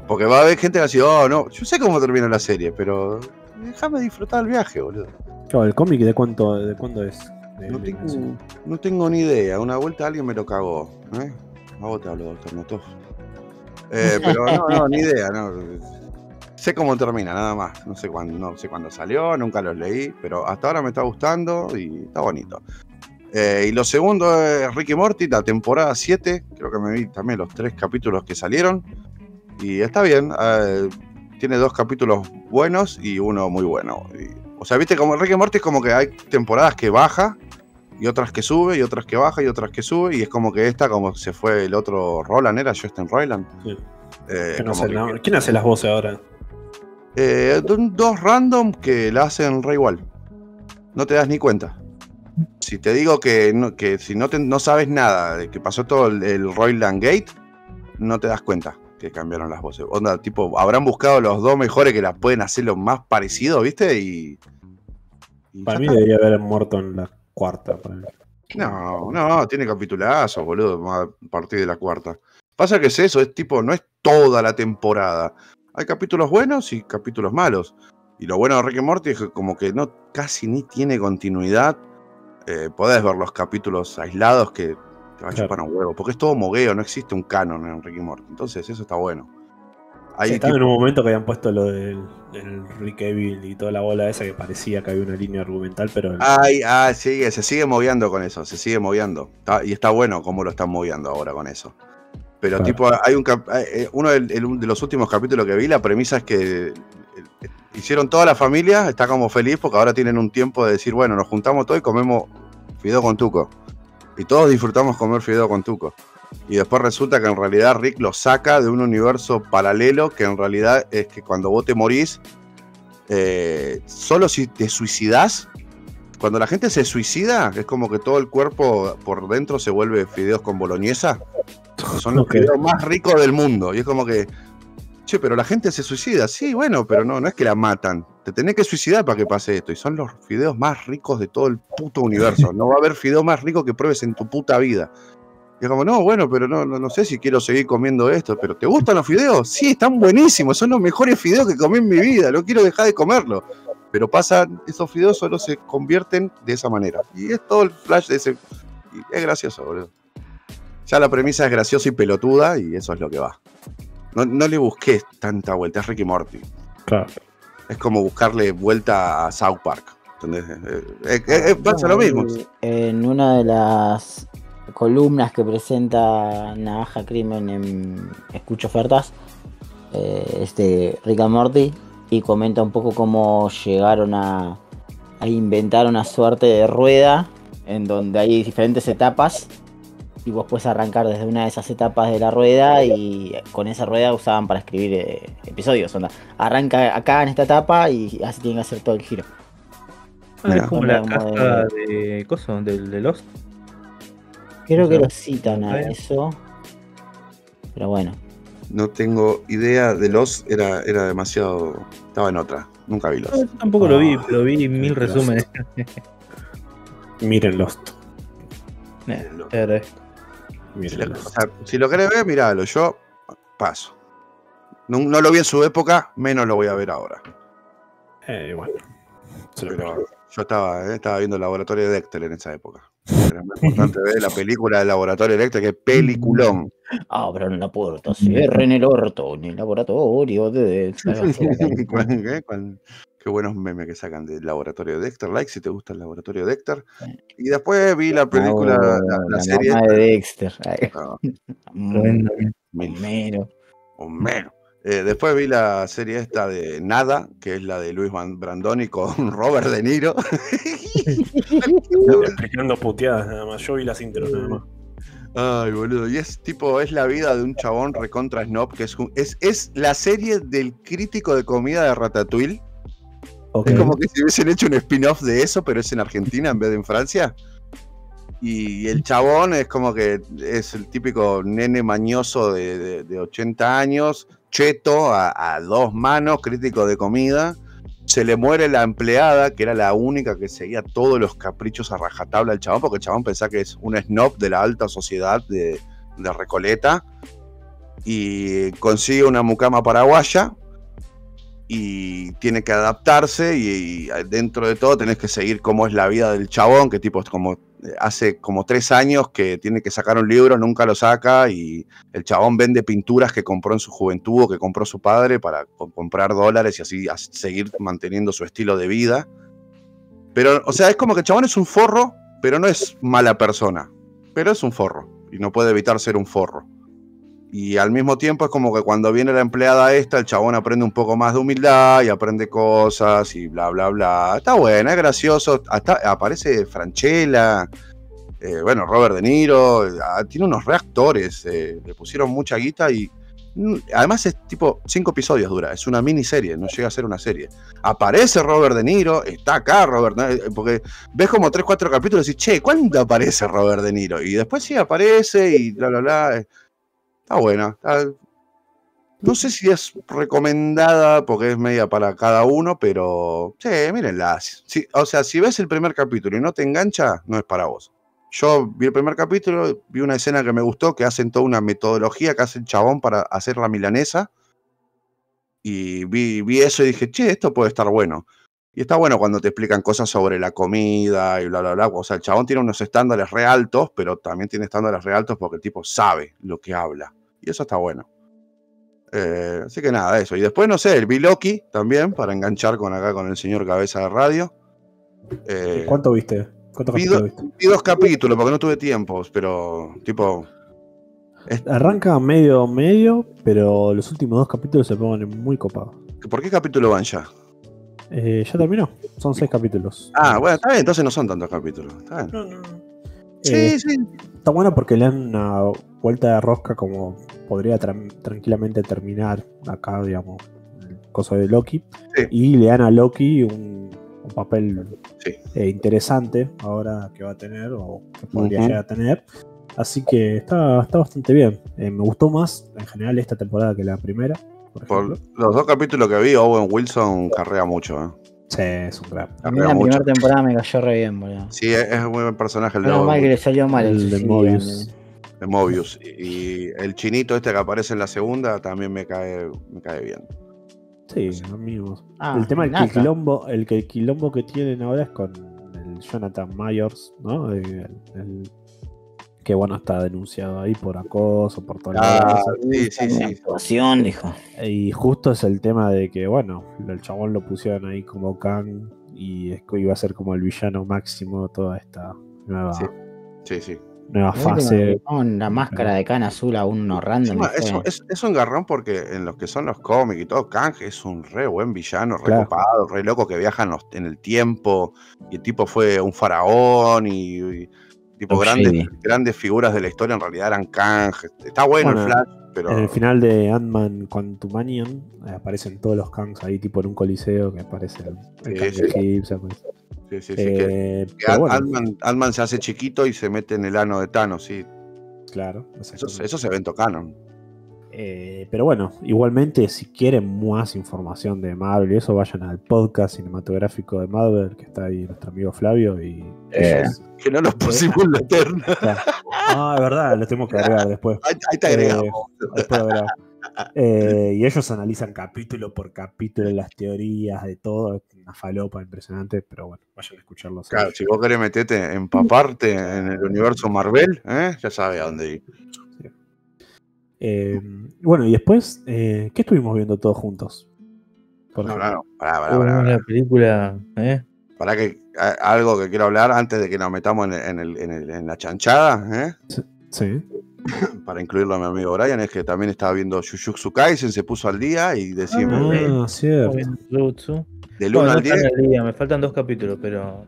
Porque va a haber gente que va a decir, oh, no, yo sé cómo termina la serie, pero déjame disfrutar el viaje, boludo. Claro, el cómic de cuánto, de cuándo es. De- No tengo, no tengo ni idea, una vuelta alguien me lo cagó, ¿eh? A vos te hablo, doctor Notov. Eh, pero no, no, ni idea, no. Sé cómo termina, nada más. No sé cuándo, no sé cuándo salió, nunca los leí, pero hasta ahora me está gustando y está bonito. Eh, y lo segundo es Ricky Morty, la temporada 7. Creo que me vi también los tres capítulos que salieron. Y está bien. eh, tiene dos capítulos buenos y uno muy bueno. Y- o sea, viste, como Ricky Morty es como que hay temporadas que baja y otras que sube y otras que baja y otras que sube. Y es como que esta, como se fue el otro Roland, ¿era Justin Roiland? Sí. Eh, ¿Quién, hace que- la- quién hace las voces ahora? eh, dos random que la hacen re igual. No te das ni cuenta. Si te digo que, no- que si no, te- no sabes nada de que pasó todo el, el Royland Gate, no te das cuenta que cambiaron las voces. Onda, tipo, habrán buscado los dos mejores que las pueden hacer lo más parecido, ¿viste? Y. y Para mí está. debería haber muerto en la cuarta. para mí. No, no, tiene capitulazos, boludo, a partir de la cuarta. Pasa que es eso, es tipo, no es toda la temporada. Hay capítulos buenos y capítulos malos. Y lo bueno de Rick and Morty es que como que no casi ni tiene continuidad. Eh, podés ver los capítulos aislados que te va a Claro. chupar un huevo. Porque es todo mogueo, no existe un canon en Rick and Morty. Entonces eso está bueno. Ahí Sí, estaba tipo- en un momento que habían puesto lo del, del Rick Evil y toda la bola esa que parecía que había una línea argumental, pero Ay, ah, sigue, se sigue moviendo con eso, se sigue moviendo. Está- y está bueno cómo lo están moviendo ahora con eso. Pero Claro. tipo, hay un cap- eh, uno de los últimos capítulos que vi, la premisa es que eh, hicieron toda la familia, está como feliz porque ahora tienen un tiempo de decir, bueno, nos juntamos todos y comemos fideo con tuco. Y todos disfrutamos comer fideo con tuco. Y después resulta que en realidad Rick lo saca de un universo paralelo que en realidad es que cuando vos te morís, eh, solo si te suicidás, cuando la gente se suicida, es como que todo el cuerpo por dentro se vuelve fideos con boloñesa. Son los fideos más ricos del mundo. Y es como que, pero la gente se suicida. Sí, bueno, pero no, no es que la matan. Te tenés que suicidar para que pase esto. Y son los fideos más ricos de todo el puto universo. No va a haber fideo más rico que pruebes en tu puta vida. Y es como, no, bueno, pero no, no, no sé si quiero seguir comiendo esto. ¿Pero te gustan los fideos? Sí, están buenísimos. Son los mejores fideos que comí en mi vida. No quiero dejar de comerlos. Pero pasan, esos fideos solo se convierten de esa manera. Y es todo el flash de ese. es gracioso, boludo. Ya la premisa es graciosa y pelotuda y eso es lo que va. No, no le busqué tanta vuelta, es Ricky Morty. claro. Es como buscarle vuelta a South Park. ¿entendés? Eh, eh, eh, pasa lo mismo. En una de las columnas que presenta Navaja Crimen en Escucho Ofertas, eh, este Rick and Morty, y comenta un poco cómo llegaron a, a inventar una suerte de rueda en donde hay diferentes etapas y vos puedes arrancar desde una de esas etapas de la rueda y con esa rueda usaban para escribir eh, episodios. onda, arranca acá en esta etapa y así tienen que hacer todo el giro. Ah, es como la casa de. Coso, del de Lost. Creo que lo citan a eso. Pero bueno. No tengo idea de los. Era, era demasiado. Estaba en otra. Nunca vi los. No, yo tampoco lo vi, Ah, pero vi mil resúmenes. Miren Lost. Eh, te agradezco. Si, Mírenlo. le- o sea, si lo querés ver, miralo. Yo paso. No, no lo vi en su época, menos lo voy a ver ahora. Eh, bueno. Pero yo estaba, eh, estaba viendo el laboratorio de Dexter en esa época. Era muy importante ver la película del laboratorio de Dexter, que es peliculón. Abran la puerta, cierren el orto en el laboratorio de. ¿Cuál- qué? ¿Cuál- Qué buenos memes que sacan del laboratorio de Dexter. Like si te gusta el laboratorio de Dexter. Y después vi la película, la, la la serie. mamá de Dexter. Ah, mm, mil- Homero. o menos. Eh, después vi la serie esta de Nada, que es la de Luis Brandoni con Robert De Niro. Explicando puteadas nada más. Yo vi las intros nada más. Ay, boludo. Y es tipo, es la vida de un chabón recontra snob, que es, un- es, es la serie del crítico de comida de Ratatouille. Es como que si hubiesen hecho un spin-off de eso, pero es en Argentina en vez de en Francia. Y el chabón es como que es el típico nene mañoso de, de- de 80 años, cheto, a, dos manos, crítico de comida. Se le muere la empleada, que era la única que seguía todos los caprichos a rajatabla al chabón, porque el chabón pensaba que es un snob de la alta sociedad de, de Recoleta. Y consigue una mucama paraguaya, y tiene que adaptarse y, y dentro de todo tenés que seguir cómo es la vida del chabón, que tipo es como eh, hace como tres años que tiene que sacar un libro, nunca lo saca y el chabón vende pinturas que compró en su juventud o que compró su padre para co- comprar dólares y así as- seguir manteniendo su estilo de vida. Pero, o sea, es como que el chabón es un forro, pero no es mala persona, pero es un forro y no puede evitar ser un forro. Y al mismo tiempo es como que cuando viene la empleada esta, el chabón aprende un poco más de humildad y aprende cosas y bla, bla, bla. Está buena, es gracioso. Hasta aparece Franchella, eh, bueno, Robert De Niro. ah, tiene unos reactores, eh, le pusieron mucha guita y mm, además es tipo cinco episodios dura, es una miniserie, no llega a ser una serie. Aparece Robert De Niro, está acá Robert. Eh, porque ves como tres, cuatro capítulos y che, ¿cuándo aparece Robert De Niro? Y después sí aparece y bla, bla, bla. Está buena. No sé si es recomendada porque es media para cada uno, pero sí, mírenla. O sea, si ves el primer capítulo y no te engancha, no es para vos. Yo vi el primer capítulo, vi una escena que me gustó, que hacen toda una metodología que hace el chabón para hacer la milanesa. Y vi, vi eso y dije, che, esto puede estar bueno. Y está bueno cuando te explican cosas sobre la comida y bla, bla, bla. O sea, el chabón tiene unos estándares re altos, pero también tiene estándares re altos porque el tipo sabe lo que habla. Y eso está bueno. Eh, así que nada, eso. Y después, no sé, el vi Loki también, para enganchar con acá con el señor cabeza de radio. Eh, ¿Cuánto viste? ¿Cuántos vi, capítulos do- viste? vi dos capítulos porque no tuve tiempos, pero tipo. Arranca medio medio, pero los últimos dos capítulos se ponen muy copados. ¿Por qué capítulo van ya? Eh, ya terminó, son seis capítulos. Ah, bueno, está bien, entonces no son tantos capítulos. Está bien. No, no, no. Sí, Eh, sí. Está bueno porque le dan una vuelta de rosca como podría tran- tranquilamente terminar acá, digamos, el coso de Loki. Sí. Y le dan a Loki un, un papel Sí. eh, interesante ahora que va a tener o que podría llegar a tener. Así que está, está bastante bien. Eh, me gustó más en general esta temporada que la primera. Por Por ejemplo. los dos capítulos que vi, Owen Wilson carrea mucho. ¿Eh? Sí, es un gran. A mí la mucho. primera temporada me cayó re bien, boludo. Sí, es, un buen personaje el de, Owen mal que le salió mal el, El de Mobius. de Mobius. Y, y el chinito este que aparece en la segunda también me cae, me cae bien. Sí, amigos. Ah, el tema es que el quilombo, el que el quilombo que tienen ahora es con el Jonathan Myers, ¿no? El- el- que bueno, está denunciado ahí por acoso, por todo Ah, sí, sí, sí. actuación, dijo. Y justo es el tema de que, bueno, el chabón lo pusieron ahí como Kang y es que iba a ser como el villano máximo de toda esta nueva, Sí. Sí, sí. nueva La última fase. la máscara de cana azul a uno random. Fue- es, un- es- es un garrón porque en los que son los cómics y todo, Kang es un re buen villano, re Claro. copado, re loco que viaja en, los- en el tiempo. Y el tipo fue un faraón y, y tipo grandes, grandes figuras de la historia en realidad eran Kang. Está bueno, Bueno, el Flash, pero En el final de Ant-Man Quantumanian eh, aparecen todos los Kangs ahí, tipo en un coliseo que aparece el, el Sí, Kang sí. sí, sí, sí, Eh, que bueno, se hace chiquito y se mete en el ano de Thanos, sí. claro. Eso, eso es evento canon. Eh, pero bueno, igualmente, si quieren más información de Marvel y eso, vayan al podcast cinematográfico de Marvel, que está ahí nuestro amigo Flavio. Y Eh, que no nos pusimos en la eterna. Ah, es verdad, lo tenemos que agregar después. Ahí, ahí te agregamos. Eh, después. Eh, y ellos analizan capítulo por capítulo las teorías de todo, una falopa impresionante, pero bueno, vayan a escucharlos. Claro, si vos querés meterte, empaparte en el universo Marvel, ¿eh? ya sabes a dónde ir. Eh, bueno, y después, eh, ¿qué estuvimos viendo todos juntos? Por No, ejemplo? no, no, pará, pará, pará, una película, ¿eh? Pará que a- algo que quiero hablar antes de que nos metamos en, en el- en el- en la chanchada, ¿eh? Sí. para incluirlo a mi amigo Brian, es que también estaba viendo Jujutsu Kaisen, se puso al día y decimos, Ah, Ah, cierto. Del Bueno, 1 no al 10, están al día, me faltan dos capítulos, pero.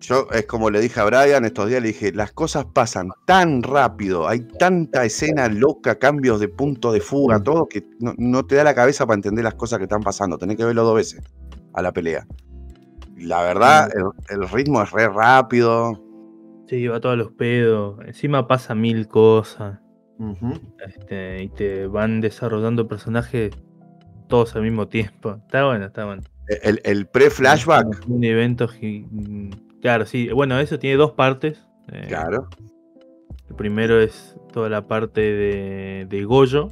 Yo es como le dije a Brian estos días, le dije, las cosas pasan tan rápido, hay tanta escena loca, cambios de punto de fuga, todo, que no, no te da la cabeza para entender las cosas que están pasando, tenés que verlo dos veces a la pelea. La verdad, el, el ritmo es re rápido. Sí, va todos los pedos. Encima pasa mil cosas. Este, y te van desarrollando personajes todos al mismo tiempo. Está bueno, está bueno. El, el pre-flashback, Un evento. gi- mm, Claro, sí. Bueno, eso tiene dos partes. eh, claro. El primero es toda la parte de, de Goyo.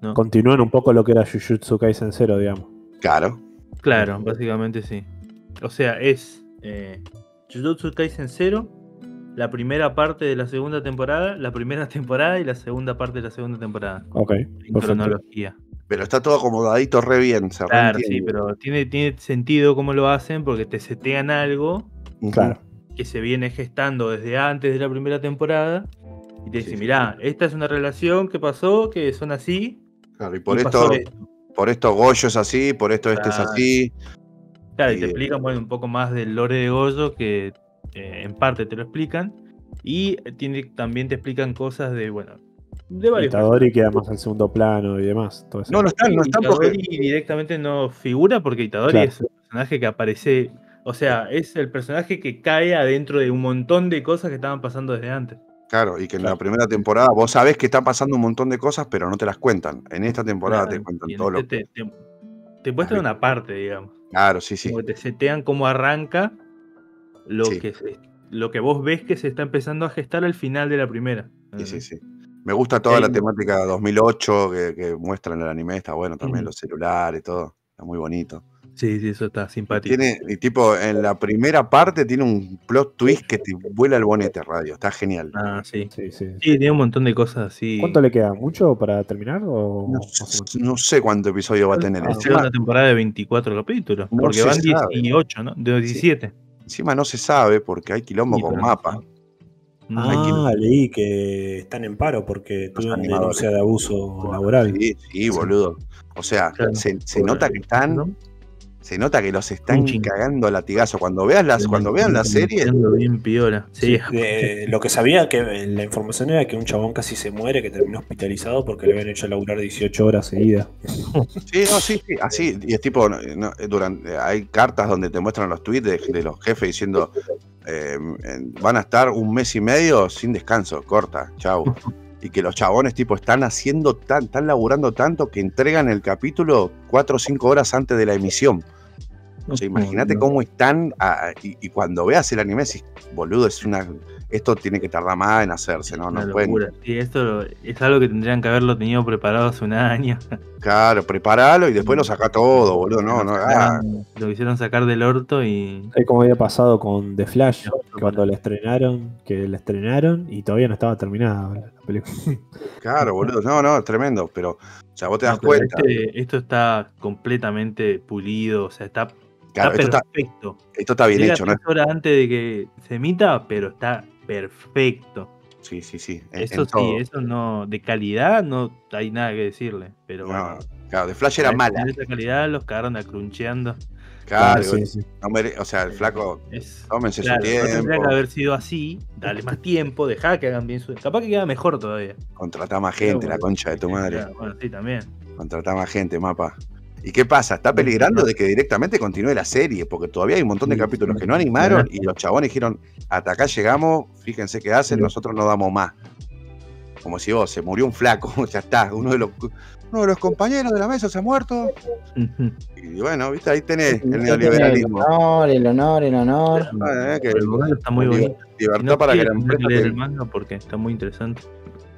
¿no? Continúan un poco lo que era Jujutsu Kaisen 0, digamos. Claro, Claro, básicamente sí. O sea, es eh, Jujutsu Kaisen 0, la primera parte de la segunda temporada, la primera temporada y la segunda parte de la segunda temporada. Ok, En perfecto. cronología. pero está todo acomodadito re bien. Se Claro, sí, pero tiene, tiene sentido cómo lo hacen porque te setean algo. Claro. que se viene gestando desde antes de la primera temporada. Y te Sí, dicen, sí. mirá, esta es una relación que pasó, que son así. Claro, y por y esto, esto. por esto Goyo es así, por esto este es así. Claro, y y, te eh, explican bueno, un poco más del lore de Goyo, que eh, en parte te lo explican. Y tiene, también te explican cosas de, bueno, de varios Itadori queda más en segundo plano y demás. todo. No, no están, no están Itadori porque. directamente no figura porque Itadori Claro. es un personaje que aparece, o sea, es el personaje que cae adentro de un montón de cosas que estaban pasando desde antes. Claro, y que en Claro. la primera temporada vos sabés que están pasando un montón de cosas, pero no te las cuentan. En esta temporada Claro, te cuentan todo lo este te, te, te muestran una parte, digamos. Claro, sí, sí. Como que te setean cómo arranca lo, Sí. que se- lo que vos ves que se está empezando a gestar al final de la primera. Sí, sí, sí. Me gusta toda la temática 2008 que, que muestran en el anime, está bueno también, los celulares, todo. Está muy bonito. Sí, sí, eso está simpático. Tiene, y tipo, en la primera parte tiene un plot twist que te vuela el bonete radio. Está genial. Ah, sí. Sí, sí. Sí, tiene un montón de cosas así. ¿Cuánto le queda? ¿Mucho para terminar? O No, sé cuánto episodio va a tener. Va a ser Encima, una temporada de 24 capítulos. No porque van sabe. 18, ¿no? De 17. encima no se sabe porque hay quilombo Sí, con pero no. Ah, leí que están en paro porque tuvieron animadores. denuncia de abuso laboral. Sí, sí, boludo. O sea, Claro. se, nota que están, ¿no? Se nota que los están cagando a latigazo. Cuando veas las, cuando vean la serie, Bien piola. Sí, De- lo que sabía que la información era que un chabón casi se muere, que terminó hospitalizado porque le habían hecho laburar 18 horas seguidas. sí, no, sí, sí, así. Y es tipo, no, durante, hay cartas donde te muestran los tweets de, de los jefes diciendo eh, van a estar un mes y medio sin descanso, corta, chau. Y que los chabones tipo están haciendo tan, están laburando tanto que entregan el capítulo cuatro o cinco horas antes de la emisión. O sea, imagínate cómo están. ah, y, y cuando veas el anime, decís, boludo, es una. Esto tiene que tardar más en hacerse, ¿no? Una No pueden. Sí, esto es algo que tendrían que haberlo tenido preparado hace un año. Claro, preparalo y después lo saca todo, boludo. No, no, ah, Lo quisieron sacar del orto y. Es como había pasado con The Flash, cuando la estrenaron, que la estrenaron y todavía no estaba terminada la película. claro, boludo. No, no, es tremendo. Pero, o sea, vos te das No, cuenta. este- esto está completamente pulido, o sea, está, Claro, está esto está, perfecto. esto está bien Llega hecho, ¿no? horas antes de que se emita, pero está perfecto. Sí, sí, sí. en- Eso en sí, todo. eso no, de calidad no hay nada que decirle. Pero No, bueno, claro, de Flash era mala. tener esa calidad los cagaron a cruncheando. Claro, sí, sí. no mere- o sea, el flaco, Es, tómense claro, su no tendría tiempo, que haber sido así, dale más tiempo, dejá que hagan bien su. Capaz que queda mejor todavía. contratá más gente, la concha de tu madre. Claro, Bueno, sí, también. Contratá más gente, mapa. ¿Y qué pasa? Está peligrando de que directamente continúe la serie, porque todavía hay un montón de capítulos que no animaron y los chabones dijeron, hasta acá llegamos, fíjense qué hacen, nosotros no damos más. como si vos, se murió un flaco, ya está, uno de los, uno de los compañeros de la mesa se ha muerto. Y bueno, viste, ahí tenés el El neoliberalismo. honor, el honor, el honor. Eh, que El modelo está muy bonito. Libertad no para que la empresa leer el manga porque está muy interesante.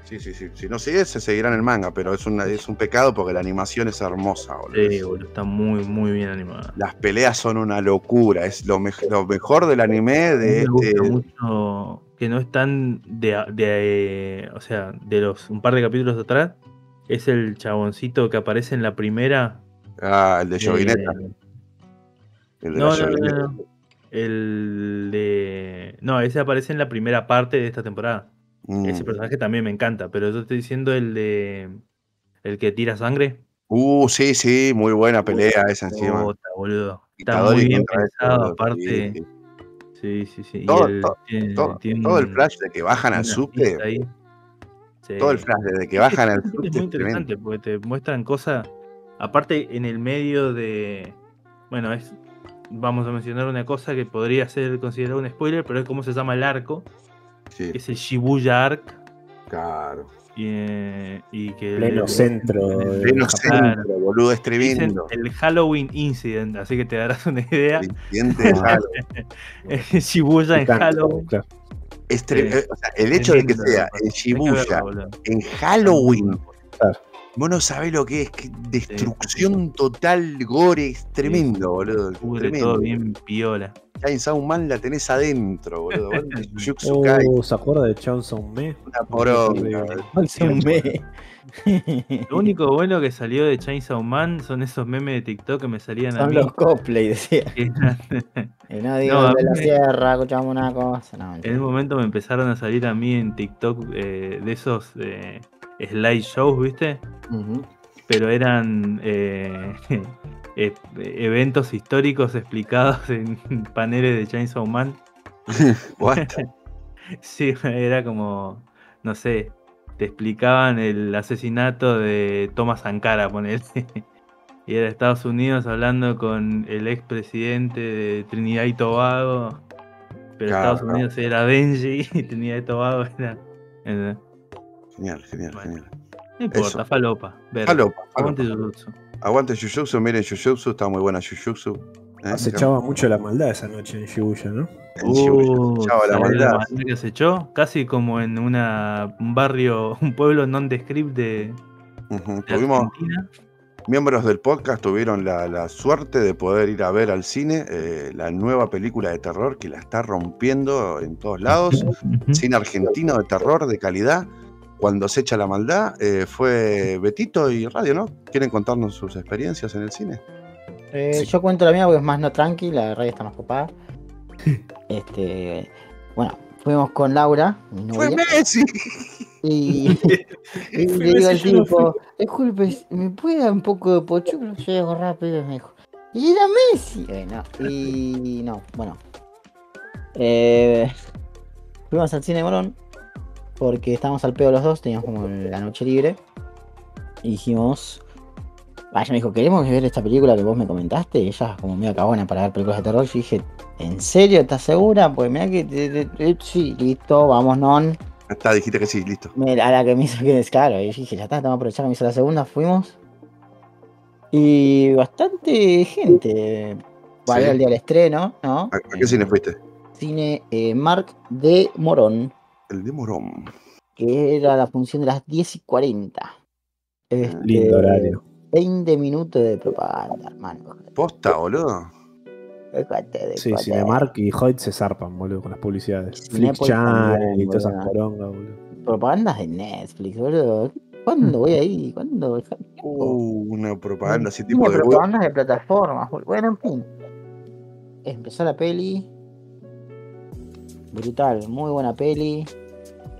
Sí, sí, sí. Si no sigue, se seguirá en el manga, pero es, una, es un pecado porque la animación es hermosa, boludo. Sí, boludo, está muy, muy bien animada. Las peleas son una locura. Es lo, mej- lo mejor del anime de me gusta este. mucho que no están de, de- o sea, de los un par de capítulos atrás. Es el chaboncito que aparece en la primera. Ah, el de eh, Yogineta. El de no, no, no, no. El de. No, ese aparece en la primera parte de esta temporada. Mm. Ese personaje también me encanta, pero yo estoy diciendo el de. El que tira sangre. Uh, sí, sí, muy buena pelea esa encima. Boludo. Está muy bien pensado, aparte. sí, sí. Sí, Todo- el- todo- tiene- Todo, tiene todo el un- flash de que bajan al subte. Sí. todo el flash desde que bajan al es subte muy es tremendo. interesante porque te muestran cosas. Aparte, en el medio de. Bueno, es. Vamos a mencionar una cosa que podría ser considerado un spoiler, pero es cómo se llama el arco. Sí, Es el Shibuya Arc. claro. Y, eh, y que. Pleno el- centro. de Pleno Japón. centro, boludo, es tremendo. el Halloween Incident, así que te darás una idea. El incidente de Halo. Shibuya en Halloween. claro. Es eh, o sea, el hecho de que sea que Shibuya, en Halloween, Claro. Vos no sabés lo que es, que destrucción total, gore, es tremendo, boludo. Cubre Tremendo. todo bien piola. Chainsaw Man la tenés adentro, boludo. Oh, ¿Se acuerda de Chainsaw Man? una poronga. Lo único bueno que salió de Chainsaw Man son esos memes de TikTok que me salían a Son mí. los cosplay, decía. Y no digo No, a de la me- sierra, escuchamos una cosa. No, en un momento me empezaron a salir a mí en TikTok eh, de esos eh, slideshows, ¿viste? Pero eran eh, eventos históricos explicados en paneles de Chainsaw Man. What? Sí, era como, no sé, te explicaban el asesinato de Thomas Sankara, ponele. Y era Estados Unidos hablando con el expresidente de Trinidad y Tobago. Pero Claro. Estados Unidos era Benji y Trinidad y Tobago era. Genial, genial, Bueno. genial. No importa, Eso. falopa. ver, Falopa, Aguante. Jujutsu. Aguante Jujutsu, miren Jujutsu, está muy buena Jujutsu. ¿eh? Acechaba mucho la maldad esa noche en Shibuya, ¿no? En Shibuya, Uh, acechaba la ¿sabés maldad. que acechó? Casi como en una, un barrio, un pueblo non-descript de, Tuvimos Argentina. miembros del podcast tuvieron la, la suerte de poder ir a ver al cine eh, la nueva película de terror que la está rompiendo en todos lados. Cine argentino de terror de calidad. Cuando se echa la maldad, eh, fue Betito y Radio, ¿no? ¿Quieren contarnos sus experiencias en el cine? Eh, Sí. Yo cuento la mía porque es más no tranqui, la radio está más copada. Este, bueno, fuimos con Laura, mi ¡Fue Messi! y, y le digo al tipo, disculpe, ¿me puede dar un poco de pochoclo? Yo llego rápido, me dijo. Y era Messi. Eh, no, y no, bueno. Eh, fuimos al cine de Morón porque estábamos al pedo los dos, teníamos como la noche libre. Y dijimos, Ah, ella me dijo, ¿queremos ver esta película que vos me comentaste? Y ella como medio cagona para ver películas de terror. Yo dije, ¿en serio? ¿Estás segura? Pues mira que... sí, listo, vamos, non. Está, dijiste que sí, listo. Me- A la que me hizo que es claro. Y yo dije, ya está, vamos a aprovechar que me hizo la segunda. Fuimos. Y bastante gente. Va Sí. el día del estreno, ¿no? ¿A, qué cine fuiste? Cine eh, Marc de Morón. El de Morón. Que era la función de las 10 y 40. Este, Lindo horario. 20 minutos de propaganda, hermano. ¿Posta, boludo? Déjate de Sí. Cinemark y Hoyt se zarpan, boludo, con las publicidades. Flip Channel y todas esas porongas, boludo. Propagandas de Netflix, boludo. ¿Cuándo voy ahí? ¿Cuándo? Uh, una propaganda así tipo de. propagandas de plataformas, boludo. Bueno, en fin. Empezó la peli. Brutal, muy buena peli.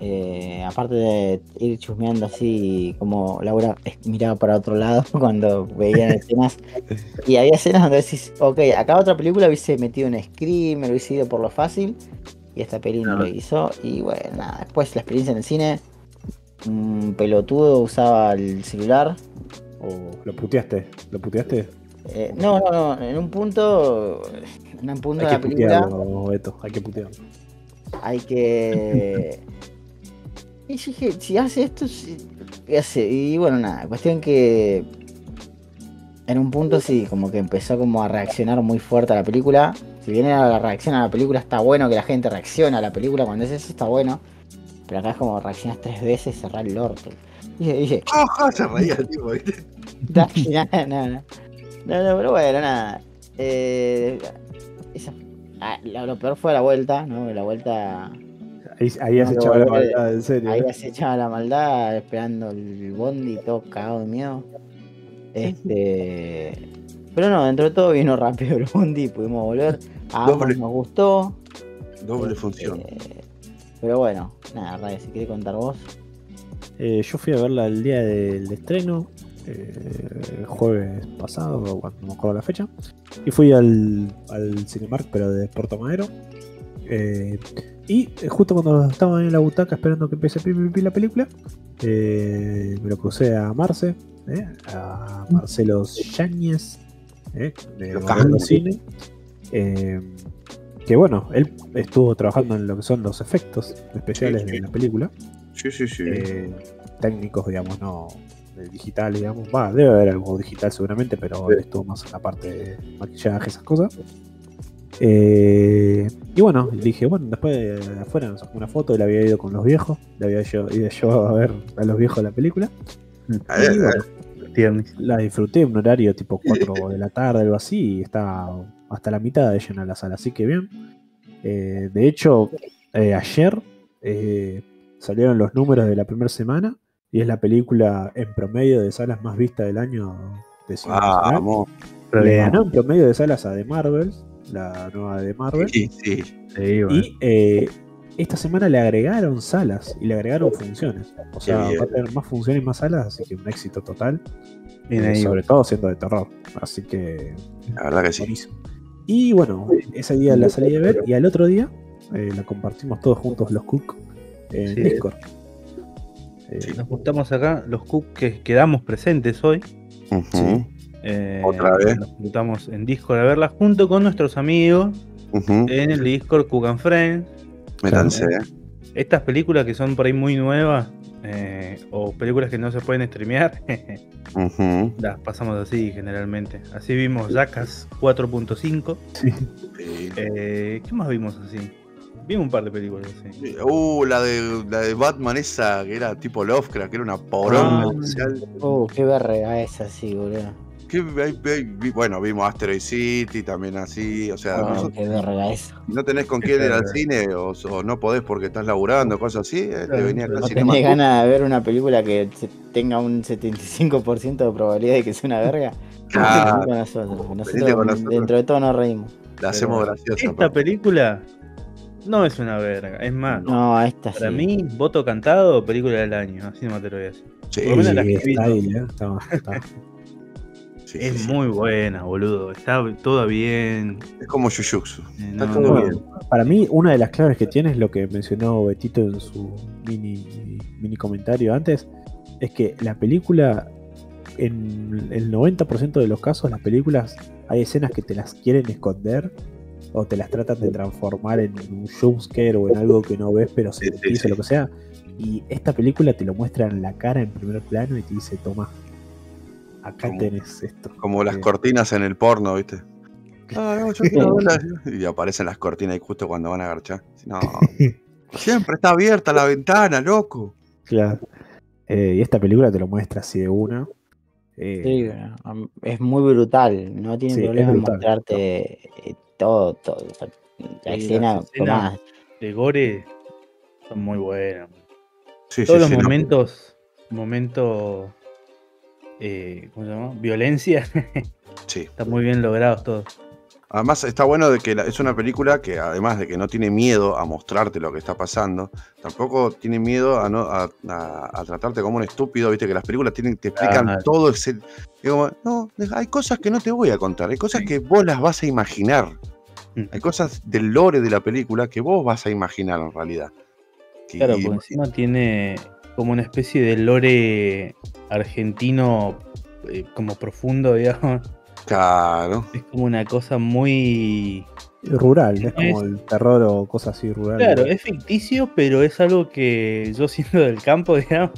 Eh, aparte de ir chusmeando así, como Laura miraba para otro lado cuando veían escenas. Y había escenas donde decís, ok, acá otra película hubiese metido un screamer, hubiese ido por lo fácil. Y esta peli no lo hizo. Y bueno, nada, después la experiencia en el cine. Un pelotudo usaba el celular. Oh, ¿Lo puteaste? ¿Lo puteaste? Eh, no, no, no. En un punto. En un punto Hay de que la película putearlo, Beto, hay que putearlo. Hay que. Y dije, si hace esto, sí, ¿qué hace? Y bueno, nada, cuestión que en un punto sí, como que empezó como a reaccionar muy fuerte a la película. Si bien era la reacción a la película, está bueno que la gente reaccione a la película cuando es eso, está bueno. Pero acá es como reaccionas tres veces, cerrar el orto. Y dije, dije, Ajá, se reía el tipo, ¿viste? nada, nada, nada. No, no, pero bueno, nada. Eh, esa- ah, lo, lo peor fue la vuelta, ¿no? La vuelta Ahí, ahí has No, echado la maldad, en serio. Ahí se echaba la maldad esperando el bondi todo cagado de miedo. Este. Pero no, dentro de todo vino rápido el bondi, pudimos volver. A Doble. nos gustó. Doble este, función. Pero bueno, nada, Ray, si querés contar vos. Eh, yo fui a verla el día del estreno, eh, el jueves pasado, cuando no me acuerdo la fecha, y fui al, al Cinemark, pero de Puerto Madero. Eh, y eh, justo cuando estaba en la butaca esperando que empiece pi, pi, pi la película, eh, me lo crucé a Marce, eh, a Marcelo Yáñez, eh, de Campos. Cine. eh, que bueno, él estuvo trabajando en lo que son los efectos especiales Sí, sí. de la película Sí, sí, sí. eh, técnicos, digamos, no de digital, digamos. Va, debe haber algo digital seguramente, pero él estuvo más en la parte de maquillaje, esas cosas. Eh, y bueno, dije, bueno, después de afuera nos sacó una foto, él había ido con los viejos, le había ido yo a ver a los viejos la película. A ver, Y bueno, Tiernis. la disfruté en un horario tipo 4 de la tarde, algo así, y estaba hasta la mitad de llena la sala, así que bien. Eh, de hecho, eh, ayer eh, salieron los números de la primera semana y es la película en promedio de salas más vista del año de cine. Le ganó en promedio de salas a The Marvel, la nueva de Marvel. Sí, sí. Sí, bueno. Y eh, esta semana le agregaron salas y le agregaron funciones. O sea, va a tener más funciones y más salas, así que un éxito total. Eh, sobre todo siendo de terror. Así que La verdad que sí. buenísimo. Y bueno, ese día la salí a ver y al otro día eh, la compartimos todos juntos los Cook en Sí. Discord. Eh, Sí. Nos juntamos acá, los Cook que quedamos presentes hoy. Eh, Otra vez. Nos juntamos en Discord a verla junto con nuestros amigos en el Discord Cook and Friends. Métanse, ¿eh? Estas películas que son por ahí muy nuevas eh, o películas que no se pueden streamear, las pasamos así generalmente. Así vimos Jackass 4.5. sí. Sí. Eh, ¿Qué más vimos así? Vimos un par de películas así. Uh, la de, la de Batman esa que era tipo Lovecraft, que era una poronga. Ah, social. Uh, qué verga esa, sí, boludo. Bueno, vimos Asteroid City también así. O sea, Oh, nosotros- qué verga eso. si no tenés con quién ir al cine o, o no podés porque estás laburando, cosas así, eh, te venía No al tenés ganas de ver una película que tenga un 75% de probabilidad de que sea una verga. Claro, Vení con nosotros. que Nosotros, Venite con nosotros. dentro de todo nos reímos. la hacemos graciosa. Esta papá. película no es una verga. Es más, No, esta para sí. mí, voto cantado, película del año. Así no te lo voy a decir. Sí, por lo menos la que está vi, ahí, ¿eh? Está- está. sí, Es muy buena, boludo. Está todo bien. Es como Jujutsu. Eh, Está no, todo bien. Para mí, una de las claves que tiene es lo que mencionó Betito en su mini, mini comentario antes, es que la película, en el 90% de los casos, las películas hay escenas que te las quieren esconder o te las tratan de transformar en un jumpscare o en algo que no ves, pero se Sí, te sí, dice sí. lo que sea. Y esta película te lo muestra en la cara en primer plano y te dice, toma, acá Como- tenés esto. Como las Eh, cortinas en el porno, ¿viste? Ah, no, yo quiero verla. Y aparecen las cortinas ahí justo cuando van a agarchar. No. Siempre está abierta la ventana, loco. Claro. Eh, y esta película te lo muestra así de una. Eh, Sí, es muy brutal, no tiene Sí, problema en mostrarte todo, todo. la escena, tomás, De Gore son muy buenas. Sí, Todos sí, los sí, no. momentos, momentos, eh, ¿cómo se llama? Violencia, Sí. están muy bien logrados todos. Además está bueno de que la- es una película que además de que no tiene miedo a mostrarte lo que está pasando, tampoco tiene miedo a, no, a, a- a tratarte como un estúpido, viste que las películas tienen, te explican Claro. todo ese... como, no, hay cosas que no te voy a contar, hay cosas que vos las vas a imaginar. Hay cosas del lore de la película que vos vas a imaginar en realidad. Claro, porque encima tiene como una especie de lore argentino eh, como profundo, digamos. claro, Es como una cosa muy Rural, es como el terror o cosas así rural. Claro, es ficticio, pero es algo que yo siendo del campo, digamos,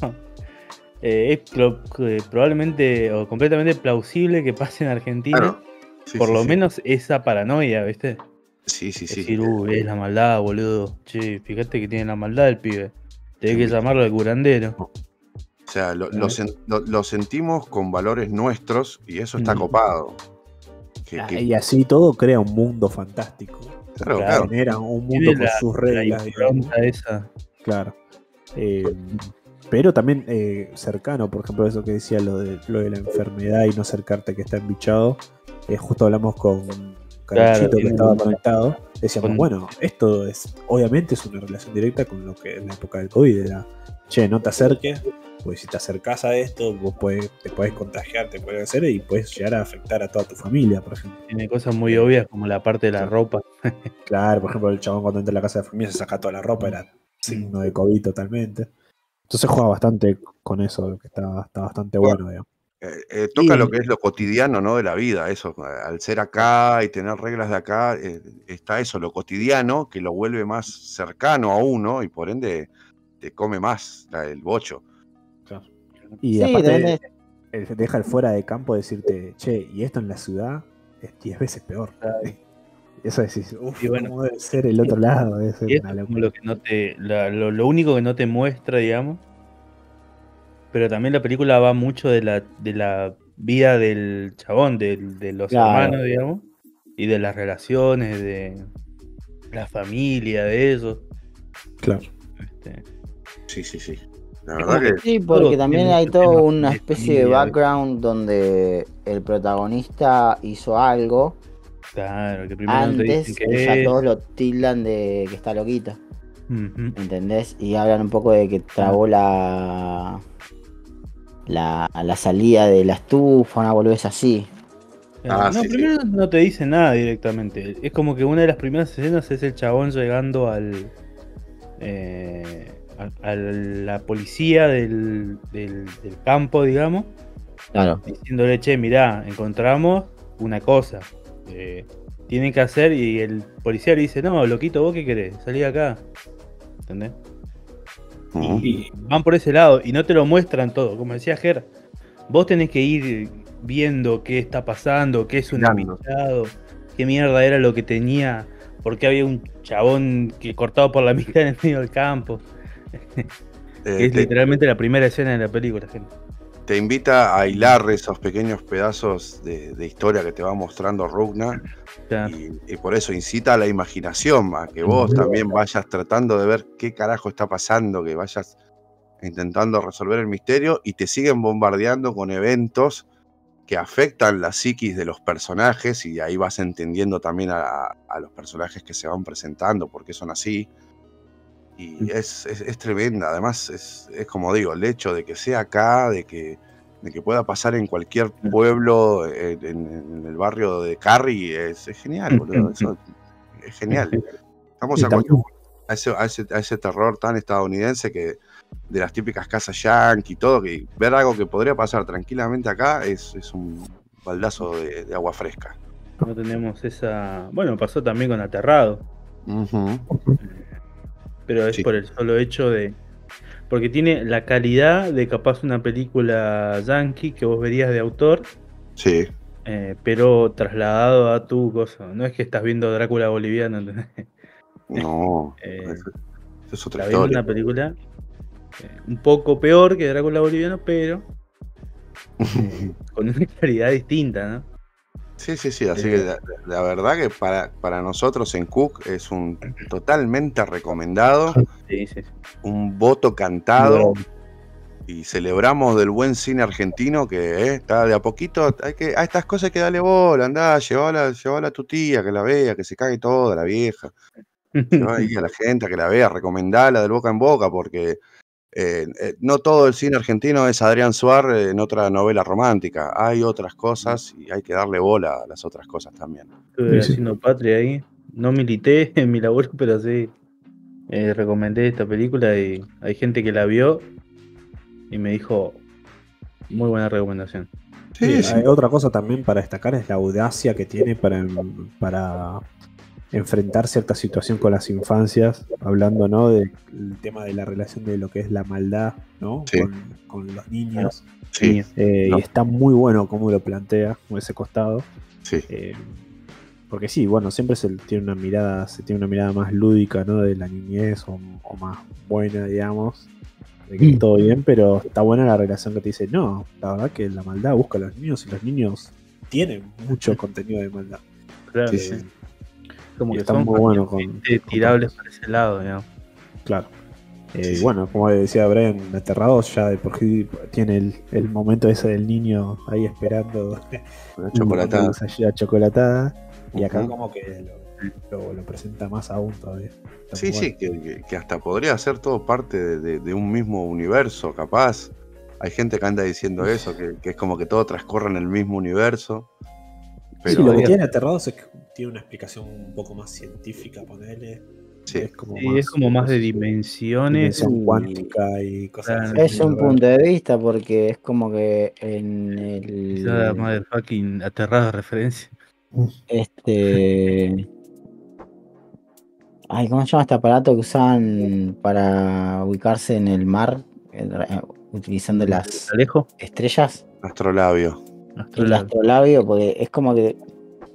eh, es pro- que probablemente o completamente plausible que pase en Argentina. Claro. Sí, por sí, lo sí. menos esa paranoia, ¿viste? Sí, sí, sí. Decir, uh, es la maldad, boludo. Che, fíjate que tiene la maldad el pibe. Tenés que llamarlo al curandero. O sea, lo, lo sen- lo- lo sentimos con valores nuestros y eso está Mm. copado. Que- Ah, que- Y así todo crea un mundo fantástico. claro, claro. Genera un mundo con la- sus La reglas. impronta esa. Claro. Eh, pero también eh, cercano, por ejemplo, eso que decía lo de, lo de la enfermedad y no acercarte que está embichado. Eh, justo hablamos con Carachito que tiene estaba conectado. Decíamos, con- bueno, esto es, obviamente es una relación directa con lo que en la época del COVID era, che, no te acerques, pues si te acercas a esto, vos puedes, te puedes contagiar, te puedes hacer y puedes llegar a afectar a toda tu familia, por ejemplo. Tiene cosas muy obvias como la parte de la ropa. Claro, por ejemplo, el chabón cuando entra a la casa de familia se saca toda la ropa, era signo de COVID totalmente. Entonces juega bastante con eso, que está, está bastante bueno, digamos. Eh, eh, toca Sí. lo que es lo cotidiano, ¿no? De la vida, eso. Al ser acá y tener reglas de acá, eh, está eso, lo cotidiano, que lo vuelve más cercano a uno y por ende te come más el bocho. Y Sí, aparte, eh, deja el fuera de campo decirte, che, y esto en la ciudad es 10 veces peor. Eso decís, uff, Y bueno, ¿cómo debe ser el otro lado? Debe ser Y eso una es como locura. lo que no te. la- lo, lo único que no te muestra, digamos. Pero también la película va mucho de la, de la vida del chabón, de, los Claro. hermanos, digamos. Y de las relaciones, de la familia, de ellos. Claro. este, Sí, sí, sí. La verdad que Sí, porque también hay toda una especie de background donde el protagonista hizo algo claro, que primero no te antes dicen y que ya es. todos lo tildan de que está loquito. ¿entendés? Y hablan un poco de que trabó la la, la salida de la estufa, una boludez así. Ah, no, sí, sí. primero no te dice nada directamente. Es como que una de las primeras escenas es el chabón llegando al. eh, a, a la policía del, del, del campo, digamos, Claro. diciéndole, che, mirá, encontramos una cosa. eh, tienen que hacer, y el policía le dice, no, loquito, ¿vos qué querés? Salí de acá. ¿Entendés? Y van por ese lado y no te lo muestran todo. Como decía Ger, vos tenés que ir viendo qué está pasando, qué es un invitado, qué mierda era lo que tenía, por qué había un chabón que cortado por la mitad en el medio del campo. Eh, Que es te, literalmente la primera escena de la película, gente. Te invita a hilar esos pequeños pedazos de, de historia que te va mostrando Rugna. Y, y por eso incita a la imaginación, a que vos también vayas tratando de ver qué carajo está pasando, que vayas intentando resolver el misterio y te siguen bombardeando con eventos que afectan la psiquis de los personajes y ahí vas entendiendo también a, a los personajes que se van presentando, por qué son así. Y es, es- es tremenda, además es, es como digo, el hecho de que sea acá, de que, de que pueda pasar en cualquier pueblo, en, el barrio de Carrie, es, es genial, boludo. eso es genial. Estamos acostumbrados a ese, a, ese, a ese terror tan estadounidense que de las típicas casas yankee y todo, que ver algo que podría pasar tranquilamente acá es, es un baldazo de, de agua fresca. no tenemos esa. Bueno, pasó también con Aterrado. Ujú. Pero es Sí. por el solo hecho de. Porque tiene la calidad de capaz una película yankee que vos verías de autor, Sí, eh, pero trasladado a tu cosa. No es que estás viendo Drácula boliviano, ¿entendés? no, Eh, eso es otra historia. una película eh, un poco peor que Drácula boliviano, pero con una calidad distinta, ¿no? Sí, sí, sí, así Eh. que la, la verdad que para, para nosotros en Cook es un totalmente recomendado, Sí, sí, sí. un voto cantado y celebramos del buen cine argentino que eh, está de a poquito, hay que, a estas cosas hay que darle bola, andá, llevala, llevala a tu tía, que la vea, que se cague toda la vieja, ahí a la gente que la vea, recomendala del boca en boca, porque eh, eh, no todo el cine argentino es Adrián Suar en otra novela romántica, hay otras cosas y hay que darle bola a las otras cosas también. Estuve Sí, sí. haciendo patria ahí. No milité en mi laburo, pero sí eh, recomendé esta película y hay gente que la vio y me dijo muy buena recomendación. Sí, hay otra cosa también para destacar es la audacia que tiene para, para enfrentar cierta situación con las infancias, hablando ¿no? del tema de la relación de lo que es la maldad ¿no? Sí. con, con los niños. Sí, Eh, No. Y está muy bueno cómo lo plantea, con ese costado. sí. Eh, porque sí, bueno, siempre se tiene una mirada, se tiene una mirada más lúdica, ¿no? De la niñez o, o más buena, digamos. De que Mm. todo bien, pero está buena la relación que te dice, no, la verdad que la maldad busca a los niños y los niños tienen mucho contenido de maldad. Claro, Sí, sí. Como Y que son muy bueno con- tirables para ese lado. Claro. Eh, Sí, y sí. bueno, como decía Brian, Aterrados ya de por tiene el, el momento ese del niño ahí esperando Una chocolatada. una chocolatada. Y acá como que lo, lo- lo presenta más aún todavía. Está Sí, sí, bueno. que, que- que hasta podría ser todo parte de, de- de un mismo universo, capaz. Hay gente que anda diciendo eso, que, que es como que todo transcurre en el mismo universo. Sí, lo que tiene Aterrados es que tiene una explicación un poco más científica, ponele. sí, Es como Sí, es como más de dimensiones. dimensión y- cuántica y cosas Claro. así. Es un ¿verdad? punto de vista porque es como que en el. Quizá motherfucking aterrada referencia. Este. Ay, ¿cómo se llama este aparato que usaban para ubicarse en el mar? Utilizando las Alejo, estrellas. astrolabio. El Astrolab. astrolabio, porque es como que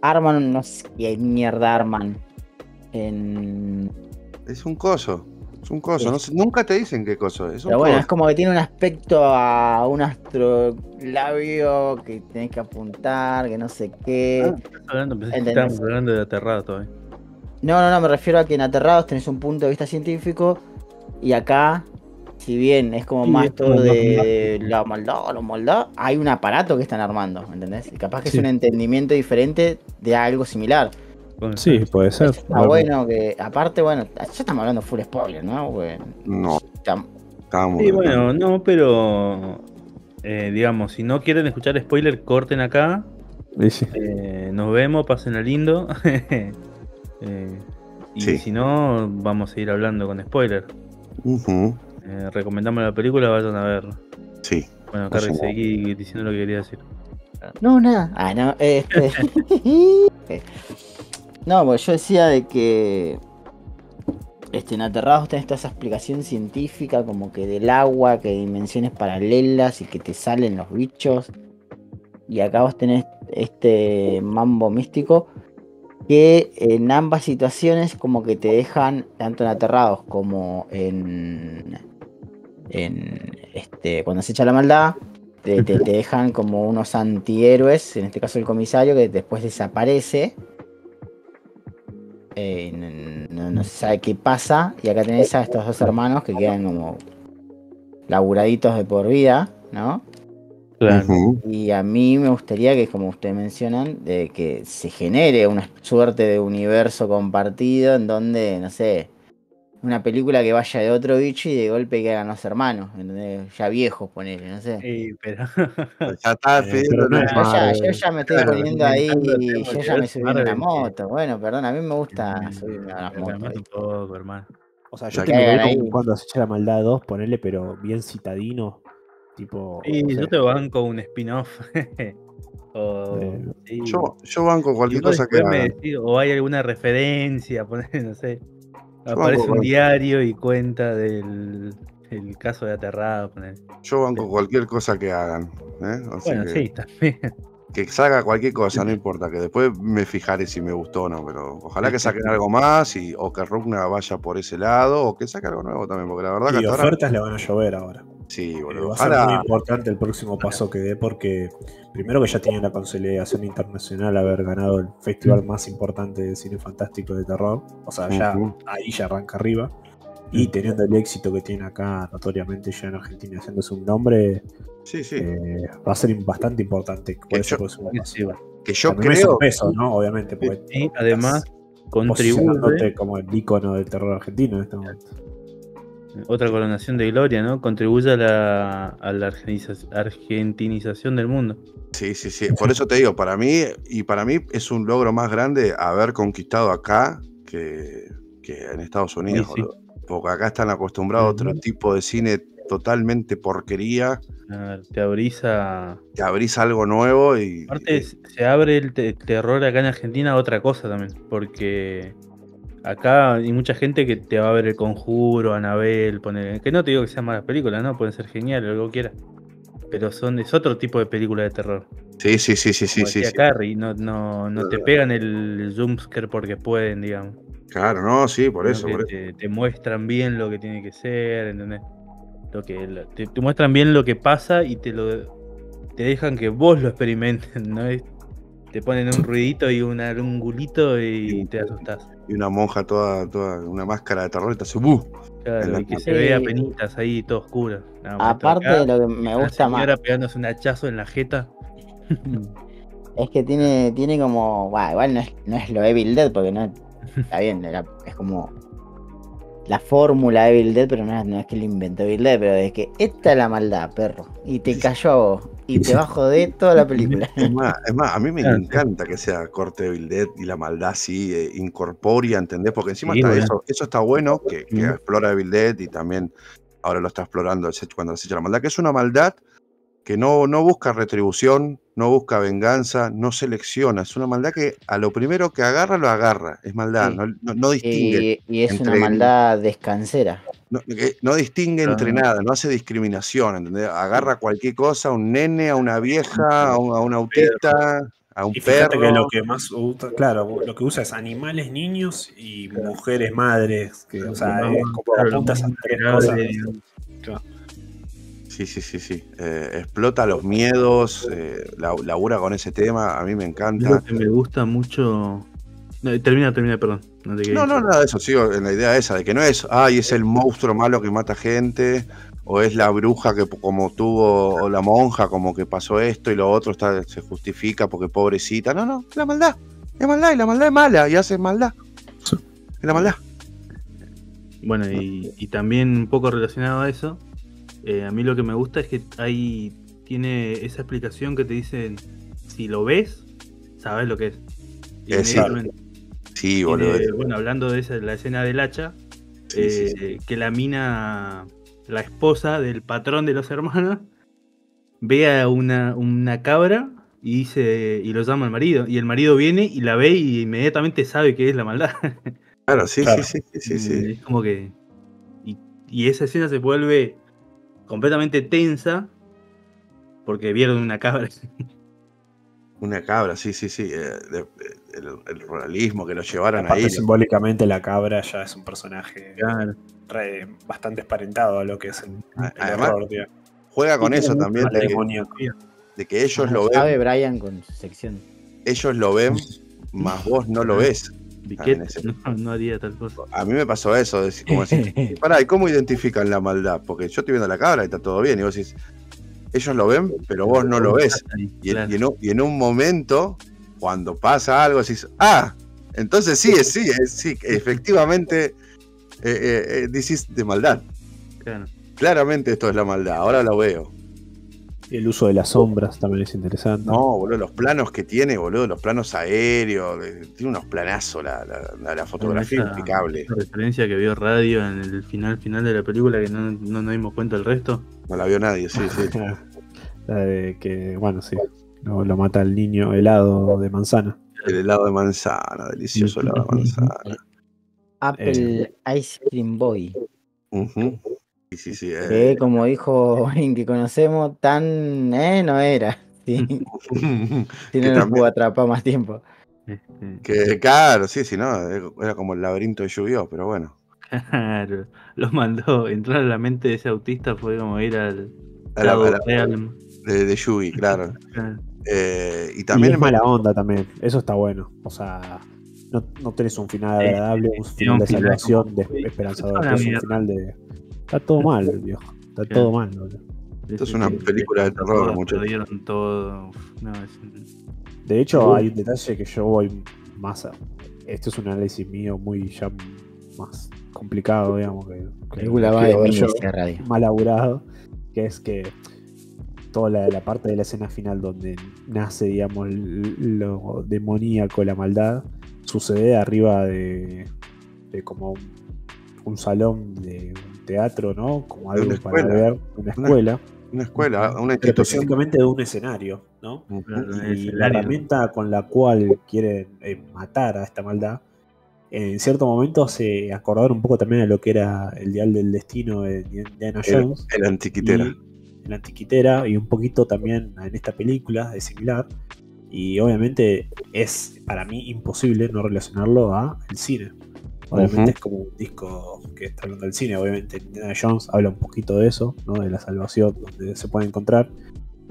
arman, no sé qué mierda arman. En. Es un coso. Es un coso. No sé, nunca te dicen qué coso es. Pero bueno, es como que tiene un aspecto a un astrolabio que tenés que apuntar, que no sé qué. Ah, estábamos hablando de aterrado todavía. No, no, no, me refiero a que en Aterrados tenés un punto de vista científico y acá, si bien es como Sí, más es todo como de la maldad, la maldad, hay un aparato que están armando, ¿entendés? Y capaz que Sí. es un entendimiento diferente de algo similar. Sí, puede ser. Está bueno que, aparte, bueno, ya estamos hablando full spoiler, ¿no? Porque No, tam- estábamos. Sí, bueno, no, pero eh, digamos, si no quieren escuchar spoiler, corten acá. Sí, sí. eh, nos vemos, pasen a lindo. Eh, y Sí. si no, vamos a seguir hablando con spoiler. Ujú, Eh, recomendamos la película, vayan a verla. Sí. Bueno, a- seguí diciendo lo que quería decir. No, nada. Ah, no, este. no, pues yo decía de que. Este, en Aterrados tenés toda esa explicación científica, como que del agua, que hay dimensiones paralelas y que te salen los bichos. Y acá vos tenés este mambo místico que en ambas situaciones como que te dejan, tanto en Aterrados como en. En este. cuando se echa la maldad, te, te- te dejan como unos antihéroes, en este caso el comisario, que después desaparece. Eh, no, no se sabe qué pasa. Y acá tenés a estos dos hermanos que quedan como laburaditos de por vida, ¿no? Claro. Y a mí me gustaría que, como ustedes mencionan, de que se genere una suerte de universo compartido en donde, no sé, una película que vaya de otro bicho y de golpe que hagan los hermanos, ¿entendés? Ya viejos, ponele, no sé. Sí, pero. Ya está Eh, pidiendo pero no es Yo ya, Marvel. yo ya me estoy Claro, poniendo ahí y yo ya me subí en una moto. Bueno, perdón, a mí me gusta subirme a las motos. un poco, hermano. O sea, yo te veo como cuando se echa la maldad 2, ponerle, pero bien citadino. Tipo. Sí, no sé, yo te banco un spin-off. o, Eh, sí. Yo, yo banco cualquier cosa que me decís, o hay alguna referencia, poner, no sé. Aparece un diario y cuenta del el caso de Aterrado. poner. Yo banco cualquier cosa que hagan. ¿eh? Bueno, que, sí, también. que salga cualquier cosa, no importa, que después me fijaré si me gustó o no, pero ojalá que saquen algo más y, o que Rugna vaya por ese lado o que saque algo nuevo también, porque la verdad que Y ahora ofertas le van a llover ahora. Sí, Eh, boludo. va a ser muy importante el próximo paso que dé porque primero que ya tiene la consolidación internacional haber ganado el festival más importante de cine fantástico de terror. O sea, ya ahí ya arranca arriba. Y teniendo el éxito que tiene acá notoriamente ya en Argentina haciéndose un nombre, sí, sí. eh, va a ser bastante importante por Que ese yo- bueno. que yo También es creo un peso, ¿no? Obviamente, porque Y además contribuye como el ícono del terror argentino en este momento. Otra coronación de gloria, ¿no? Contribuye a la, a la argeniza- argentinización del mundo. Sí, sí, sí. Por eso te digo, para mí, y para mí es un logro más grande haber conquistado acá que, que en Estados Unidos, Sí, sí. boludo. Porque acá están acostumbrados a otro tipo de cine totalmente porquería, Ah, Te abrís a. te abrís algo nuevo y. Aparte, y- se abre el te- terror acá en Argentina a otra cosa también. Porque acá hay mucha gente que te va a ver el conjuro, Anabel, poner. Que no te digo que sean malas películas, ¿no? Pueden ser geniales, lo que quieras. Pero son, es otro tipo de película de terror. sí, sí, sí, sí, sí, Como sí, sí. Carrie, no, no, no te pegan el jumpscare porque pueden, digamos. Claro, no, sí, por eso, por eso. te, te muestran bien lo que tiene que ser, ¿entendés? Lo que, lo- te, te muestran bien lo que pasa y te lo te dejan que vos lo experimenten, ¿no? Es- te ponen un ruidito y un angulito y te asustás. Y una monja toda, toda, una máscara de terror y te hace ¡buh! Claro, En la y que se vea penitas ahí, todo oscuro. No, Aparte de lo que me gusta más, señora pegándose un hachazo en la jeta. es que tiene, tiene como. Bueno, igual no es, no es lo Evil Dead, porque no. Está bien, era- es como. La fórmula de Evil Dead, pero no es, no es que lo inventó Evil Dead, pero es que esta es la maldad, perro. Y te cayó a vos. Y te va a joder toda la película. Es más, es más, a mí me Claro, sí. encanta que sea corte de Dead y la maldad así eh, incorpórea, ¿entendés? Porque encima Sí, está bueno. eso, eso está bueno, que, que Mm. explora Dead y también ahora lo está explorando cuando se echa la maldad, que es una maldad que no, no busca retribución, no busca venganza, no selecciona, es una maldad que a lo primero que agarra, lo agarra, es maldad, Sí. no, no- no distingue. Y, y es una maldad descansera. No, que no distingue entre nada, no hace discriminación, ¿entendés? Agarra cualquier cosa, a un nene, a una vieja, a un, a un autista, a un Y fíjate perro. que lo que más usa, claro, lo que usa es animales, niños y mujeres, madres. Que, o sea, No, es como claro, lo apunta más esas tres vulnerable, cosas. Sí, sí, sí, sí. Eh, explota los miedos, eh, la- labura con ese tema, a mí me encanta. lo que me gusta mucho. No, termina, termina, perdón. No, te No, nada de eso, sigo en la idea esa, de que no es, ay, es el monstruo malo que mata gente, o es la bruja que como tuvo, o la monja como que pasó esto y lo otro está, se justifica porque pobrecita. No, no, es la maldad, es maldad, y la maldad es mala, y hace maldad. Sí. Es la maldad. Bueno, y, y también un poco relacionado a eso, eh, a mí lo que me gusta es que hay tiene esa explicación que te dicen, si lo ves, sabes lo que es. Eh, sí. Boludo. Tiene- bueno, hablando de esa, la escena del hacha, Sí, sí, sí. eh, que la mina, la esposa del patrón de los hermanos, ve a una, una cabra y dice y lo llama al marido. Y el marido viene y la ve y inmediatamente sabe que es la maldad. Claro, sí, Claro. sí, sí, sí, sí. Es como que. Y, y esa escena se vuelve completamente tensa porque vieron una cabra. Una cabra, sí, sí, sí. eh, de- el, el ruralismo que lo llevaron Aparte, ahí. simbólicamente, la cabra ya es un personaje Claro. re- bastante esparentado a lo que es el, el Además, horror, tío. Juega con eso también, de que, de que ellos Como lo ven, sabe Brian con su sección. ellos lo ven, más vos no lo ves. Biquet en ese- no, no haría tal cosa. A mí me pasó eso, decir, como decir, pará, ¿y cómo identifican la maldad? Porque yo estoy viendo la cabra y está todo bien, y vos decís, ellos lo ven, pero vos no lo ves. Ahí, Y, en- claro. y en, un, y en un momento, cuando pasa algo, decís, ah, entonces sí, es sí, es sí, efectivamente, eh, eh, eh, decís de maldad. Claro. Claramente esto es la maldad, ahora lo veo. Y el uso de las sombras también es interesante. No, boludo, los planos que tiene, boludo, los planos aéreos, tiene unos planazos, la, la- la- la fotografía esa- impecable. esa referencia que vio Radio en el final final de la película que no, no nos dimos cuenta del resto. No la vio nadie, sí, sí. La de que, bueno, sí. Lo, lo mata el niño helado de manzana. El helado de manzana, delicioso helado de manzana. Apple Ice Cream Boy. Sí, sí, sí. eh, Que como dijo alguien que conocemos, tan eh, no era. Sí, que si no nos también- pudo atrapar más tiempo. Que claro, sí, sí, no, era como el laberinto de lluvio, pero bueno. Claro, los mandó. Entrar a la mente de ese autista fue como ir al A la- lado a la- de, de Yugi, claro. Eh, y También es mala onda también. Eso está bueno. O sea, no, no tenés un final agradable, un tiene final de salvación, de esperanzador. Tenés un final de. Está todo mal, viejo. Está todo mal, boludo. Esto es una película de terror, muchachos. todo. Es un- De hecho, hay un detalle que yo voy más a. Esto es un análisis mío muy ya más complicado, digamos. Que, que Película va quiero de ver mí, yo Radio. mal laburado. Que es que toda la, la parte de la escena final donde nace, digamos, lo demoníaco, la maldad, sucede arriba de, de como un, un salón de un teatro, ¿no? Como algo para ver, una escuela, Una escuela, una institución. específicamente de un escenario, ¿no? Y la herramienta con la cual quieren eh, matar a esta maldad, en cierto momento se acordaron un poco también a lo que era el Dial del Destino de Indiana El, Jones. el antiquitera. y la antiquitera y un poquito también en esta película es similar. Y obviamente es para mí imposible no relacionarlo a el cine. Obviamente es como un disco que está hablando del cine. Obviamente Indiana Jones habla un poquito de eso ¿no? de la salvación donde se puede encontrar.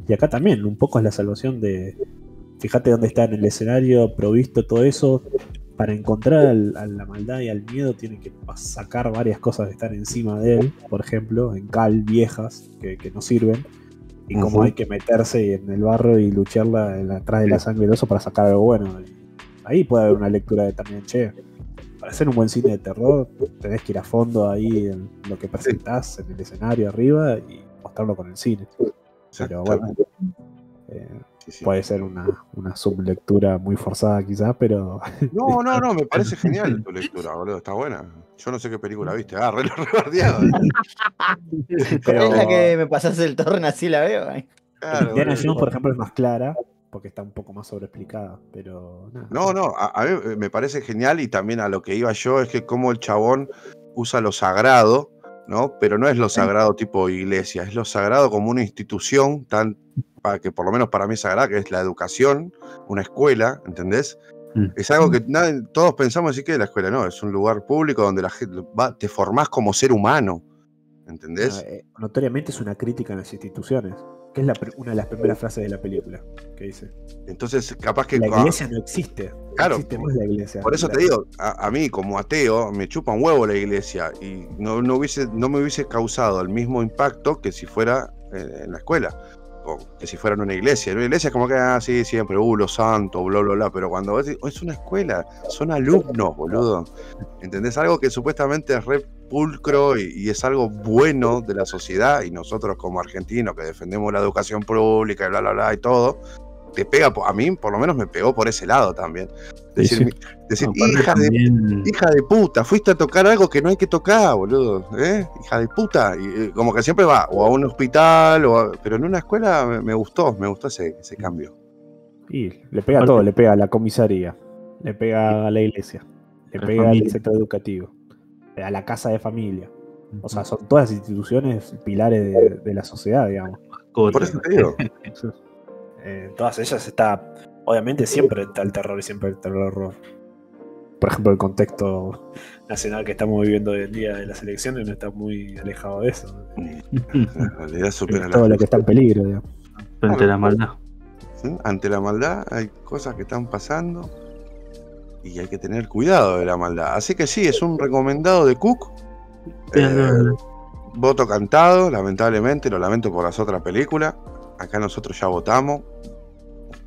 Y acá también un poco es la salvación de fíjate dónde está en el escenario provisto todo eso para encontrar al- a la maldad y al miedo tiene que sacar varias cosas que están encima de él, por ejemplo, en cal viejas que, que no sirven, y cómo Ujú. hay que meterse en el barro y lucharla en la- atrás de la sangre del oso para sacar algo bueno. Ahí puede haber una lectura de también, che, para hacer un buen cine de terror tenés que ir a fondo ahí en lo que presentás en el escenario arriba y mostrarlo con el cine. Pero bueno, eh, Sí, sí. puede ser una, una sublectura muy forzada quizás, pero No, no, no, me parece genial tu lectura, boludo. Está buena. Yo no sé qué película viste. Ah, re lo rebardeado. Pero- Es la que me pasaste el torrent así la veo. ay. Claro, Indiana boludo. Jones, por ejemplo, es más clara porque está un poco más sobreexplicada, pero nada. No, no, a, a mí me parece genial y también a lo que iba yo es que como el chabón usa lo sagrado, ¿no? Pero no es lo sagrado tipo iglesia, es lo sagrado como una institución tan que por lo menos para mí es sagrada, que es la educación, una escuela, ¿entendés? Mm. Es algo que todos pensamos así que la escuela no, es un lugar público donde la gente va, te formás como ser humano, ¿entendés? Ah, eh, notoriamente es una crítica a las instituciones, que es la una de las primeras frases de la película que dice. Entonces, capaz que La iglesia no existe. Claro, existe más la iglesia. Por eso La- te digo, a, a mí como ateo me chupa un huevo la iglesia y no, no, hubiese, no me hubiese causado el mismo impacto que si fuera eh, en la escuela que si fuera en una iglesia. Una iglesia es como que, ah, sí, siempre, uh, los santos, bla, bla, bla, pero cuando ves, oh, es una escuela, son alumnos, boludo. ¿Entendés? Algo que supuestamente es re pulcro y, y es algo bueno de la sociedad y nosotros como argentinos que defendemos la educación pública y bla, bla, bla y todo, te pega, a mí por lo menos me pegó por ese lado también. Decir, sí. hija de Hija de puta, fuiste a tocar algo que no hay que tocar, boludo. ¿eh? Hija de puta. Y, eh, como que siempre va, o a un hospital, o a- pero en una escuela me, me gustó, me gustó ese, ese cambio. Y le pega a todo, le pega a la comisaría, le pega a la iglesia, le La pega al familia. centro educativo, a la casa de familia. O sea, son todas instituciones pilares de, de la sociedad, digamos. Por eso te digo. Eh, todas ellas está, obviamente siempre está el terror y siempre está el horror. Por ejemplo, el contexto nacional que estamos viviendo hoy en día de las elecciones no está muy alejado de eso. La realidad supera la Todo lo que está en peligro, digamos. Frente a la maldad. ¿sí? Ante la maldad hay cosas que están pasando y hay que tener cuidado de la maldad. Así que sí, es un recomendado de Cook. Eh, voto cantado, lamentablemente, lo lamento por las otras películas. Acá nosotros ya votamos.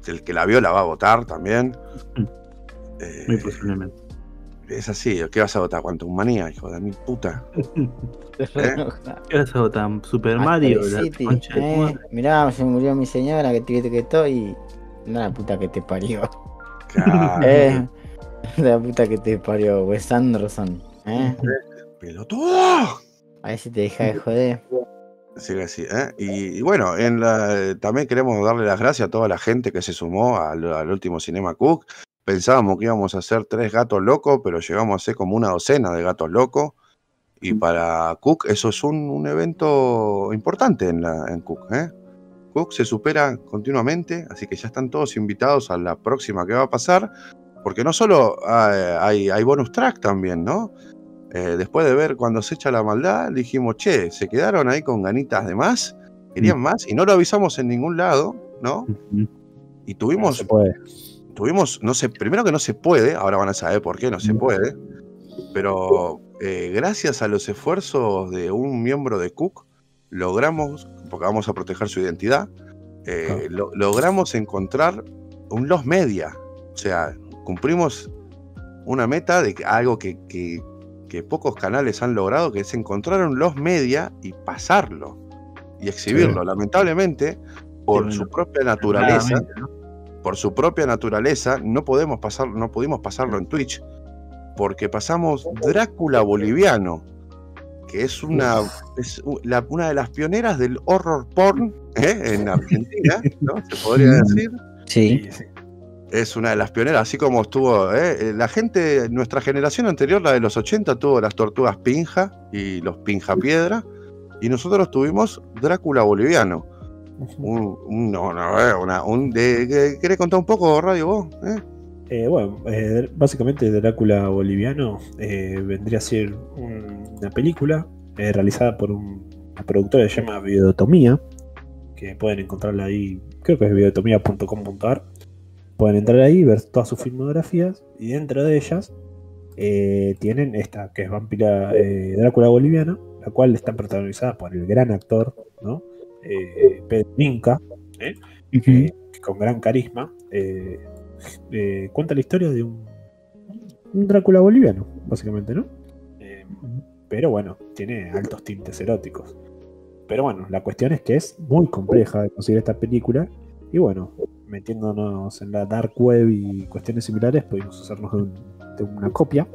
El que la vio la va a votar también. Eh, Muy posiblemente. es así, ¿qué vas a votar? Quantum Manía, hijo de mi puta. ¿Eh? ¿Qué vas a votar? ¿Super Mario? La City, concha de tu eh. Mirá, se murió mi señora que te que estoy. No la puta que te parió. Claro, Eh, la puta que te parió, Wes Anderson. ¿eh? ¡Pelotudo! A ver si te deja de joder. Sigue así, ¿eh? Y, y bueno, en la- también queremos darle las gracias a toda la gente que se sumó al, al último Cinema Cook. Pensábamos que íbamos a hacer tres gatos locos, pero llegamos a ser como una docena de gatos locos. Y para Cook eso es un, un evento importante en, la, en Cook. ¿eh? Cook se supera continuamente, así que ya están todos invitados a la próxima que va a pasar, porque no solo hay, hay, hay bonus track también, ¿no? Eh, después de ver cuando se echa la maldad, dijimos, che, se quedaron ahí con ganitas de más, querían más, y no lo avisamos en ningún lado, ¿no? Y No tuvimos, se puede. tuvimos, no sé, primero que no se puede, ahora van a saber por qué no se Mm. puede, pero eh, gracias a los esfuerzos de un miembro de Cook, logramos, porque vamos a proteger su identidad, eh, lo- logramos encontrar un los media, o sea, cumplimos una meta de algo que, que- que pocos canales han logrado, que es encontrar un los media y pasarlo y exhibirlo. Lamentablemente, por su propia naturaleza, por su propia naturaleza, no podemos pasar, no pudimos pasarlo en Twitch, porque pasamos Drácula boliviano, que es una, es la- una de las pioneras del horror porn ¿eh? en Argentina, ¿no? Se podría decir. Sí. Sí, sí. Es una de las pioneras, así como estuvo ¿eh? Eh, la gente, nuestra generación anterior, la de los 80, tuvo las tortugas pinja y los pinja piedra, y nosotros tuvimos Drácula boliviano. Un, un- no, no, eh, una, un, de, que- ¿Querés contar un poco, Radio, vos? eh? Eh, bueno, básicamente Drácula boliviano vendría a ser un- una película realizada por un- una productora que se llama Videotomía, que pueden encontrarla ahí, creo que es videotomía.com.ar. Pueden entrar ahí, ver todas sus filmografías y dentro de ellas eh, tienen esta, que es Vampira eh, Drácula boliviana, la cual está protagonizada por el gran actor, ¿no? Eh, Pedro Inca, que con gran carisma. cuenta la historia de un, un Drácula boliviano, básicamente, ¿no? Pero bueno, tiene altos tintes eróticos. Pero bueno, la cuestión es que es muy compleja de conseguir esta película. Y bueno, metiéndonos en la dark web y cuestiones similares, pudimos hacernos de, un- de una copia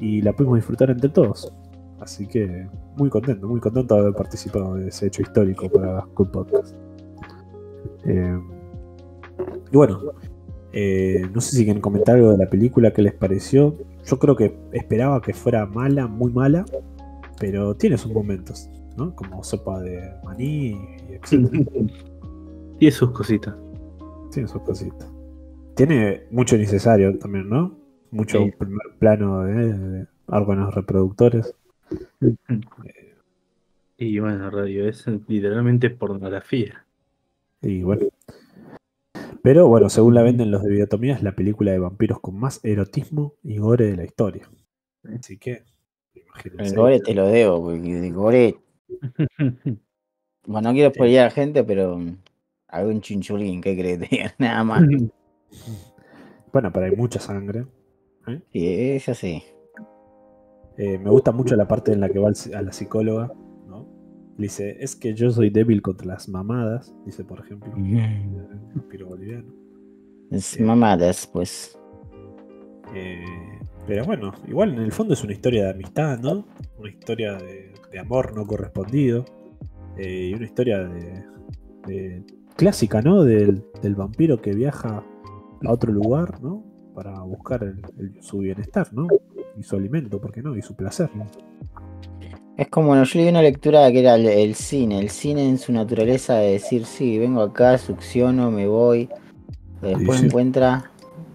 y la pudimos disfrutar entre todos. Así que muy contento, muy contento de haber participado de ese hecho histórico para Cool Podcast. Eh, y bueno, eh, no sé si quieren comentar algo de la película, qué les pareció. Yo creo que esperaba que fuera mala, muy mala, pero tiene sus momentos, ¿no? Como sopa de maní y etc. Tiene sus cositas. Tiene sus cositas. Tiene mucho innecesario también, ¿no? Mucho Sí. primer plano de, de órganos reproductores. Y bueno, radio, es literalmente pornografía. Y bueno. Pero bueno, según la venden los de Videotomía, es la película de vampiros con más erotismo y gore de la historia. Así que, imagínense. El gore te lo debo, porque el gore. Bueno, no quiero spoilear a la gente, pero algún chinchulín, ¿qué crees? Nada más. Bueno, pero hay mucha sangre. Sí, eso sí. Eh, me gusta mucho la parte en la que va a la psicóloga, ¿no? Le dice, es que yo soy débil contra las mamadas, dice por ejemplo, el vampiro boliviano. Es Eh. mamadas, pues. Eh, pero bueno, igual en el fondo es una historia de amistad, ¿no? Una historia de, de amor no correspondido. eh, y una historia de, de- clásica, ¿no? Del, del vampiro que viaja a otro lugar, ¿no? Para buscar el- el- su bienestar, ¿no? Y su alimento, ¿por qué no? Y su placer. Es como, bueno, yo leí una lectura que era el, el cine. El cine en su naturaleza de decir, sí, vengo acá, succiono, me voy. Después sí. encuentra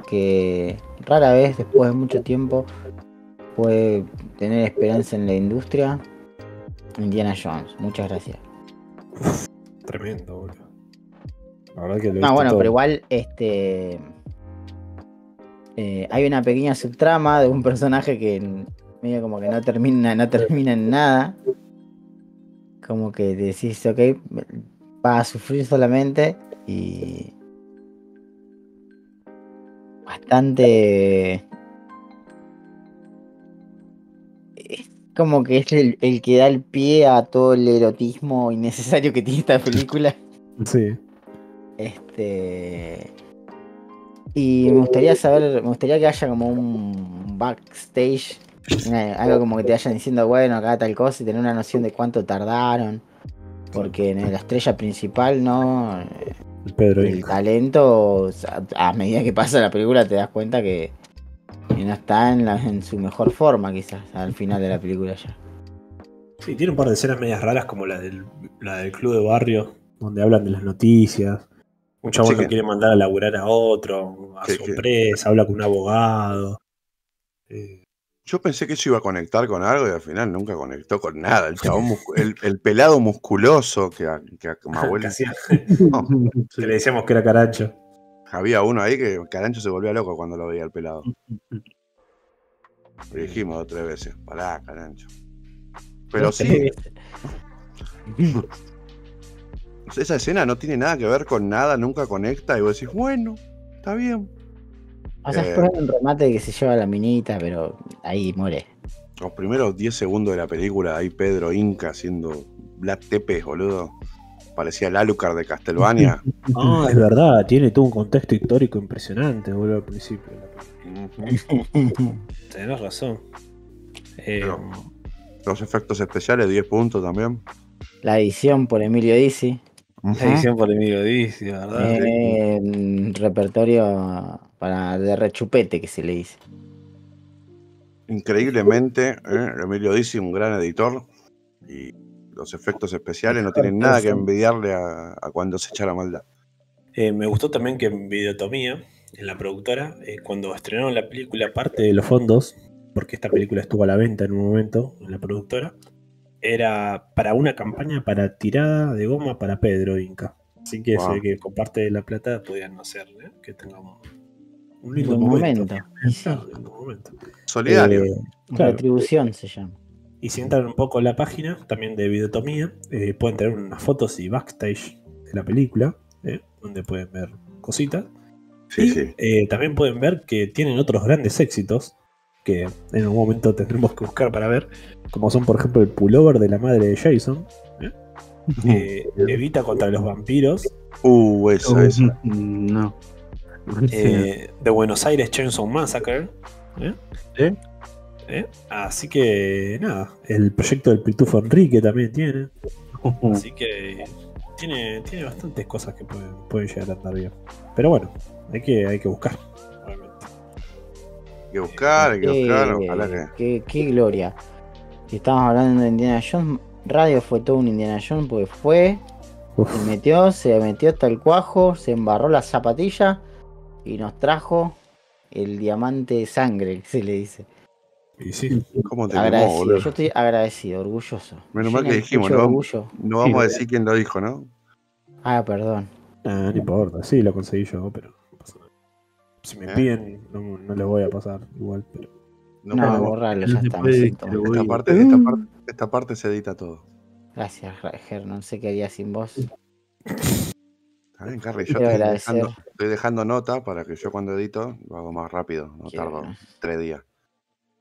que rara vez, después de mucho tiempo, puede tener esperanza en la industria. Indiana Jones, muchas gracias. Tremendo, boludo. La verdad que lo No, bueno, todo. pero igual, este. eh, hay una pequeña subtrama de un personaje que medio como que no termina, no termina en nada. Como que decís, ok, va a sufrir solamente y. Bastante. Es como que es el, el que da el pie a todo el erotismo innecesario que tiene esta película. Sí. Este. Y me gustaría saber, me gustaría que haya como un backstage, algo como que te vayan diciendo, bueno, acá tal cosa y tener una noción de cuánto tardaron. Porque en la estrella principal, ¿no? El Pedro El Inca. talento, a medida que pasa la película te das cuenta que, que no está en, la- en su mejor forma quizás al final de la película ya. Sí, tiene un par de escenas medias raras como la del, la del club de barrio, donde hablan de las noticias. Un chabón que quiere mandar a laburar a otro, a Sí, su empresa, habla con un abogado. Eh, Yo pensé que eso iba a conectar con algo y al final nunca conectó con nada. El chabón el, el pelado musculoso que, a- que que abuela. hacía- No, que le decíamos que era carancho. había uno ahí que Carancho se volvía loco cuando lo veía el pelado. Lo dijimos dos o tres veces. Pará, Carancho. Pero sí, esa escena no tiene nada que ver con nada, nunca conecta. Y vos decís, bueno, está bien. O sea, Eh. es por un remate que se lleva la minita, pero ahí muere. Los primeros 10 segundos de la película, ahí Pedro Inca haciendo Black Tepes, boludo. Parecía el Alucard de Castlevania. Ah, es verdad, tiene todo un contexto histórico impresionante, boludo, al principio. Tenés razón. Eh, Pero- Los efectos especiales, 10 puntos también. La edición por Emilio Dizzi. Ujú. La edición por Emilio Dizzi, ¿verdad? Eh, repertorio para de rechupete que se le dice. Increíblemente, ¿eh? Emilio Dizzi, un gran editor. Y los efectos especiales no tienen nada que envidiarle a, a cuando se echa la maldad. Eh, me gustó también que en Videotomía, en la productora, eh, cuando estrenaron la película, parte de los fondos, porque esta película estuvo a la venta en un momento en la productora, era para una campaña para tirada de goma para Pedro Inca. Así que Wow. se ve que con parte de la plata podían hacer ¿eh? que tengamos un lindo momento. un momento. Solidario. Eh, claro. Retribución se llama. Y si entran un poco en la página también de Videotomía, eh, pueden tener unas fotos y backstage de la película, ¿eh? donde pueden ver cositas. sí, y sí. eh, también pueden ver que tienen otros grandes éxitos que en algún momento tendremos que buscar para ver, como son por ejemplo el pullover de la madre de Jason, ¿eh? Eh, Evita contra los vampiros, Uh, esa, Oh, esa. mm, No. eh, de Buenos Aires Chainsaw Massacre. ¿eh? ¿Eh? Así que nada, el proyecto del Pitufo Enrique también tiene. Así que tiene, tiene bastantes cosas que pueden, pueden llegar a andar bien. Pero bueno, hay que, hay que buscar. Que buscar, hay que buscar. Qué, Ojalá que. qué- qué gloria. Si estamos hablando de Indiana Jones, Radio fue todo un Indiana Jones porque fue, Uf, se metió, se metió hasta el cuajo, se embarró la zapatilla y nos trajo el diamante de sangre, que se le dice. y sí, ¿Cómo te Agradecido, yo estoy agradecido, orgulloso. Menos mal que dijimos, ¿no? orgullo. No vamos a decir quién lo dijo, ¿no? Ah, perdón. ah, no importa, sí, lo conseguí yo, pero. Si me ¿Eh? piden, no, no les voy a pasar igual, pero No, No, ya está. Esta parte, esta, parte, esta parte se edita todo. Gracias, Ger, no sé qué haría sin vos. Está bien, Carly, yo estoy dejando, estoy dejando nota para que yo cuando edito lo hago más rápido. No Quiero- tardo tres días.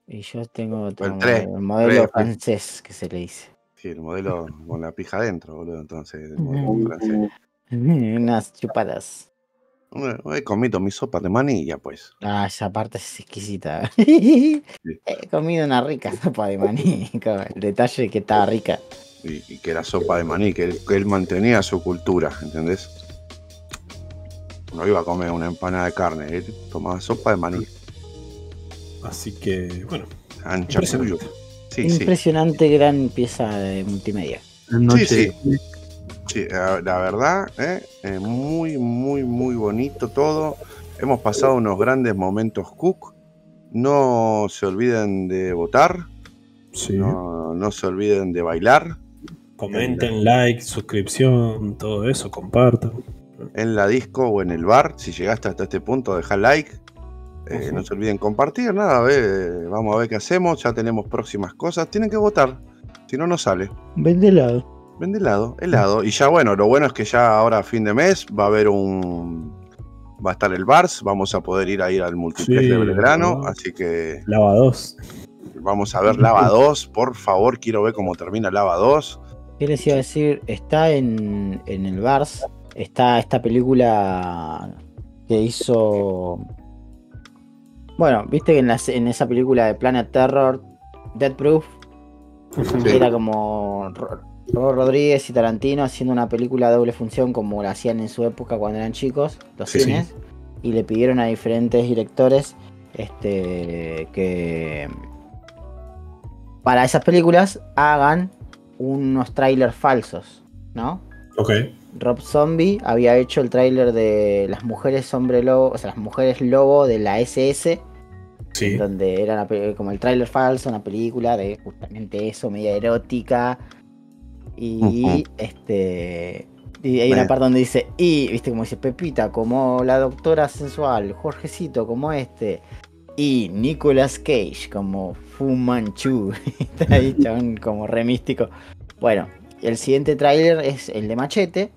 Y yo tengo otro El tres, modelo, el modelo tres. francés que se le dice. Sí, el modelo con la pija adentro, boludo. Entonces, el modelo francés. Unas chupadas. He comido mi sopa de manilla, pues. Ah, esa parte es exquisita. He comido una rica sopa de maní. con El detalle que estaba rica. Y, y que era sopa de maní, que él, que él mantenía su cultura, ¿entendés? No iba a comer una empanada de carne, él tomaba sopa de maní. así que, bueno, Ancha impresionante. sí. Impresionante gran pieza de multimedia. Noche- Sí, Sí, la la verdad, ¿eh? Eh, muy, muy, muy bonito todo. Hemos pasado unos grandes momentos Cook. No se olviden de votar, Sí. no, no se olviden de bailar Comenten, like, suscripción, todo eso, compartan. en la disco o en el bar. Si llegaste hasta este punto, deja like. Eh. No se olviden compartir, nada, a ver, vamos a ver qué hacemos. Ya tenemos próximas cosas. Tienen que votar, si no, no sale. Vende helado. Vende helado, helado. Y ya bueno, lo bueno es que ya ahora a fin de mes va a haber un. Va a estar el Bars, vamos a poder ir a ir al multiplex Sí, de Belgrano, así que Lava 2. vamos a ver Lava 2, por favor, quiero ver cómo termina Lava 2. ¿Qué les iba a decir? Está en, en el Vars. Está esta película que hizo. Bueno, viste que en, la- en esa película de Planet Terror, Dead Proof, Sí. era como Robert Rodríguez y Tarantino haciendo una película de doble función como la hacían en su época cuando eran chicos, los Sí. cines, y le pidieron a diferentes directores este, que para esas películas hagan unos trailers falsos, ¿no? Ok. Rob Zombie había hecho el tráiler de las mujeres hombre lobo, o sea, las mujeres lobo de la SS, Sí. donde era una como el tráiler falso, una película de justamente eso, media erótica. Y este y hay una parte donde dice, y viste como dice Pepita, como la doctora sensual, Jorgecito como este, y Nicolas Cage como Fu Manchu. Está ahí chabón, como re místico. Bueno, el siguiente tráiler es el de Machete,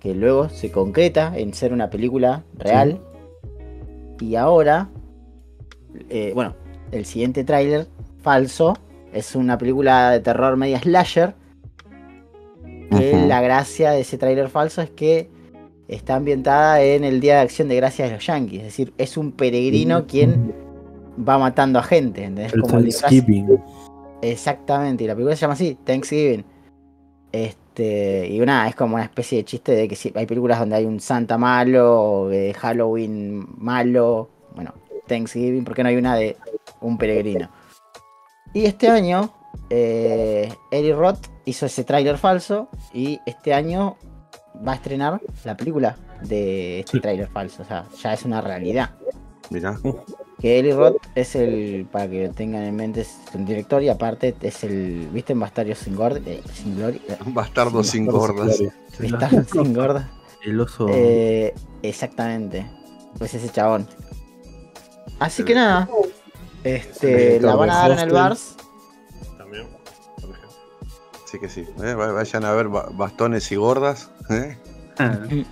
que luego se concreta en ser una película real. Y ahora, eh, bueno, el siguiente tráiler falso es una película de terror media slasher. La gracia de ese tráiler falso es que está ambientada en el Día de Acción de Gracias de los Yankees. Es decir, es un peregrino quien va matando a gente. ¿entendés? El Como el disfraz- Thanksgiving. Exactamente, y la película se llama así, Thanksgiving. Este, y una es como una especie de chiste de que si hay películas donde hay un Santa malo, o de Halloween malo, bueno, Thanksgiving, ¿por qué no hay una de un peregrino? Y este año, eh, Eli Roth hizo ese tráiler falso y este año va a estrenar la película de este tráiler falso, o sea, ya es una realidad. Mirá. Que Eli Roth es el, para que lo tengan en mente, es un director y aparte es el, ¿viste en Bastardos sin, Gord- eh, sin Gloria? Un bastardo sin gordas. Bastardos sin Gorda. El oso. Eh, exactamente. Pues ese chabón. Así que nada. Este, la van a dar en el. Bars. También, por ejemplo. Sí que sí. Eh, va- Vayan a ver ba- bastones y gordas. ¿eh?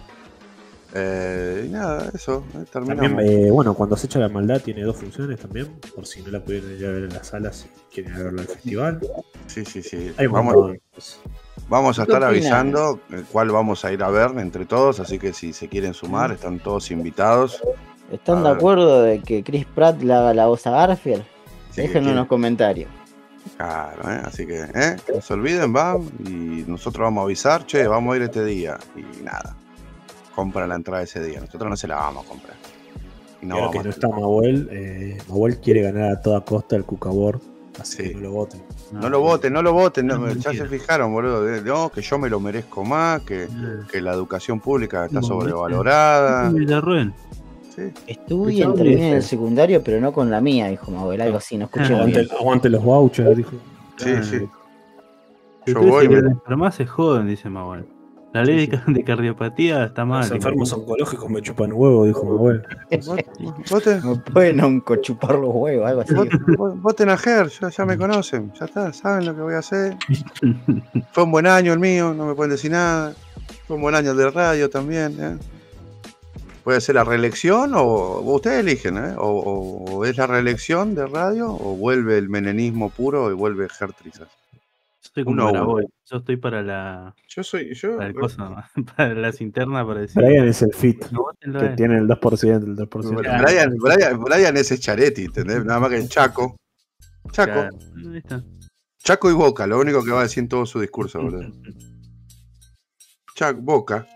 Eh, y nada, eso. eh, terminamos. También, eh, bueno, cuando se echa la maldad tiene dos funciones también, por si no la pudieron ir a ver en las salas si quieren verla al festival. Sí, sí, sí. Hay Vamos, montón. vamos a ¿Qué estar avisando el cuál vamos a ir a ver entre todos, así que si se quieren sumar, están todos invitados. ¿Están A de ver. acuerdo de que Chris Pratt le haga la voz a Garfield? Así que Déjenlo en los comentarios. Claro, ¿eh? así que ¿eh? no se olviden, van y nosotros vamos a avisar, che, vamos a ir este día. Y nada, compran la entrada ese día. Nosotros no se la vamos a comprar. Y no que a no está Mahuel, eh, Mahuel quiere ganar a toda costa el Cucabor, así Sí. que no lo voten. No lo voten, no lo voten, no, No, ya se fijaron, boludo. No, que yo me lo merezco más, que, que la educación pública está sobrevalorada. Villarruel. Sí, Estudien, Escuchame, terminen el secundario, pero no con la mía, dijo Mabel. Algo así, no escuché muy Aguante, bien. aguante los vouchers, dijo. sí, sí. Si Yo voy, me- quieren enfermar, se joden, dice Manuel. La ley de ca- de cardiopatía está mal. Los enfermos oncológicos me chupan huevo, dijo Mahuel. Voten, Me pueden onco chupar los huevos, algo así. voten- voten a Ger, ya, ya me conocen, ya está, saben lo que voy a hacer. Fue un buen año el mío, no me pueden decir nada. Fue un buen año el de radio también. ¿eh? Puede ser la reelección o, o ustedes eligen, ¿eh? o, o- o es la reelección de radio o vuelve el menenismo puro y vuelve Ger Trizas. Yo estoy como para. Yo estoy para la, Yo soy, yo. para el cosa, para las internas para decir. Brian es el fit, No, que tiene el 2%, el 2%. Claro. Brian, Brian, Brian es el Charetti, ¿entendés? Nada más que el Chaco. Chaco. Chaco y Boca, lo único que va a decir en todo su discurso, boludo. Chaco, Boca.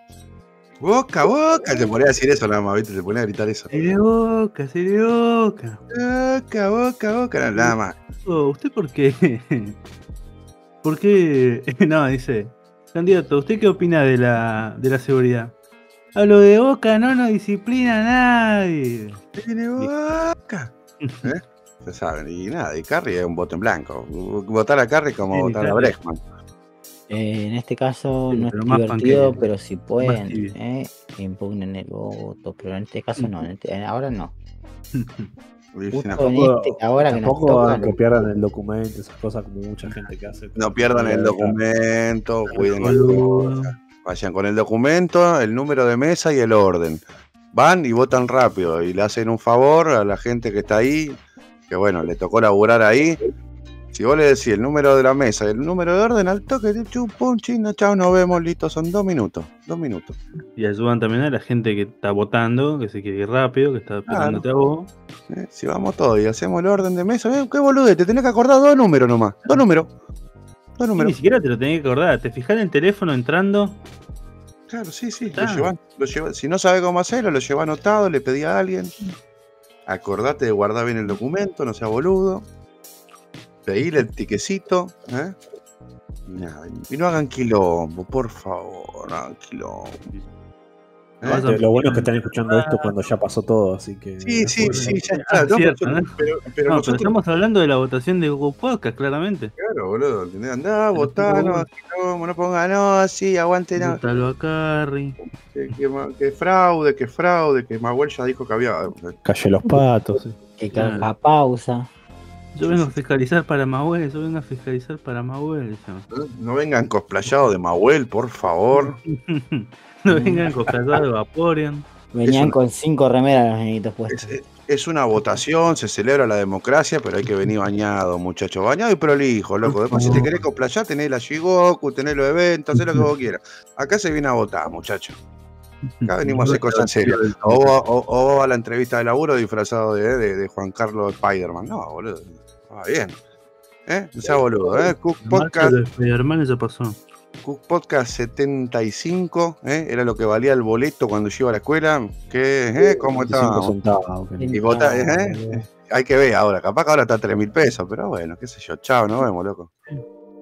Boca, Boca. Te ponía a decir eso nada más, ¿viste? Te ponía a gritar eso. Se de boca, se de boca. Boca, Boca, Boca. Nada más. Oh, ¿Usted por qué? ¿Por qué? No, dice. Candidato, ¿usted qué opina de la, de la seguridad? Hablo de boca, no nos disciplina a nadie. Tiene Boca. ¿Eh? Se saben. Y nada, y Carrie es un voto en blanco. Votar a Carrie como votar a claro. Eh, en este caso Sí, no es divertido, pero si pueden, eh, impugnen el voto. Pero en este caso no, en este- ahora no. Justo en este, ahora Tampoco que pierdan el documento, esas cosas como mucha gente que hace. no pierdan el documento, cuiden cosas. Vayan con el documento, el número de mesa y el orden. Van y votan rápido y le hacen un favor a la gente que está ahí, que bueno, le tocó laburar ahí. Si vos le decís el número de la mesa y el número de orden al toque, chum, pum, chino, chao, nos vemos, listo, son dos minutos, dos minutos. Y ayudan también a la gente que está votando, que se quiere ir rápido, que está esperándote a vos. Si vamos todos y hacemos el orden de mesa, eh, qué boludo, te tenés que acordar dos números nomás, dos números. Dos números. ni siquiera te lo tenés que acordar. Te fijás en el teléfono entrando. Claro, sí, sí. Lo Claro. llevan, lo llevan- si no sabe cómo hacerlo, lo lleva anotado, le pedí a alguien. Acordate de guardar bien el documento, no sea boludo. Pedile el tiquecito. ¿eh? Y, nada, y no hagan quilombo, por favor, no hagan quilombo. ¿eh? Lo bueno es que están escuchando esto cuando ya pasó todo, así que. Sí, sí, sí, ya Ah, está. No, cierto, pero, ¿no? pero- pero No, pero nosotros, estamos hablando de la votación de Google Podcast, claramente. claro, boludo. Andá, votá, no, favor. quilombo, no ponga, no, sí, aguante, no, Votalo a Carrie. que, que, ma- que fraude, que fraude, que Mahuel ya dijo que había. Calle los patos. sí. que Claro. la pausa. Yo vengo a fiscalizar para Mahuel, yo vengo a fiscalizar para Mahuel. No vengan cosplayados de Mahuel, por favor. no vengan cosplayados de Vaporeon. Venían una- con cinco remeras los nenitos puestos. Es, es una votación, se celebra la democracia, pero hay que venir bañado, muchachos. Bañado y prolijo, loco. Después, si te querés cosplayar, tenés la Shigoku, tenés los eventos, haz lo que vos quieras. Acá se viene a votar, muchachos. Acá venimos a hacer cosas serias. O, vos- o, o vos a la entrevista de laburo disfrazado de, de- de Juan Carlos Spiderman. No, boludo. Va bien. ¿eh? No sea boludo, ¿eh? Cook Podcast, de Spider-Man ya pasó. Cook Podcast 75, ¿eh? Era lo que valía el boleto cuando yo iba a la escuela. ¿Qué? ¿Eh? ¿Cómo 25 está? centavos, que- Y vota- ¿eh? Hay que ver ahora, capaz que ahora está a 3 mil pesos, pero bueno, qué sé yo. Chao, nos vemos, loco.